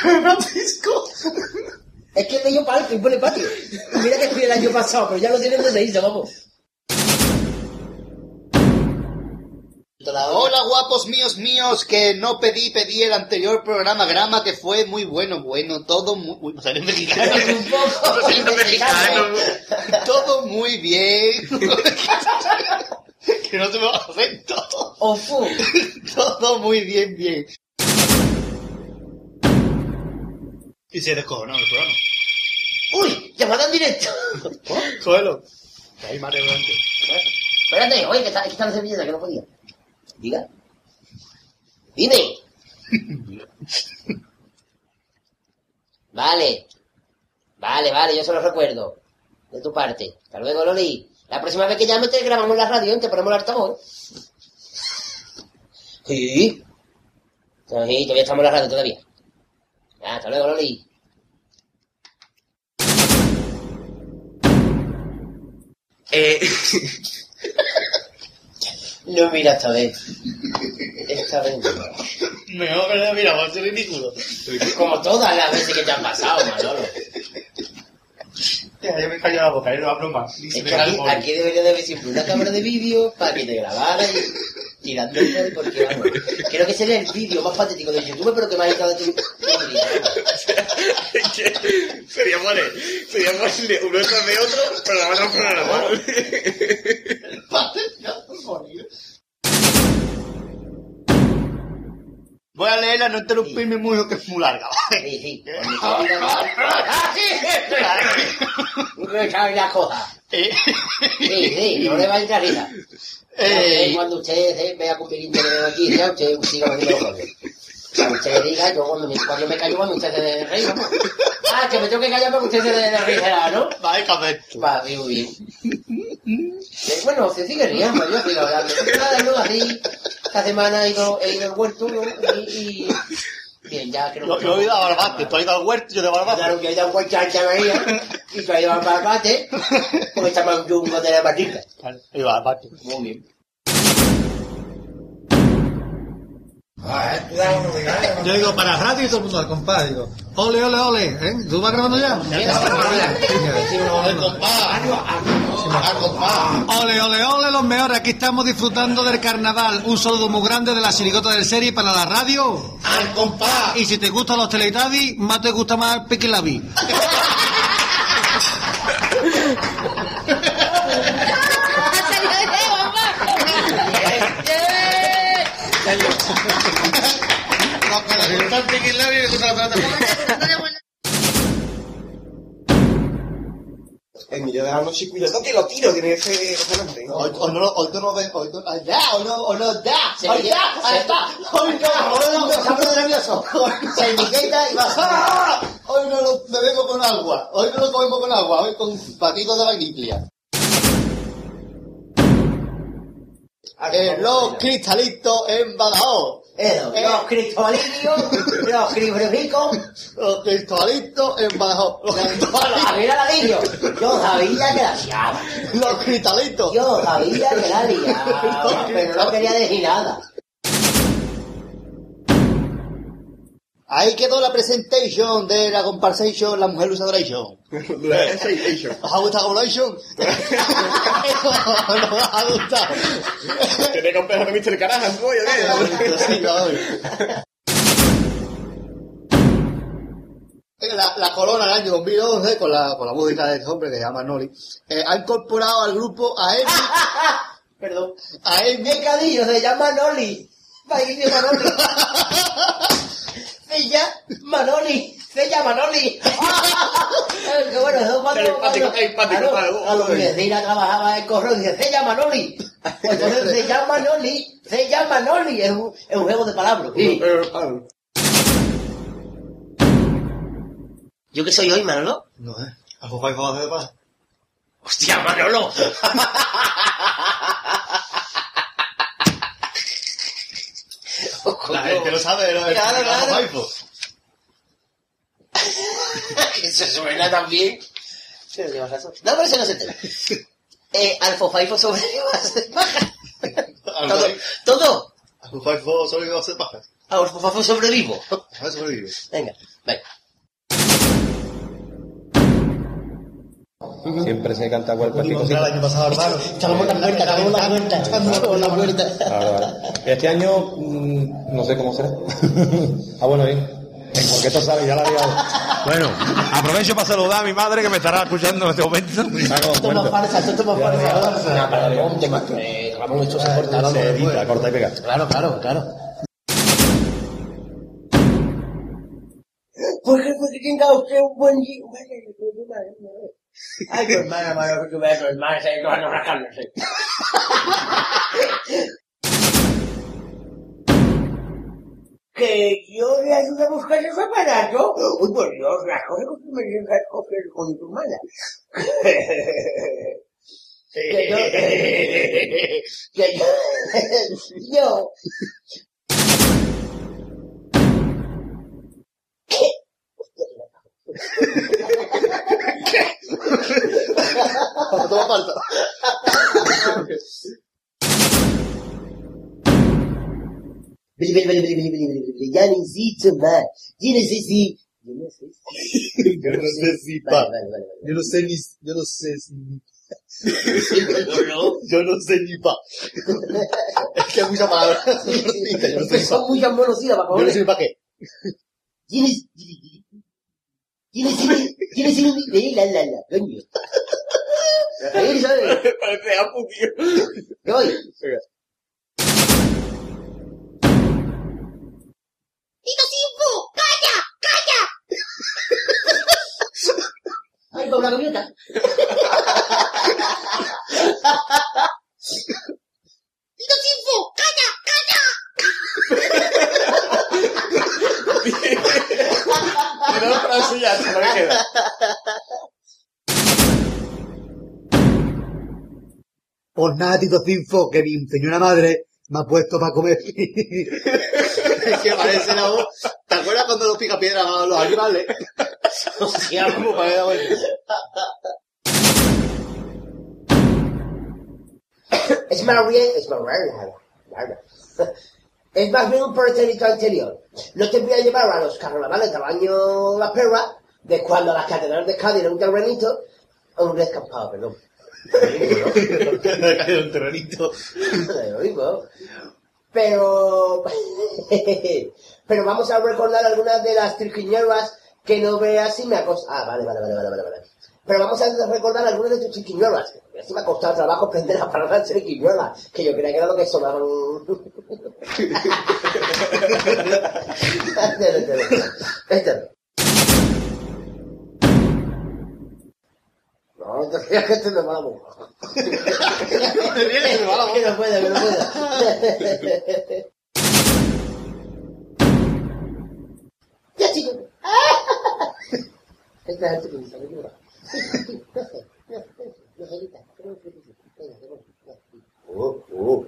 Francisco. Es que le dio parque y pone patio. Mira que fui el año pasado, pero ya lo tienen donde irse, vamos. Hola guapos míos míos, que no pedí, pedí el anterior programa grama que fue muy bueno, bueno, todo muy... Uy, salió mexicano. Un poco. Salió mexicano. Todo muy bien. que no se me va a acento. Ofu. Todo muy bien, bien. Y se descojonó el programa. Uy, llamada en directo. Cógelo. Que hay más relevante. Espérate, oye, que está, aquí está la servilleta, que no podía. Diga. Dime. Vale. Vale, vale, yo se lo recuerdo. De tu parte. Hasta luego, Loli. La próxima vez que llame te grabamos la radio y te ponemos el altavoz. Sí. Sí, todavía estamos en la radio todavía. Hasta luego, Loli. Eh, No, mira esta vez. Esta vez. Mejor le mira, va a ser ridículo. Como todas las veces que te han pasado, Manolo. Ya, yo me callo la boca, yo no hablo más. Es que aquí debería de haber siempre una cámara de vídeo para que te grabara y tirando el móvil porque vamos. Creo que sería el vídeo más patético de YouTube, pero que más editado de tu sería vale, sería vale uno detrás de otro, pero la mano con la mano. Voy a leerla, no interrumpirme mucho, que es muy larga. Sí, sí. ¡Ah, sí! Me sabe la cosa. Sí, sí, no le va a entrar risa. eh, Cuando usted eh, vea que un pelín de noticia, usted siga goles. Cuando usted diga, yo cuando me, cuando me callo, cuando usted se de reír, vamos. Ah, que me tengo que callar para que usted se dé de reír, ¿no? Vaya cabezo. Va, bien, muy bien. Eh, Bueno, se sigue riendo, yo sigo hablando. Nada, no, así, esta semana he ido, he ido al huerto ¿no? y, y... Bien, ya creo Yo, yo he ido a Barbate, tú has ido al huerto, yo de Claro Barbate. que he ido a un huerto María y tú has ido a Barbate porque estamos en un de la matita. Claro, he ido a Barbate. Muy bien. Yo digo para radio y todo el mundo al compás. Digo, ole, ole, ole. ¿eh? ¿Tú vas grabando ya? Ole, ole, ole, los mejores. Aquí estamos disfrutando del carnaval. Un saludo muy grande de la sirigota del serie para la radio. ¡Al compás! Y si te gustan los Teletubbies, más te gusta más el Piquilabi. La. En mi yo dejar unos chiquillos que lo tiro, tiene ese resonante. Hoy, hoy no, hoy no lo ven, hoy no, ay, ya, hoy no, hoy no, ya, hoy ya, ahí está, hoy no, hoy no, ha puesto nervioso. Se etiqueta y va ¡Ah! Hoy no lo bebemos con agua, hoy no lo comemos con agua, hoy con batidos de vainilla. Eh, los cristalitos en Badajoz. Eso, Eh. los cristalinos, los cribricos, Los cristalitos en Badajoz. Los cristalitos. Yo sabía que la liaba. Los cristalitos. Yo sabía que la liaba, pero no quería decir nada. Ahí quedó la presentation de la comparsation, la mujer lusadoration. ¿Os ha gustado como lo he hecho? ¿No os ha gustado? Tiene complejo de Mr. Carajas, voy. La, la corona del año 2011, con la, con la música de este hombre que se llama Noli, eh, ha incorporado al grupo a Amy, Perdón. a Amy, Mercadillo se llama Noli. País de Manoli. Se llama Manoli. Se llama Manoli. Que bueno, eso cuando... Cuando-. Cuando mi vecina trabajaba en correo, dice, se llama Noli. Entonces se llama Noli. Se llama Noli. Es un, es un juego de palabras. Sí. ¿Yo qué soy hoy, Manolo? No, eh. ¿Algo vais a hacer de paz? ¡Hostia, Manolo! La gente lo sabe, ¿no? Claro, El- claro. Algo Eso suena también. Razón. No, pero eso no se entera. Eh, Alfofaifo sobre Todo. Todo. Algo Faifo solo iba a hacer pajas. Alfofaifo sobrevivo. A sobrevive. Venga, venga. Siempre se canta Pudimos entrar el año pasado, hermano. Estamos en la puerta, estamos en la puerta. Estamos en la puerta. Claro, claro. Este año mm, no sé cómo será. ah, bueno, bien. Porque esto sabe, ya la he liado. Bueno, aprovecho para saludar a mi madre que me estará escuchando en este momento. Esto es más falsa, esto es más falsa. No, pero Ramón, te Ramón, esto se corta. Se edita, corta y pega. Claro, claro, claro. ¿Por qué fue que tenga usted un buen día? Ay, tu hermana, hermano, que tú veas a tu hermana, se van a rascándose. Que yo le ayude a buscar ese aparato. Uy, por Dios, las cosas que me cosas con tu hermana. que yo, que yo, yo, Toma falta. Bili, bili, bili, bili, bili, bili, bili, bili. Ya necesito más. Yo necesito. Yo necesito. Yo no sé si pa. Vale, vale, vale. vale. Yo no sé ni, yo no sé si, Sí, pero no. yo no sé ni pa. Es que hay mucha palabra. cortita, Yo no Es sé que ni son pa. muchas monosílabas, Yo no sé ni pa qué. Yo necesito. Yo necesito. Yo necesito. La, la, la, coño. Ahí, ¿sabes? Parece Apu, tío. ¿Qué voy? ¡Tito Tiempo! ¡Calla! ¡Calla! Ay, con una gaviota. ¡Tito Tiempo! ¡Calla! ¡Calla! Pero la frase ya, se me queda. Pues nada, Tito Cinfo, que mi señora madre me ha puesto para comer. es que parece la voz. ¿Te acuerdas cuando los pica piedra a los animales? Hostia, Como para que la. Es más bien, es más raro, raro. Es más bien un pretérito anterior. No te voy a llevar a los carnavales tamaño la perra, de cuando a las catedrales de Cádiz era un terrenito, o un descampado, perdón. Un terrenito. Lo mismo. Pero, pero vamos a recordar algunas de las triquiñuelas que no veas si me ha costado. Ah, vale, vale, vale, vale, vale, vale. Pero vamos a recordar algunas de tus triquiñuelas. Así me ha costado trabajo aprender las palabras triquiñuelas, que yo creía que era lo que sonaban. Este, este, este. No, no te rías que te me va la boca. Que no puedo, que no puedo. Ya, chicos. Esta es creo que sí. Oh, oh.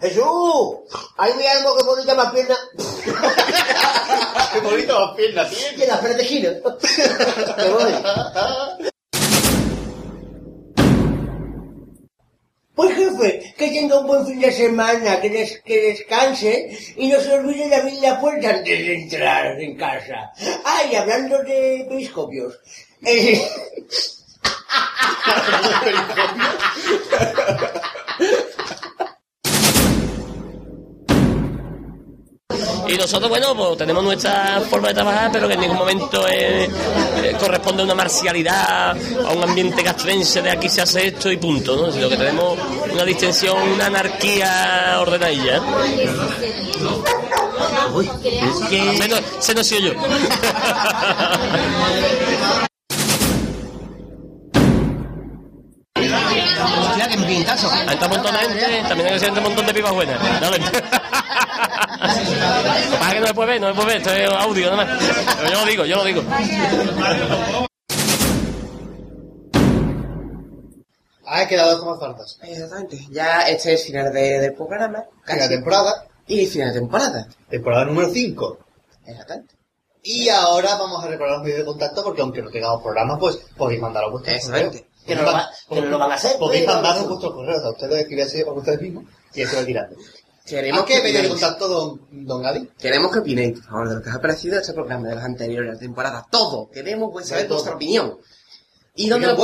¡Jesús! ¡Ahí mi alma que bonita más pierna! Qué bonito las piernas, tío. ¡Que giro! Pues jefe, que tenga un buen fin de semana, que, des- que descanse y no se olvide de abrir la puerta antes de entrar en casa. Ay, hablando de periscopios. eh, Y nosotros, bueno, pues tenemos nuestra forma de trabajar, pero que en ningún momento eh, eh, corresponde a una marcialidad, a un ambiente castrense de aquí se hace esto y punto, ¿no? Sino que tenemos una distensión, una anarquía ordenadilla. ¿eh? Se nos, se nos soy yo. Hostia, que pintazo. Hay un montón de gente, también hay un montón de pipas buenas. Dale. Que que no me puede ver, no me puede ver, esto es audio nada más. Pero yo lo digo, yo lo digo. Ha quedado como faltas. Exactamente. Ya este es el final de- del programa. Final de temporada. Y final de temporada. Temporada número 5. Exactamente. Y ahora vamos a recordar los medios de contacto porque aunque no tengamos programa, pues podéis mandar a vuestros Exactamente. Que no lo va- que no lo van a hacer, Podéis mandarnos vuestros correos a ustedes escribirse por ustedes mismos y eso va tirando. Queremos ¿A qué que medio de contacto, don, don Adi? Queremos que opinéis, por favor, de lo que os ha parecido este programa, de las anteriores, de la temporada. Todo. Queremos pues, saber De todo. vuestra opinión. ¿Y dónde lo,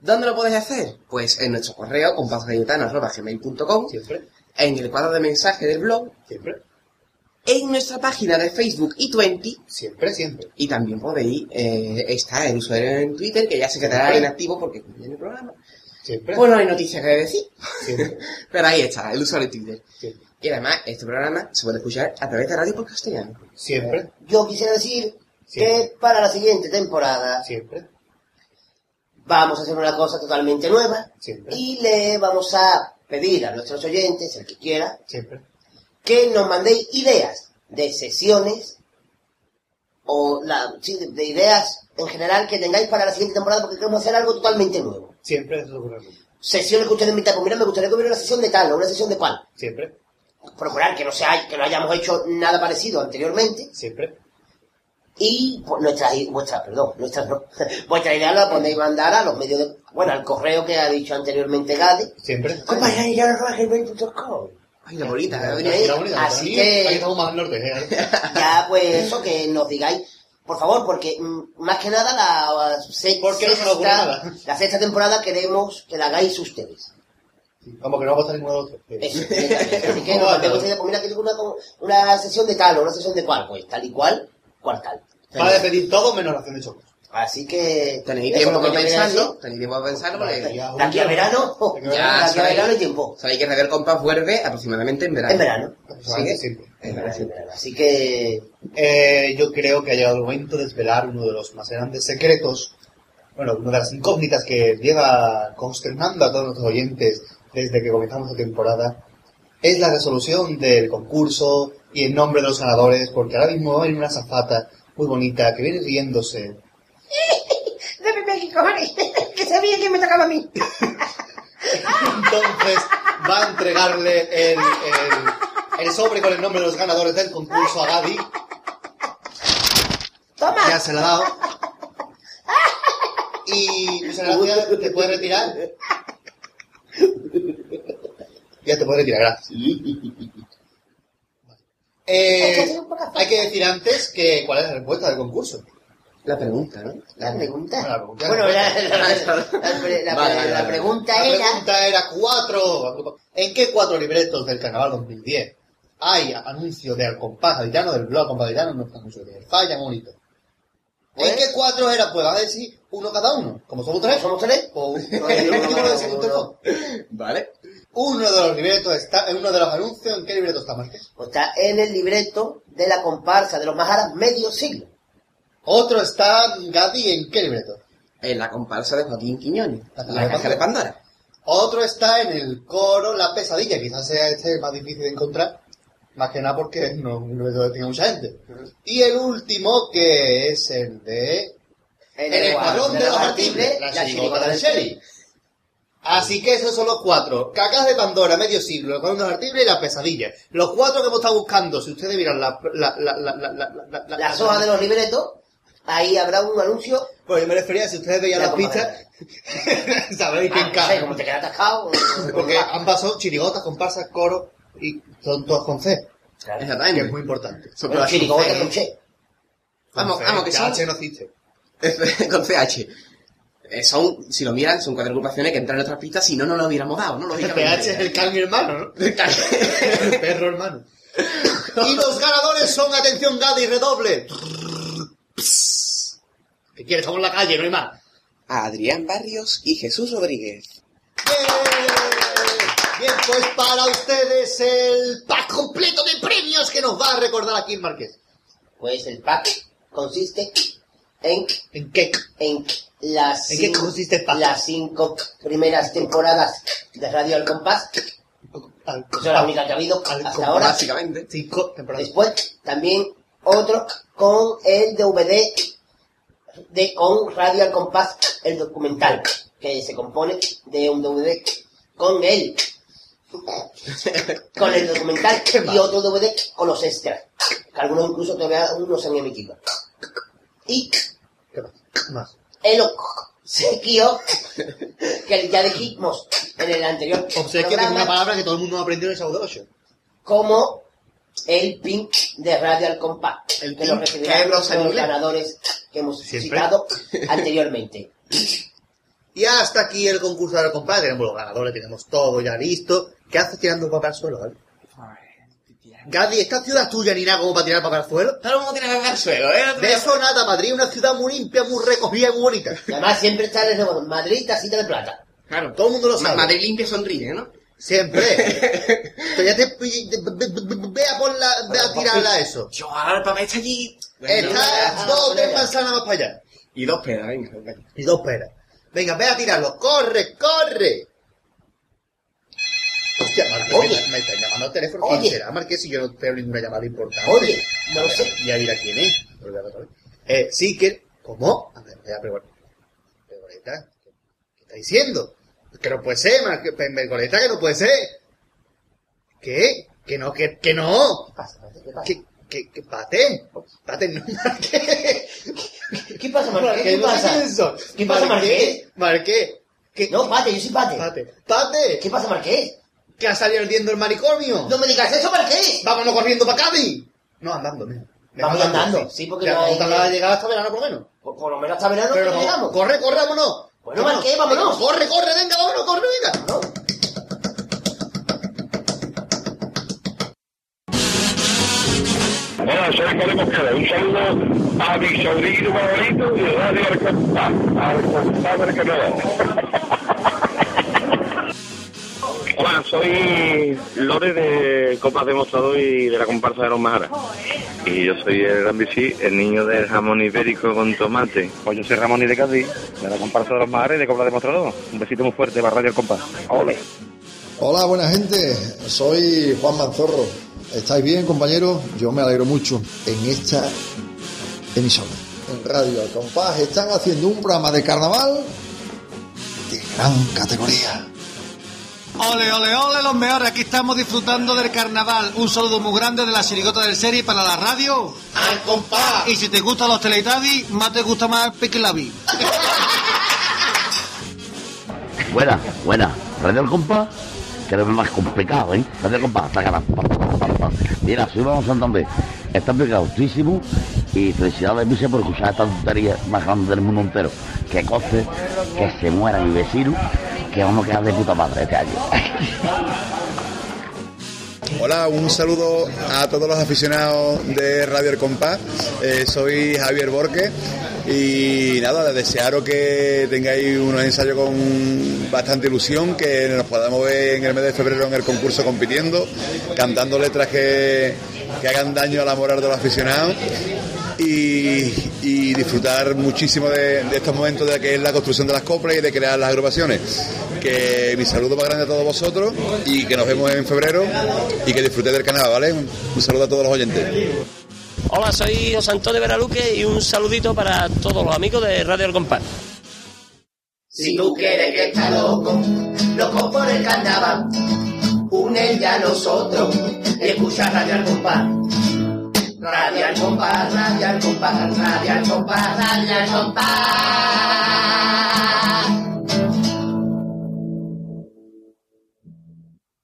dónde lo podéis hacer? Pues en nuestro correo, compasgalletano.gmail.com Siempre, en el cuadro de mensaje del blog, siempre, en nuestra página de Facebook y 20 siempre, siempre. y también podéis eh, estar el usuario en Twitter, que ya se quedará Siempre. inactivo porque viene el programa. Siempre. Pues no hay noticias que decir. Siempre. Pero ahí está, el usuario de Twitter. Siempre. Y además, este programa se puede escuchar a través de Radio por Castellano. Siempre. Yo quisiera decir Siempre. que para la siguiente temporada Siempre. vamos a hacer una cosa totalmente nueva Siempre. y le vamos a pedir a nuestros oyentes, el que quiera, Siempre. Que nos mandéis ideas de sesiones o la, sí, de, de ideas en general que tengáis para la siguiente temporada porque queremos hacer algo totalmente nuevo. Siempre eso ocurre. Sesiones que ustedes invitan, pues mira, me gustaría que hubiera una sesión de tal o una sesión de cual. Siempre. Procurar que no, sea, que no hayamos hecho nada parecido anteriormente Siempre. y pues, nuestras, vuestras, perdón, nuestras no, vuestra idea la podéis mandar a los medios de, bueno, al correo que ha dicho anteriormente Gade, Siempre. compañero.gmail.com. Ay, la ¿eh? Mira, bonita, así que estamos más al norte, ¿eh? ya pues eso que nos digáis por favor porque mm, más que nada la, se- Porque no sexta, nada. la sexta temporada queremos que la hagáis ustedes Como que no va a costar ninguno de los tres. Eso, así que nos idea, pues mira que una, una sesión de tal o una sesión de cual pues tal y cual cual tal Va a despedir todo menos la acción de chocos. Así que Tenéis tiempo que para pensarlo, tenéis tiempo para pensarlo, porque de aquí a verano Ya, de aquí a sabéis. verano y tiempo sabéis que Radio El Compás vuelve aproximadamente en verano. en verano ¿Sigue? Siempre. en verano, en verano. así que Eh, yo creo que ha llegado el momento de desvelar uno de los más grandes secretos, bueno, una de las incógnitas que lleva consternando a todos nuestros oyentes desde que comenzamos la temporada, es la resolución del concurso y el nombre de los ganadores, porque ahora mismo hay una zafata muy bonita que viene riéndose. Dame aquí, cojones, que sabía que me tocaba a mí. Entonces va a entregarle el, el, el sobre con el nombre de los ganadores del concurso a Gaby. Toma. Ya se la ha dado. Y te puedes retirar. Ya te puedes retirar, gracias. Eh, hay que decir antes que cuál es la respuesta del concurso. La pregunta, ¿no? la pregunta La pregunta, bueno la la, pregunta. la- la- pregunta era era cuatro. ¿En qué cuatro libretos del Carnaval 2010 hay anuncio de al compás gaditano, del blog compás gaditano, no está anuncio de falla bonito? ¿En qué cuatro era? Pues va a decir uno cada uno. Como somos tres, somos tres no. Vale. Uno de los libretos está, uno de los anuncios, ¿en qué libreto está, Marqués? Pues está en el libreto de la comparsa de los Majaras medio siglo. Otro está, Gadi, ¿en qué libreto? En la comparsa de Joaquín Quiñones. La La, caja de caja de Pandora. Otro está en el coro La Pesadilla, quizás sea este más difícil de encontrar, más que nada porque no no tiene mucha gente. Y el último que es el de En El Escuadrón de los Artibles, la chirigota del Sherry. Así que esos son los cuatro. Cacas de Pandora, medio siglo, el Escuadrón de y la Pesadilla. Los cuatro que hemos estado buscando, si ustedes miran la, la, la, la, la, la, la- la- Las hojas de los libretos, ahí habrá un anuncio. Pues yo me refería, si ustedes veían La las pistas, sabréis quién Ah, no sé, como te quedas atascado. Porque ambas son chirigotas, comparsas, coro y son todas con C. Claro. Que Exactamente. es muy importante. Son Bueno, todas con C. Vamos, vamos, que son- H no existe. con CH. Eh, son, si lo miran, son cuatro agrupaciones que entran en nuestras pistas, si no, no lo hubiéramos dado, ¿no? El Lógicamente. PH es el can mi hermano, ¿no? el perro hermano. Y los ganadores son, atención, Gadi, redoble. ¿Qué quieres? Estamos en la calle, no hay más. Adrián Barrios y Jesús Rodríguez. Bien, Bien, pues para ustedes el pack completo de premios que nos va a recordar aquí el Marqués. Pues el pack consiste en, ¿En qué? en las, ¿En qué consiste el pack? las cinco primeras temporadas de Radio Al Compás, que son las únicas que ha habido hasta ahora. Básicamente. Cinco temporadas. Después también otro con el DVD de con Radio Al Compás, el documental, que se compone de un DVD con él, con el documental y otro DVD con los extras, que algunos incluso todavía no se han emitido. Y ¿Qué más? Más. el obsequio que ya dijimos en el anterior Obsequio que es una palabra que todo el mundo aprendió en el sábado 8. como el pin de Radio Al Compás, El que lo recibirán los ganadores que hemos Siempre. citado anteriormente. Y hasta aquí el concurso de la compadre. Tenemos los ganadores, tenemos todo ya listo. ¿Qué haces tirando papel al suelo? Gadi, ¿esta ciudad es tuya ni nada como para tirar papel al suelo? Todo el mundo tiene ver al suelo, ¿eh? De eso nada, Madrid es una ciudad muy limpia, muy recogida y muy bonita. Y además siempre está eslogan, Madrid, tacita de plata. Claro. Todo el mundo lo Ma- sabe. Madrid limpia sonríe, ¿no? Siempre. Entonces ya te, ve- a, por la, ve a tirarla a eso. Yo, ahora papel está allí. Está dos o tres manzanas más para allá. Y dos pedas, venga. venga. Y dos peras. Venga, ve a tirarlo. ¡Corre, corre! Hostia, Marqués, Oye. me, me están llamando al teléfono. Oye. ¿Quién será, Marqués, si yo no tengo ninguna llamada importante? Oye, no lo sé. Ya dirá quién es. Eh, sí que... ¿Cómo? A ver, voy a preguntar. Pegoleta, ¿qué, qué está diciendo? Que no puede ser, Marqués. Pegoleta, que no puede ser. ¿Qué? Que no, que, que no. ¿Qué pasa? ¿Qué pasa? ¿Qué, qué, qué pate? Pate, no, Marqués. ¿Qué pasa, Marqués? ¿Qué pasa? ¿Qué pasa, Marqués? Marqués. ¿Qué? No, Pate, yo soy Pate. Pate. Pate. ¿Qué pasa, Marqués? que ha salido ardiendo el manicomio. No me digas eso, Marqués. Vámonos corriendo para Cádiz. No, andando, mira. Vamos andando, sí, porque Ya, no hay- llegar hasta verano por lo menos. Por, por lo menos hasta verano Pero no, llegamos. corre, corre, vámonos. Bueno, Marqués, vámonos. Corre, corre, venga, vámonos, corre, venga. No. Hola, soy Jorge Mosquera. Un saludo a mi sobrino favorito y a Radio al compadre que no Hola, soy Lore de Copas Demostrador y de la comparsa de los Majaras. Y yo soy el Gran Bici, el niño del jamón ibérico con tomate. Pues yo soy Ramón y de Cádiz, de la comparsa de los Majaras y de Copas Demostrador. Un besito muy fuerte para Radio El Compás. Hola. Hola, buena gente. Soy Juan Manzorro. ¿Estáis bien, compañeros? Yo me alegro mucho. En esta emisora, en Radio Al Compás, están haciendo un programa de carnaval de gran categoría. Ole, ole, ole, los mejores. Aquí estamos disfrutando del carnaval. Un saludo muy grande de la chirigota del serie para la radio. Al compás. Y si te gustan los Teletubbies, más te gusta más Piquilabi. Buena, buena. Radio El Compás, que es más complicado, ¿eh? Radio El Compás, saca. Mira, soy Vamos Santander. Está pegautísimo y felicidades, Vice, por escuchar esta tontería más grande del mundo entero. Que coste, que se muera mi vecino, que vamos a quedar de puta madre este año. Hola, un saludo a todos los aficionados de Radio El Compás. Eh, soy Javier Borque y nada, desearos que tengáis unos ensayos con bastante ilusión, que nos podamos ver en el mes de febrero en el concurso compitiendo, cantando letras que, que hagan daño a la moral de los aficionados y, y disfrutar muchísimo de, de estos momentos de que es la construcción de las coplas y de crear las agrupaciones. Que mi saludo más grande a todos vosotros y que nos vemos en febrero y que disfrutéis del canal, ¿vale? Un, un saludo a todos los oyentes. Hola, soy José Antonio Veraluque y un saludito para todos los amigos de Radio El Compás. Si tú quieres que está loco, loco por el carnaval, ya a nosotros y escucha Radio al compás. Radio al compás, radio al compás, radio al compás, radio compás.